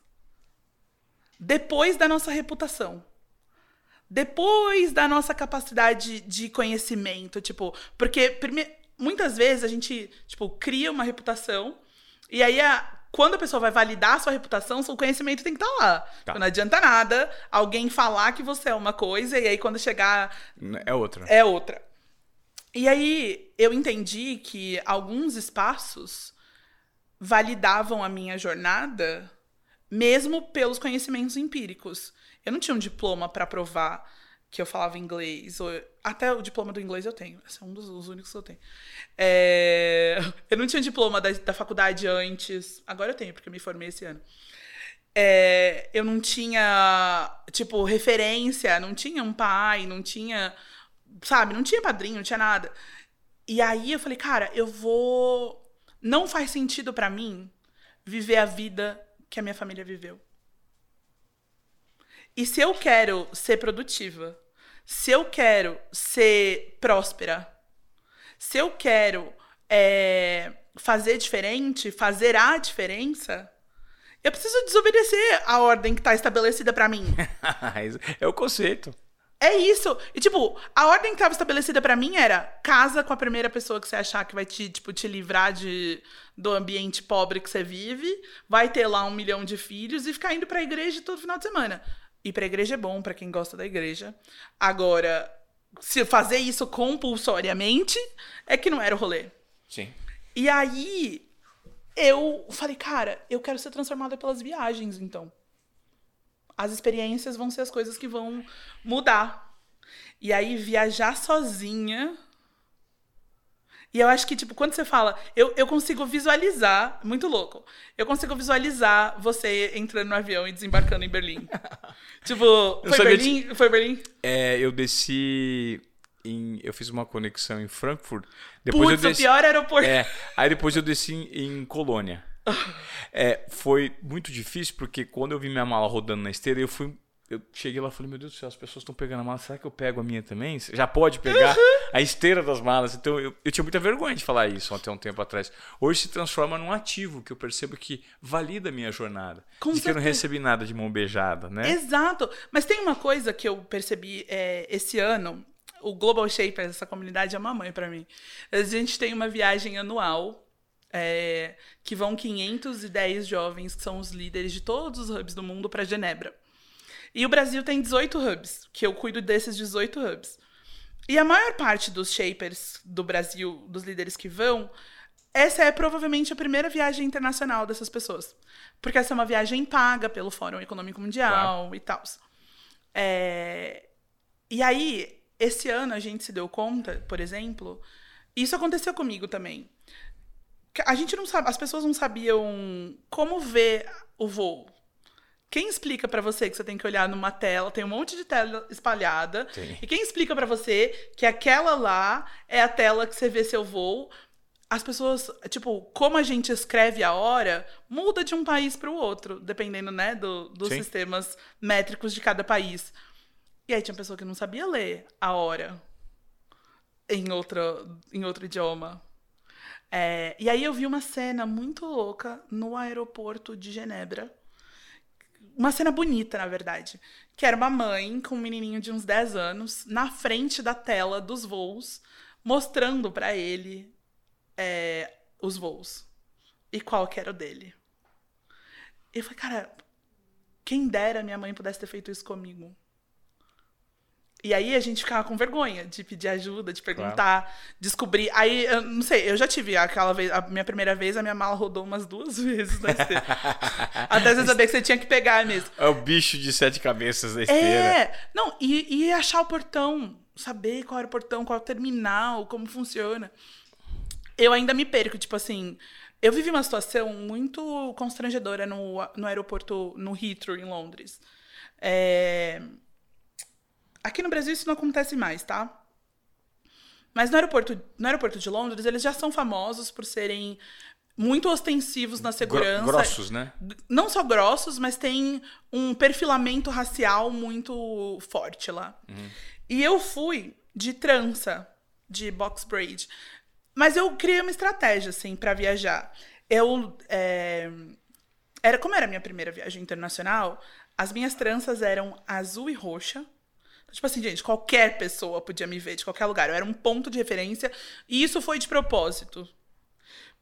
Depois da nossa reputação depois da nossa capacidade de conhecimento, tipo, porque prime... muitas vezes a gente, tipo, cria uma reputação e aí a... quando a pessoa vai validar a sua reputação, seu conhecimento tem que estar lá. Tá. Não adianta nada alguém falar que você é uma coisa e aí quando chegar É outra. é outra. E aí eu entendi que alguns espaços validavam a minha jornada mesmo pelos conhecimentos empíricos. Eu não tinha um diploma para provar que eu falava inglês. Ou... Até o diploma do inglês eu tenho. Esse é um dos os únicos que eu tenho. É... <laughs> Eu não tinha diploma da, da faculdade antes. Agora eu tenho, porque eu me formei esse ano. É... Eu não tinha, tipo, referência. Não tinha um pai, não tinha... Sabe? Não tinha padrinho, não tinha nada. E aí eu falei, cara, eu vou... Não faz sentido para mim viver a vida que a minha família viveu. E se eu quero ser produtiva, se eu quero ser próspera, se eu quero é, fazer diferente, fazer a diferença, eu preciso desobedecer a ordem que está estabelecida para mim. <laughs> é o conceito. É isso. E, tipo, a ordem que estava estabelecida para mim era casa com a primeira pessoa que você achar que vai te, tipo, te livrar de, do ambiente pobre que você vive, vai ter lá um milhão de filhos e ficar indo pra igreja todo final de semana. Ir pra igreja é bom para quem gosta da igreja. Agora, se fazer isso compulsoriamente, é que não era o rolê. Sim. E aí, eu falei, cara, eu quero ser transformada pelas viagens, então. As experiências vão ser as coisas que vão mudar. E aí, viajar sozinha. E eu acho que, tipo, quando você fala, eu, eu consigo visualizar, muito louco, eu consigo visualizar você entrando no avião e desembarcando em Berlim. <laughs> tipo, foi Berlim? Que... Foi Berlim? É, eu desci em, eu fiz uma conexão em Frankfurt. Depois eu desci, o pior aeroporto. É, aí depois eu desci em, em Colônia. <laughs> é, foi muito difícil porque quando eu vi minha mala rodando na esteira, eu fui eu cheguei lá e falei, meu Deus do céu, as pessoas estão pegando a mala, será que eu pego a minha também? Já pode pegar uhum. a esteira das malas. Então eu, eu tinha muita vergonha de falar isso até um tempo atrás. Hoje se transforma num ativo que eu percebo que valida a minha jornada. Com de certeza. que eu não recebi nada de mão beijada, né? Exato. Mas tem uma coisa que eu percebi é, esse ano, o Global Shapers, essa comunidade é uma mãe para mim. A gente tem uma viagem anual é, que vão 510 jovens, que são os líderes de todos os hubs do mundo, para Genebra. E o Brasil tem 18 hubs, que eu cuido desses 18 hubs. E a maior parte dos shapers do Brasil, dos líderes que vão, essa é provavelmente a primeira viagem internacional dessas pessoas. Porque essa é uma viagem paga pelo Fórum Econômico Mundial claro. e tal. É... E aí, esse ano a gente se deu conta, por exemplo, isso aconteceu comigo também. A gente não sabe, as pessoas não sabiam como ver o voo. Quem explica para você que você tem que olhar numa tela, tem um monte de tela espalhada, Sim. e quem explica para você que aquela lá é a tela que você vê seu voo? As pessoas, tipo, como a gente escreve a hora, muda de um país para o outro, dependendo, né, do, dos Sim. sistemas métricos de cada país. E aí tinha pessoa que não sabia ler a hora em, outra, em outro idioma. É, e aí eu vi uma cena muito louca no aeroporto de Genebra. Uma cena bonita, na verdade. Que era uma mãe com um menininho de uns 10 anos na frente da tela dos voos, mostrando para ele é, os voos. E qual que era o dele. E eu falei, cara, quem dera minha mãe pudesse ter feito isso comigo. E aí a gente ficava com vergonha de pedir ajuda, de perguntar, claro. descobrir. Aí, eu não sei, eu já tive aquela vez, a minha primeira vez, a minha mala rodou umas duas <laughs> vezes na <laughs> esteira. Até você saber que você tinha que pegar mesmo. É o bicho de sete cabeças da esteira. É, não, e, e achar o portão, saber qual era o portão, qual é o terminal, como funciona. Eu ainda me perco, tipo assim. Eu vivi uma situação muito constrangedora no, no aeroporto, no Heathrow, em Londres. É Aqui no Brasil isso não acontece mais, tá? Mas no aeroporto, no aeroporto de Londres, eles já são famosos por serem muito ostensivos na segurança. Grossos, né? Não só grossos, mas tem um perfilamento racial muito forte lá. Uhum. E eu fui de trança, de box braid. Mas eu criei uma estratégia, assim, para viajar. Eu. É... Era, como era a minha primeira viagem internacional, as minhas tranças eram azul e roxa. Tipo assim, gente, qualquer pessoa podia me ver de qualquer lugar. Eu era um ponto de referência. E isso foi de propósito.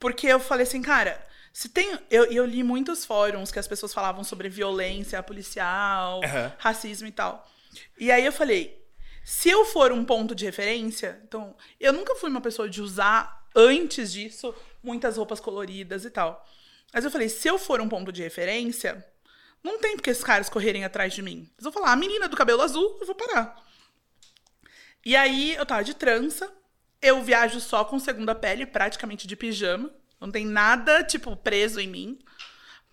Porque eu falei assim, cara, se tem. Eu, eu li muitos fóruns que as pessoas falavam sobre violência policial, uhum. racismo e tal. E aí eu falei, se eu for um ponto de referência, então. Eu nunca fui uma pessoa de usar, antes disso, muitas roupas coloridas e tal. Mas eu falei, se eu for um ponto de referência, não tem porque esses caras correrem atrás de mim. Eles vão falar, a menina do cabelo azul, eu vou parar. E aí eu tava de trança. Eu viajo só com segunda pele, praticamente de pijama. Não tem nada, tipo, preso em mim.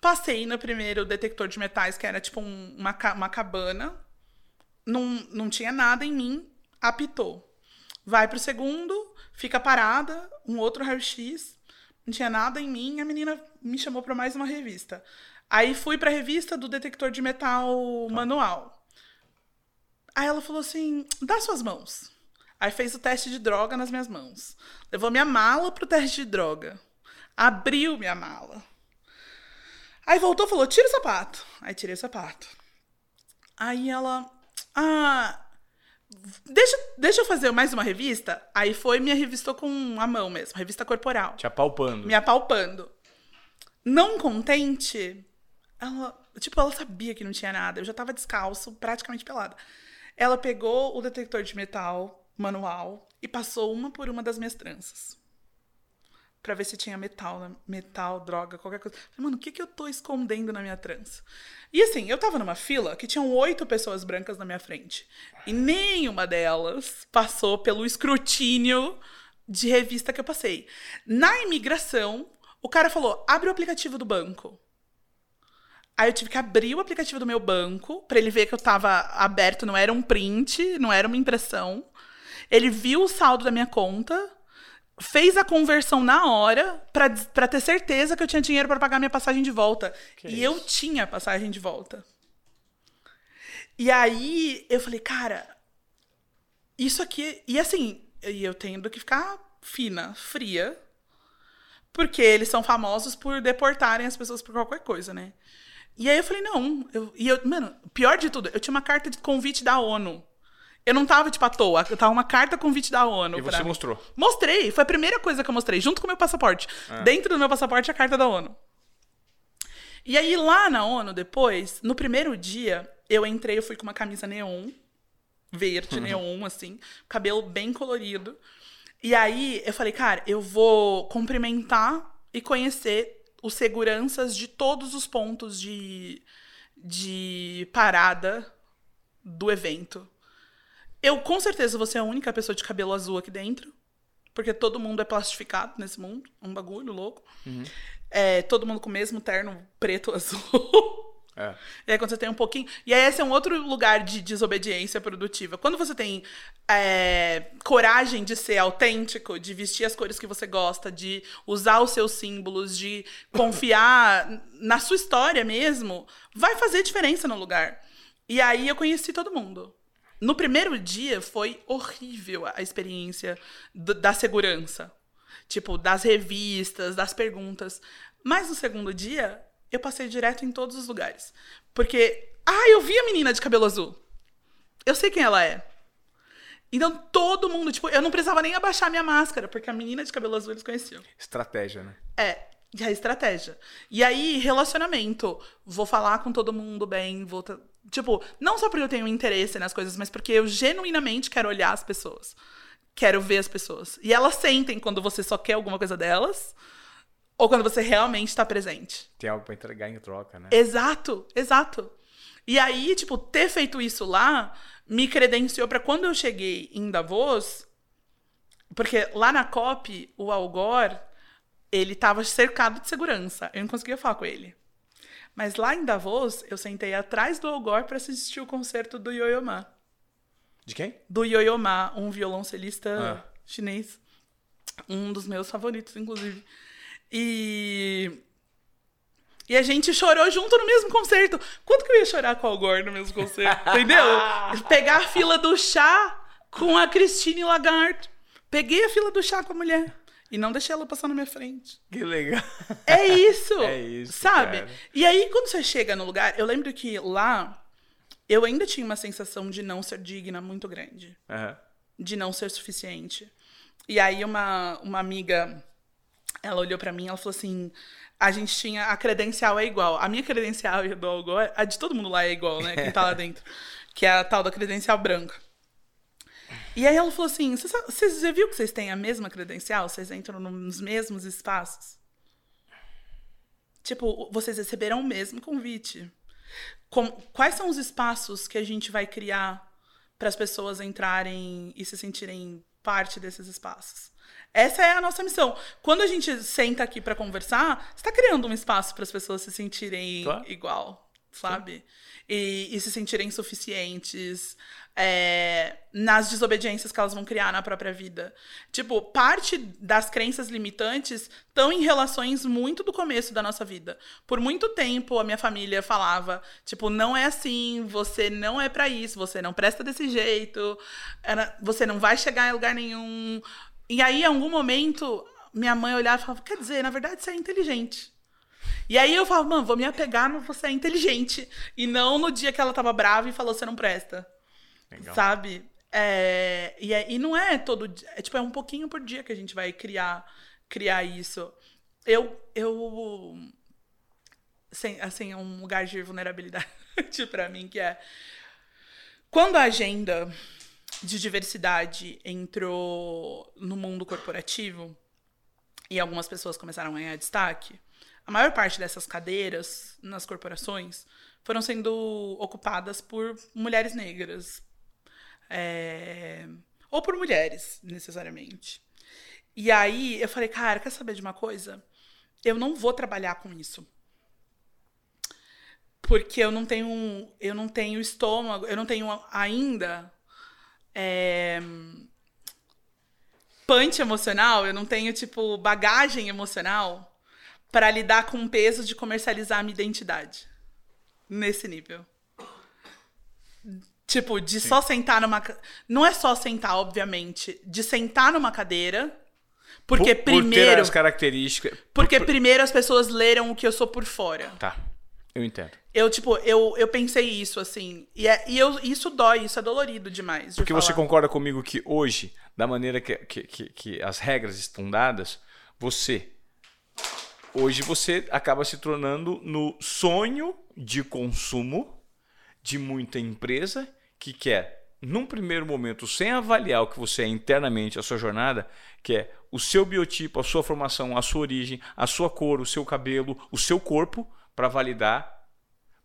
Passei no primeiro detector de metais, que era tipo um, uma, uma cabana. Não, não tinha nada em mim. Apitou. Vai pro segundo, fica parada, um outro raio-x. Não tinha nada em mim. A menina me chamou para mais uma revista. Aí fui pra revista do detector de metal tá. manual. Aí ela falou assim: dá suas mãos. Aí fez o teste de droga nas minhas mãos. Levou minha mala pro teste de droga. Abriu minha mala. Aí voltou e falou: tira o sapato. Aí tirei o sapato. Aí ela. Ah. Deixa, deixa eu fazer mais uma revista. Aí foi me revistou com a mão mesmo, revista corporal. Te apalpando. Me apalpando. Não contente, ela, tipo, ela sabia que não tinha nada. Eu já tava descalço, praticamente pelada. Ela pegou o detector de metal manual e passou uma por uma das minhas tranças. pra ver se tinha metal, metal, droga, qualquer coisa. Falei, mano, o que, que eu tô escondendo na minha trança? E assim, eu tava numa fila que tinham oito pessoas brancas na minha frente. E nenhuma delas passou pelo escrutínio de revista que eu passei. Na imigração, o cara falou: abre o aplicativo do banco. Aí eu tive que abrir o aplicativo do meu banco para ele ver que eu tava aberto, não era um print, não era uma impressão. Ele viu o saldo da minha conta, fez a conversão na hora para ter certeza que eu tinha dinheiro para pagar minha passagem de volta. Que e isso? eu tinha passagem de volta. E aí eu falei, cara, isso aqui. E assim, eu tendo que ficar fina, fria. Porque eles são famosos por deportarem as pessoas por qualquer coisa, né? E aí eu falei, não. Eu, e eu, mano, pior de tudo, eu tinha uma carta de convite da ONU. Eu não tava, tipo, à toa. Eu tava uma carta convite da ONU. E você mim. mostrou. Mostrei. Foi a primeira coisa que eu mostrei, junto com o meu passaporte. Dentro do meu passaporte, a carta da ONU. E aí, lá na ONU, depois, no primeiro dia, eu entrei, eu fui com uma camisa neon, verde, neon, assim, cabelo bem colorido. E aí, eu falei, cara, eu vou cumprimentar e conhecer os seguranças de todos os pontos de, de parada do evento. Eu, com certeza, vou ser a única pessoa de cabelo azul aqui dentro. Porque todo mundo é plastificado nesse mundo. Um bagulho louco. É, todo mundo com o mesmo terno preto <laughs> azul. É. E aí, quando você tem um pouquinho. E aí, esse é um outro lugar de desobediência produtiva. Quando você tem é, coragem de ser autêntico, de vestir as cores que você gosta, de usar os seus símbolos, de confiar na sua história mesmo, vai fazer diferença no lugar. E aí, eu conheci todo mundo. No primeiro dia, foi horrível a experiência da segurança. Tipo, das revistas, das perguntas. Mas no segundo dia, eu passei direto em todos os lugares. Porque, ah, eu vi a menina de cabelo azul. Eu sei quem ela é. Então todo mundo, tipo, eu não precisava nem abaixar minha máscara, porque a menina de cabelo azul eles conheciam. Estratégia, né? É, e a estratégia. E aí, relacionamento. Vou falar com todo mundo bem, vou. Tipo, não só porque eu tenho interesse nas coisas, mas porque eu genuinamente quero olhar as pessoas. Quero ver as pessoas. E elas sentem quando você só quer alguma coisa delas, ou quando você realmente está presente. Tem algo pra entregar em troca, né? Exato, exato. E aí, tipo, ter feito isso lá me credenciou pra quando eu cheguei em Davos, porque lá na COP, o Al Gore, ele tava cercado de segurança. Eu não conseguia falar com ele. Mas lá em Davos, eu sentei atrás do Al Gore pra assistir o concerto do Yo-Yo Ma. De quem? Do Yo-Yo Ma, um violoncelista Ah. chinês. Um dos meus favoritos, inclusive. E. E a gente chorou junto no mesmo concerto. Quanto que eu ia chorar com o Al Gore no mesmo concerto? <laughs> Entendeu? Pegar a fila do chá com a Christine Lagarde. Peguei a fila do chá com a mulher. E não deixei ela passar na minha frente. Que legal. É isso! <laughs> É isso, Sabe? cara. E aí, quando você chega no lugar, eu lembro que lá eu ainda tinha uma sensação de não ser digna muito grande Aham. de não ser suficiente. E aí uma, uma amiga, ela olhou pra mim, ela falou assim, a gente tinha a credencial é igual. A minha credencial e a do Algor, a de todo mundo lá é igual, né? Quem tá lá <laughs> dentro, que é a tal da credencial branca. E aí ela falou assim, "Você já viu que vocês têm a mesma credencial? Vocês entram nos mesmos espaços? Tipo, vocês receberam o mesmo convite. Com- quais são os espaços que a gente vai criar para as pessoas entrarem e se sentirem parte desses espaços? Essa é a nossa missão. Quando a gente senta aqui para conversar, está criando um espaço para as pessoas se sentirem Claro. igual, sabe? E, e se sentirem suficientes é, nas desobediências que elas vão criar na própria vida. Tipo, parte das crenças limitantes estão em relações muito do começo da nossa vida. Por muito tempo, a minha família falava, tipo, não é assim, você não é pra isso, você não presta desse jeito, você não vai chegar em lugar nenhum. E aí, em algum momento, minha mãe olhava e falava, quer dizer, na verdade, você é inteligente. E aí eu falava, mano, vou me apegar no você é inteligente. E não no dia que ela tava brava e falou, você não presta. Legal. Sabe? É, e, é- e não é todo dia. É, tipo, é um pouquinho por dia que a gente vai criar, criar isso. Eu. eu sem- assim, é um lugar de vulnerabilidade <laughs> pra mim, que é. Quando a agenda de diversidade entrou no mundo corporativo, e algumas pessoas começaram a ganhar destaque, a maior parte dessas cadeiras nas corporações foram sendo ocupadas por mulheres negras. É... Ou por mulheres, necessariamente. E aí eu falei, cara, quer saber de uma coisa? Eu não vou trabalhar com isso. Porque eu não tenho, eu não tenho estômago, eu não tenho ainda é, punch emocional, eu não tenho, tipo, bagagem emocional para lidar com o peso de comercializar a minha identidade. Nesse nível. Tipo, de Sim. só sentar numa. Não é só sentar, obviamente. De sentar numa cadeira. Porque por, primeiro. Por ter as características. Porque por... primeiro as pessoas leram o que eu sou por fora. Tá. Eu entendo. Eu, tipo, eu, eu pensei isso, assim. E, é, e eu, isso dói, isso é dolorido demais. De Porque falar. você concorda comigo que hoje, da maneira que, que, que, que as regras estão dadas, você. Hoje você acaba se tornando no sonho de consumo de muita empresa que quer, num primeiro momento, sem avaliar o que você é internamente, a sua jornada, que é o seu biotipo, a sua formação, a sua origem, a sua cor, o seu cabelo, o seu corpo, para validar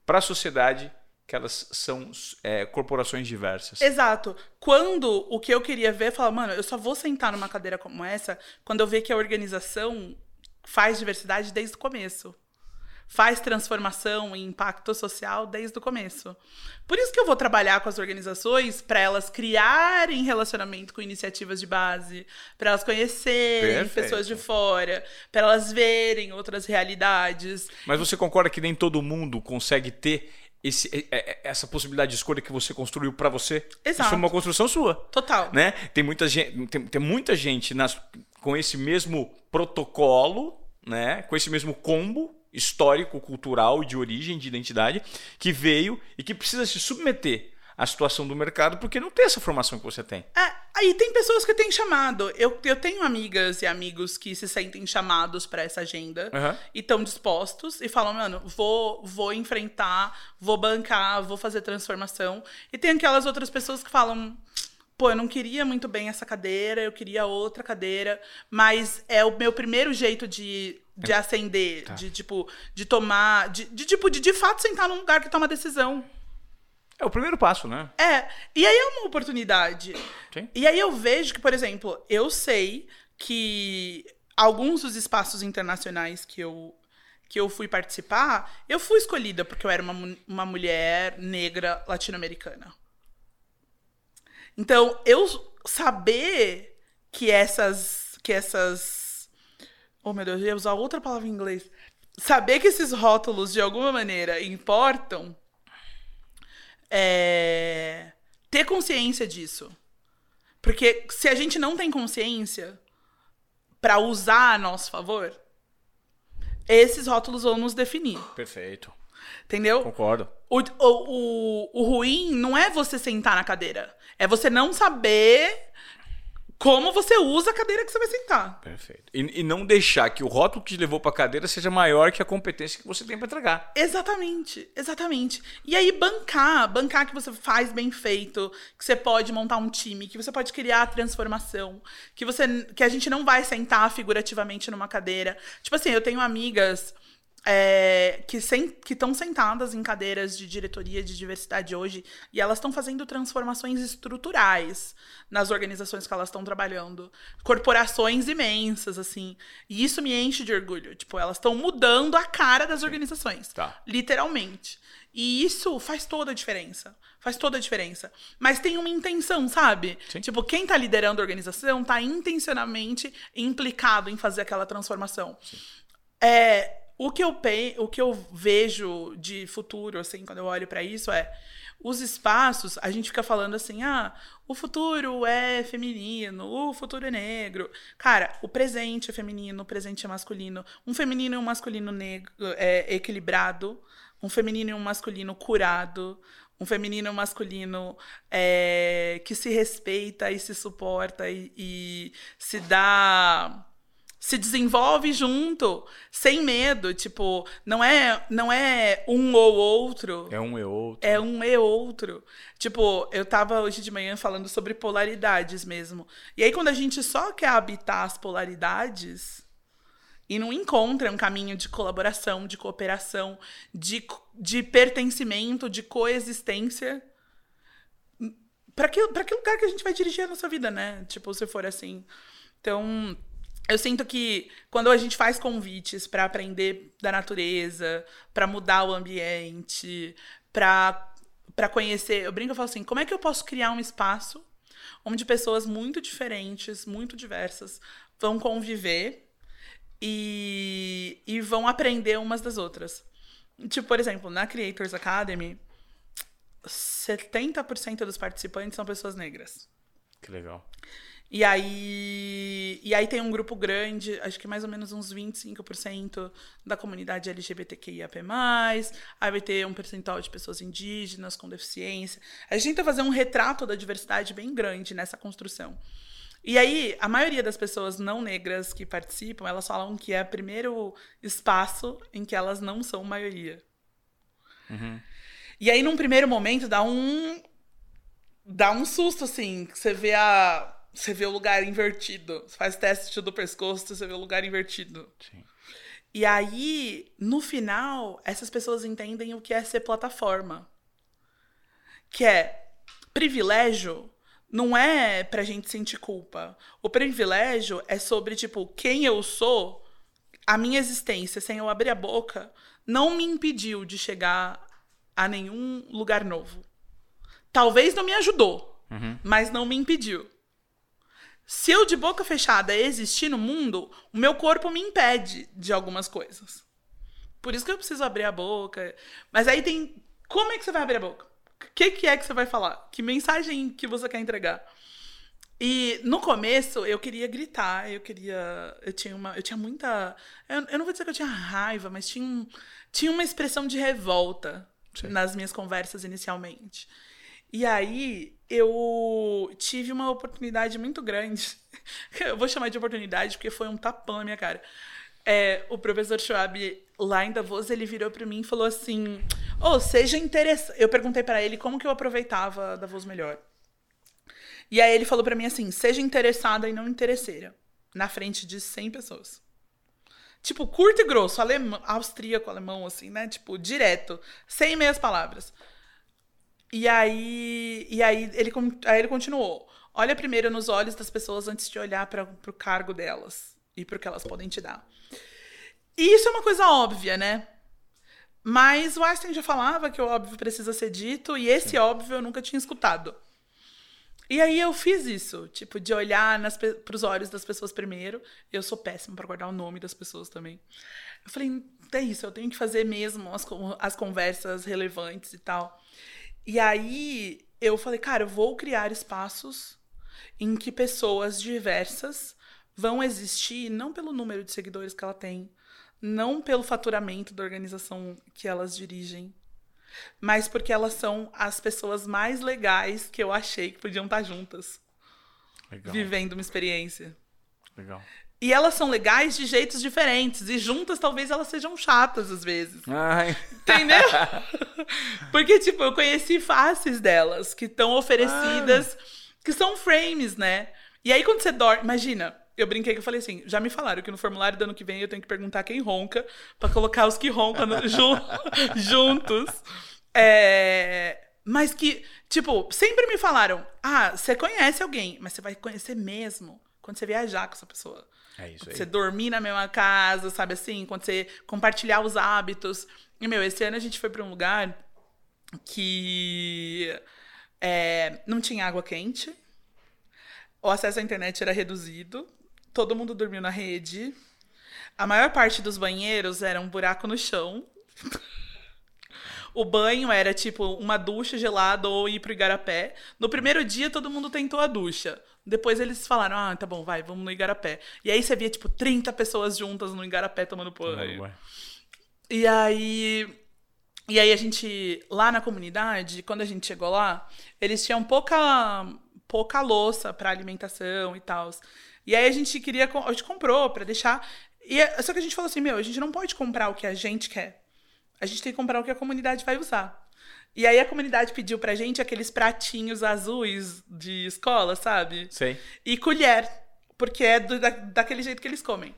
para a sociedade que elas são é, corporações diversas. Exato. Quando o que eu queria ver, falar, mano, eu só vou sentar numa cadeira como essa quando eu ver que a organização faz diversidade desde o começo faz transformação e impacto social desde o começo. Por isso que eu vou trabalhar com as organizações para elas criarem relacionamento com iniciativas de base, para elas conhecerem Perfeito. pessoas de fora, para elas verem outras realidades. Mas você concorda que nem todo mundo consegue ter esse, essa possibilidade de escolha que você construiu para você. Exato. Isso é uma construção sua. Total. Né? Tem muita gente, tem, tem muita gente nas, com esse mesmo protocolo, né? com esse mesmo combo, histórico, cultural, de origem, de identidade, que veio e que precisa se submeter à situação do mercado porque não tem essa formação que você tem. É, aí tem pessoas que têm chamado. Eu, eu tenho amigas e amigos que se sentem chamados para essa agenda uhum. e estão dispostos e falam, mano, vou, vou enfrentar, vou bancar, vou fazer transformação. E tem aquelas outras pessoas que falam pô, eu não queria muito bem essa cadeira, eu queria outra cadeira, mas é o meu primeiro jeito de de é. acender, tá. de tipo, de tomar, de, de tipo, de de fato sentar num lugar que toma decisão. É o primeiro passo, né? É. E aí é uma oportunidade. Sim. E aí eu vejo que, por exemplo, eu sei que alguns dos espaços internacionais que eu que eu fui participar, eu fui escolhida porque eu era uma, uma mulher negra latino-americana. Então, eu saber que essas que essas Oh, meu Deus, eu ia usar outra palavra em inglês. Saber que esses rótulos, de alguma maneira, importam. É... Ter consciência disso. Porque se a gente não tem consciência para usar a nosso favor, esses rótulos vão nos definir. Perfeito. Entendeu? Concordo. O, o, o, o ruim não é você sentar na cadeira. É você não saber como você usa a cadeira que você vai sentar. Perfeito. E, e não deixar que o rótulo que te levou para a cadeira seja maior que a competência que você tem para entregar. Exatamente, exatamente. E aí bancar, bancar que você faz bem feito, que você pode montar um time, que você pode criar a transformação, que você que a gente não vai sentar figurativamente numa cadeira. Tipo assim, eu tenho amigas é, que estão sentadas em cadeiras de diretoria de diversidade hoje e elas estão fazendo transformações estruturais nas organizações que elas estão trabalhando. Corporações imensas, assim. E isso me enche de orgulho. Tipo, elas estão mudando a cara das organizações. Tá. Literalmente. E isso faz toda a diferença. Faz toda a diferença. Mas tem uma intenção, sabe? Sim. Tipo, quem tá liderando a organização tá intencionalmente implicado em fazer aquela transformação. Sim. É, o que eu o que eu vejo de futuro assim quando eu olho para isso é os espaços a gente fica falando assim ah o futuro é feminino o futuro é negro cara o presente é feminino o presente é masculino. Um feminino e um masculino negro é equilibrado um feminino e um masculino curado um feminino e um masculino é, que se respeita e se suporta e, e se dá se desenvolve junto, sem medo, tipo, não é não é um ou outro. É um e outro. É um e outro. Tipo, eu tava hoje de manhã falando sobre polaridades mesmo. E aí quando a gente só quer habitar as polaridades, e não encontra um caminho de colaboração, de cooperação, de, de pertencimento, de coexistência para que, pra que lugar que a gente vai dirigir a nossa vida, né? Tipo, se for assim. Então, eu sinto que quando a gente faz convites para aprender da natureza, para mudar o ambiente, para para conhecer, eu brinco e falo assim, como é que eu posso criar um espaço onde pessoas muito diferentes, muito diversas, vão conviver e, e vão aprender umas das outras. Tipo, por exemplo, na Creators Academy, 70% dos participantes são pessoas negras. Que legal. E aí, e aí tem um grupo grande, acho que mais ou menos uns 25% da comunidade LGBTQIAP+, aí vai ter um percentual de pessoas indígenas com deficiência. A gente tenta fazer um retrato da diversidade bem grande nessa construção. E aí, a maioria das pessoas não negras que participam, elas falam que é o primeiro espaço em que elas não são maioria. Uhum. E aí, num primeiro momento, dá um. Dá um susto, assim. Você vê a. Você vê o lugar invertido. Você faz teste do pescoço, você vê o lugar invertido. Sim. E aí, no final, essas pessoas entendem o que é ser plataforma. Que é privilégio não é pra gente sentir culpa. O privilégio é sobre, tipo, quem eu sou, a minha existência, sem eu abrir a boca, não me impediu de chegar a nenhum lugar novo. Talvez não me ajudou, Uhum. mas não me impediu. Se eu de boca fechada existir no mundo, o meu corpo me impede de algumas coisas. Por isso que eu preciso abrir a boca. Mas aí tem. Como é que você vai abrir a boca? O que, que é que você vai falar? Que mensagem que você quer entregar? E no começo eu queria gritar, eu queria. Eu tinha uma. Eu tinha muita. Eu, eu não vou dizer que eu tinha raiva, mas tinha, um, tinha uma expressão de revolta Sim. nas minhas conversas inicialmente. E aí eu tive uma oportunidade muito grande. <laughs> Eu vou chamar de oportunidade porque foi um tapão na minha cara. É, o professor Schwab, lá em Davos, ele virou para mim e falou assim: "Oh, seja interessante". Eu perguntei para ele como que eu aproveitava Davos melhor. E aí ele falou para mim assim: "Seja interessada e não interesseira", na frente de 100 pessoas. Tipo, curto e grosso, alemão, austríaco, alemão, assim, né? Tipo, direto, sem meias palavras. E aí, e aí, ele, aí ele continuou. Olha primeiro nos olhos das pessoas antes de olhar para o cargo delas e para o que elas podem te dar. E isso é uma coisa óbvia, né? Mas o Einstein já falava que o óbvio precisa ser dito, e esse óbvio eu nunca tinha escutado. E aí eu fiz isso, tipo, de olhar para os olhos das pessoas primeiro. Eu sou péssima para guardar o nome das pessoas também. Eu falei, é isso, eu tenho que fazer mesmo as, as conversas relevantes e tal. E aí eu falei, cara, eu vou criar espaços em que pessoas diversas vão existir não pelo número de seguidores que ela tem, não pelo faturamento da organização que elas dirigem, mas porque elas são as pessoas mais legais que eu achei que podiam estar juntas, Legal. vivendo uma experiência. Legal. E elas são legais de jeitos diferentes, e juntas talvez elas sejam chatas às vezes. Ai. Entendeu? <laughs> Porque, tipo, eu conheci faces delas que estão oferecidas, que são frames, né? E aí, quando você dorme. Imagina, eu brinquei que eu falei assim: já me falaram que no formulário do ano que vem eu tenho que perguntar quem ronca, pra colocar os que roncam no- jun- <laughs> juntos. É, Mas que, tipo, sempre me falaram: ah, você conhece alguém, mas você vai conhecer mesmo quando você viajar com essa pessoa. É isso aí. Você dormir na mesma casa, sabe assim? Quando você compartilhar os hábitos. E, meu, esse ano a gente foi pra um lugar que é, não tinha água quente, o acesso à internet era reduzido, todo mundo dormiu na rede, a maior parte dos banheiros era um buraco no chão. <laughs> O banho era tipo uma ducha gelada ou ir pro igarapé. No primeiro dia todo mundo tentou a ducha. Depois eles falaram: "Ah, tá bom, vai, vamos no igarapé". E aí você via tipo 30 pessoas juntas no igarapé tomando banho. E aí. E aí a gente. Lá na comunidade, quando a gente chegou lá, eles tinham pouca, pouca louça para alimentação e tal. E aí a gente queria. A gente comprou para deixar. E, é- só que a gente falou assim: meu, a gente não pode comprar o que a gente quer. A gente tem que comprar o que a comunidade vai usar. E aí a comunidade pediu pra gente aqueles pratinhos azuis de escola, sabe? Sei. E colher, porque é do- da, daquele jeito que eles comem.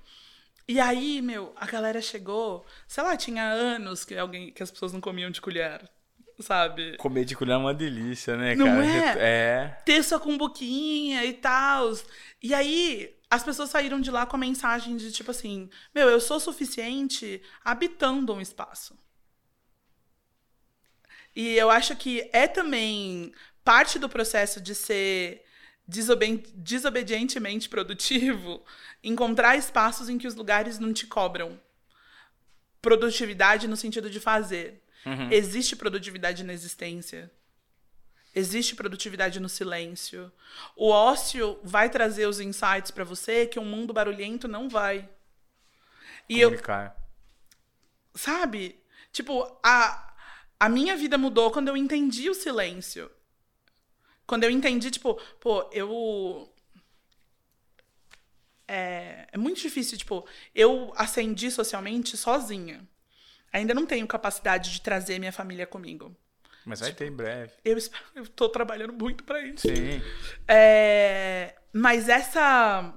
E aí, meu, a galera chegou, sei lá, tinha anos que alguém que as pessoas não comiam de colher, sabe? Comer de colher é uma delícia, né, Não cara? é? É. Ter sua cumbuquinha e tal. E aí, as pessoas saíram de lá com a mensagem de tipo assim: Meu, eu sou suficiente habitando um espaço. E eu acho que é também parte do processo de ser desobe- desobedientemente produtivo <laughs> encontrar espaços em que os lugares não te cobram. Produtividade no sentido de fazer. Existe produtividade na existência. Existe produtividade no silêncio. O ócio vai trazer os insights pra você que um mundo barulhento não vai. E eu, Comunicar. sabe? Tipo, a, a minha vida mudou quando eu entendi o silêncio. Quando eu entendi, tipo, pô, eu. É, é muito difícil, tipo, eu ascendi socialmente sozinha. Ainda não tenho capacidade de trazer minha família comigo. Mas vai ter em breve. Eu, <laughs> eu tô trabalhando muito pra isso. Sim. É, mas essa.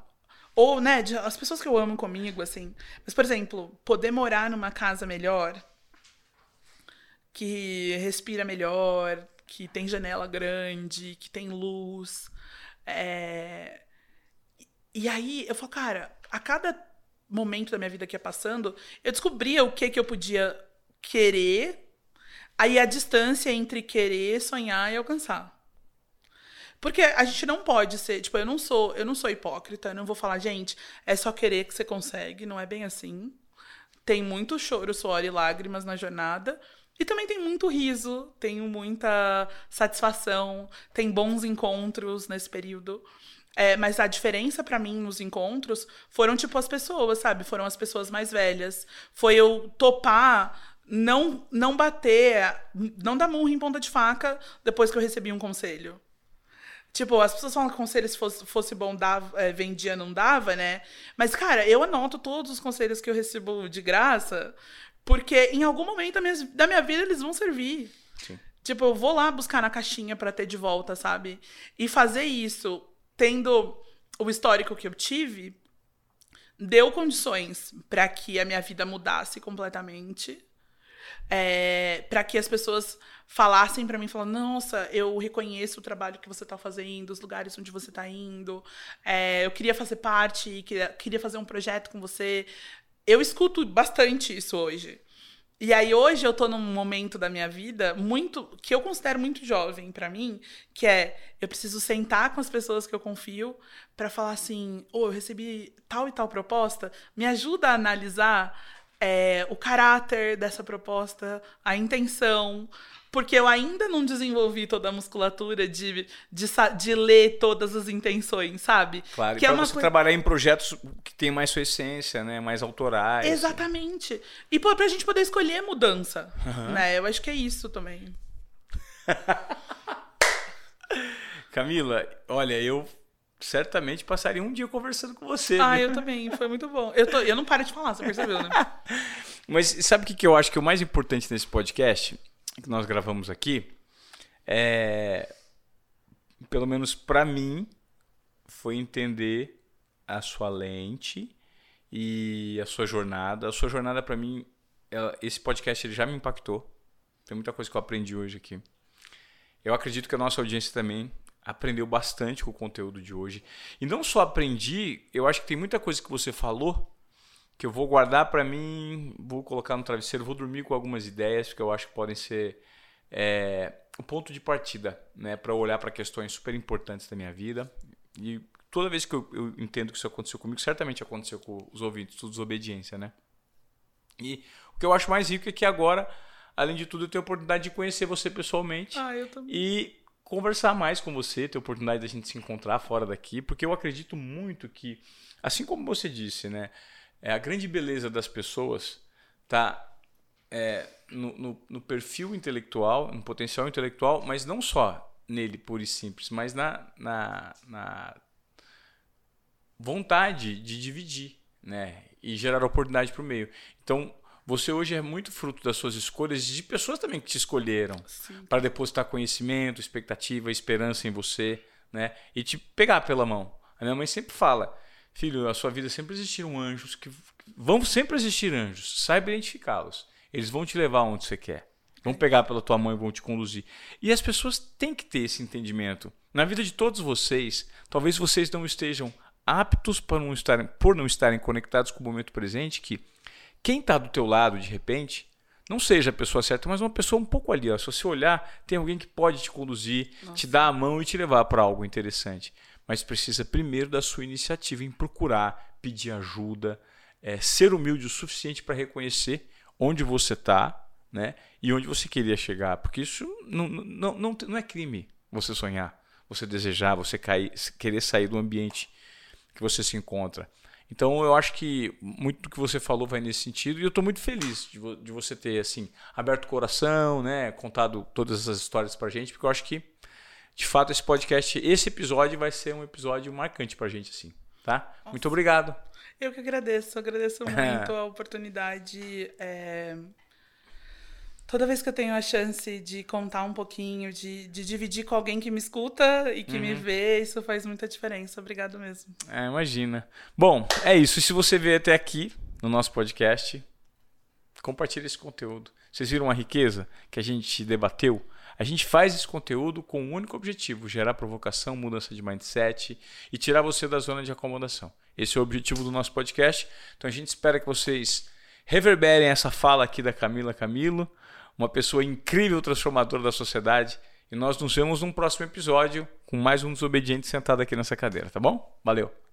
Ou, né, de- as pessoas que eu amo comigo, assim. Mas, por exemplo, poder morar numa casa melhor, que respira melhor, que tem janela grande, que tem luz. é, E aí eu falo, cara, a cada momento da minha vida que ia passando, eu descobria o que que eu podia querer, aí a distância entre querer, sonhar e alcançar. Porque a gente não pode ser, tipo, eu não sou, eu não sou hipócrita, eu não vou falar, gente, é só querer que você consegue, não é bem assim. Tem muito choro, suor e lágrimas na jornada. E também tem muito riso, tenho muita satisfação, tem bons encontros nesse período. É, mas a diferença pra mim nos encontros foram, tipo, as pessoas, sabe? Foram as pessoas mais velhas. Foi eu topar, não, não bater, não dar murro em ponta de faca depois que eu recebi um conselho. Tipo, as pessoas falam que conselho se fosse, fosse bom, dava, é, vendia, não dava, né? Mas, cara, eu anoto todos os conselhos que eu recebo de graça, porque em algum momento da minha, da minha vida eles vão servir. Sim. Tipo, eu vou lá buscar na caixinha pra ter de volta, sabe? E fazer isso, tendo o histórico que eu tive, deu condições pra que a minha vida mudasse completamente. É, para que as pessoas falassem pra mim, falando, nossa, eu reconheço o trabalho que você tá fazendo, os lugares onde você tá indo, é, eu queria fazer parte, queria, queria fazer um projeto com você. Eu escuto bastante isso hoje. E aí hoje eu tô num momento da minha vida muito que eu considero muito jovem pra mim, que é eu preciso sentar com as pessoas que eu confio pra falar assim, ô, eu recebi tal e tal proposta, me ajuda a analisar é, o caráter dessa proposta, a intenção, porque eu ainda não desenvolvi toda a musculatura de, de, de ler todas as intenções, sabe? Claro. Que e é uma você coi- trabalhar em projetos que tem mais sua essência, né? Mais autorais. Exatamente. E pô, pra gente poder escolher mudança, né? Eu acho que é isso também. <laughs> Camila, olha, eu certamente passaria um dia conversando com você. Ah, viu? eu também, foi muito bom. Eu, tô, eu não paro de falar, você percebeu, né? <laughs> Mas sabe o que, que eu acho que é o mais importante nesse podcast que nós gravamos aqui? É, pelo menos pra mim, foi entender a sua lente e a sua jornada. A sua jornada pra mim, ela- esse podcast ele já me impactou. Tem muita coisa que eu aprendi hoje aqui. Eu acredito que a nossa audiência também aprendeu bastante com o conteúdo de hoje. E não só aprendi, eu acho que tem muita coisa que você falou que eu vou guardar pra mim, vou colocar no travesseiro, vou dormir com algumas ideias que eu acho que podem ser é, o ponto de partida, né, para olhar para questões super importantes da minha vida. E toda vez que eu, eu entendo que isso aconteceu comigo, certamente aconteceu com os ouvintes, tudo desobediência, né? E o que eu acho mais rico é que agora, além de tudo, eu tenho a oportunidade de conhecer você pessoalmente Ah, eu também. e conversar mais com você, ter a oportunidade da gente se encontrar fora daqui, porque eu acredito muito que, assim como você disse, né, é, a grande beleza das pessoas tá é, no, no- no perfil intelectual, no potencial intelectual, mas não só nele puro e simples, mas na, na, na vontade de dividir, né, e gerar oportunidade para o meio. Então, você hoje é muito fruto das suas escolhas e de pessoas também que te escolheram para depositar conhecimento, expectativa, esperança em você, né? E te pegar pela mão. A minha mãe sempre fala, filho, a sua vida sempre existiram anjos que, vão sempre existir anjos, saiba identificá-los. Eles vão te levar onde você quer. Vão pegar pela tua mão e vão te conduzir. E as pessoas têm que ter esse entendimento. Na vida de todos vocês, talvez vocês não estejam aptos para não estarem, por não estarem conectados com o momento presente, que quem está do teu lado, de repente, não seja a pessoa certa, mas uma pessoa um pouco ali. Ó. Se você olhar, tem alguém que pode te conduzir, Nossa. te dar a mão e te levar para algo interessante. Mas precisa primeiro da sua iniciativa em procurar, pedir ajuda, é, ser humilde o suficiente para reconhecer onde você está né, e onde você queria chegar. Porque isso não, não, não, não é crime você sonhar, você desejar, você cair, querer sair do ambiente que você se encontra. Então eu acho que muito do que você falou vai nesse sentido e eu estou muito feliz de, vo de, você ter assim aberto o coração, né, contado todas essas histórias para gente, porque eu acho que de fato esse podcast, esse episódio vai ser um episódio marcante para gente assim, tá? Nossa. Muito obrigado. Eu que agradeço, agradeço <laughs> muito a oportunidade. É toda vez que eu tenho a chance de contar um pouquinho, de, de dividir com alguém que me escuta e que uhum. me vê, isso faz muita diferença. Obrigado mesmo. É, imagina. Bom, é isso. Se você veio até aqui no nosso podcast, compartilhe esse conteúdo. Vocês viram a riqueza que a gente debateu? A gente faz esse conteúdo com um único objetivo: gerar provocação, mudança de mindset e tirar você da zona de acomodação. Esse é o objetivo do nosso podcast. Então a gente espera que vocês reverberem essa fala aqui da Camila Camilo uma pessoa incrível, transformadora da sociedade. E nós nos vemos num próximo episódio com mais um desobediente sentado aqui nessa cadeira, tá bom? Valeu!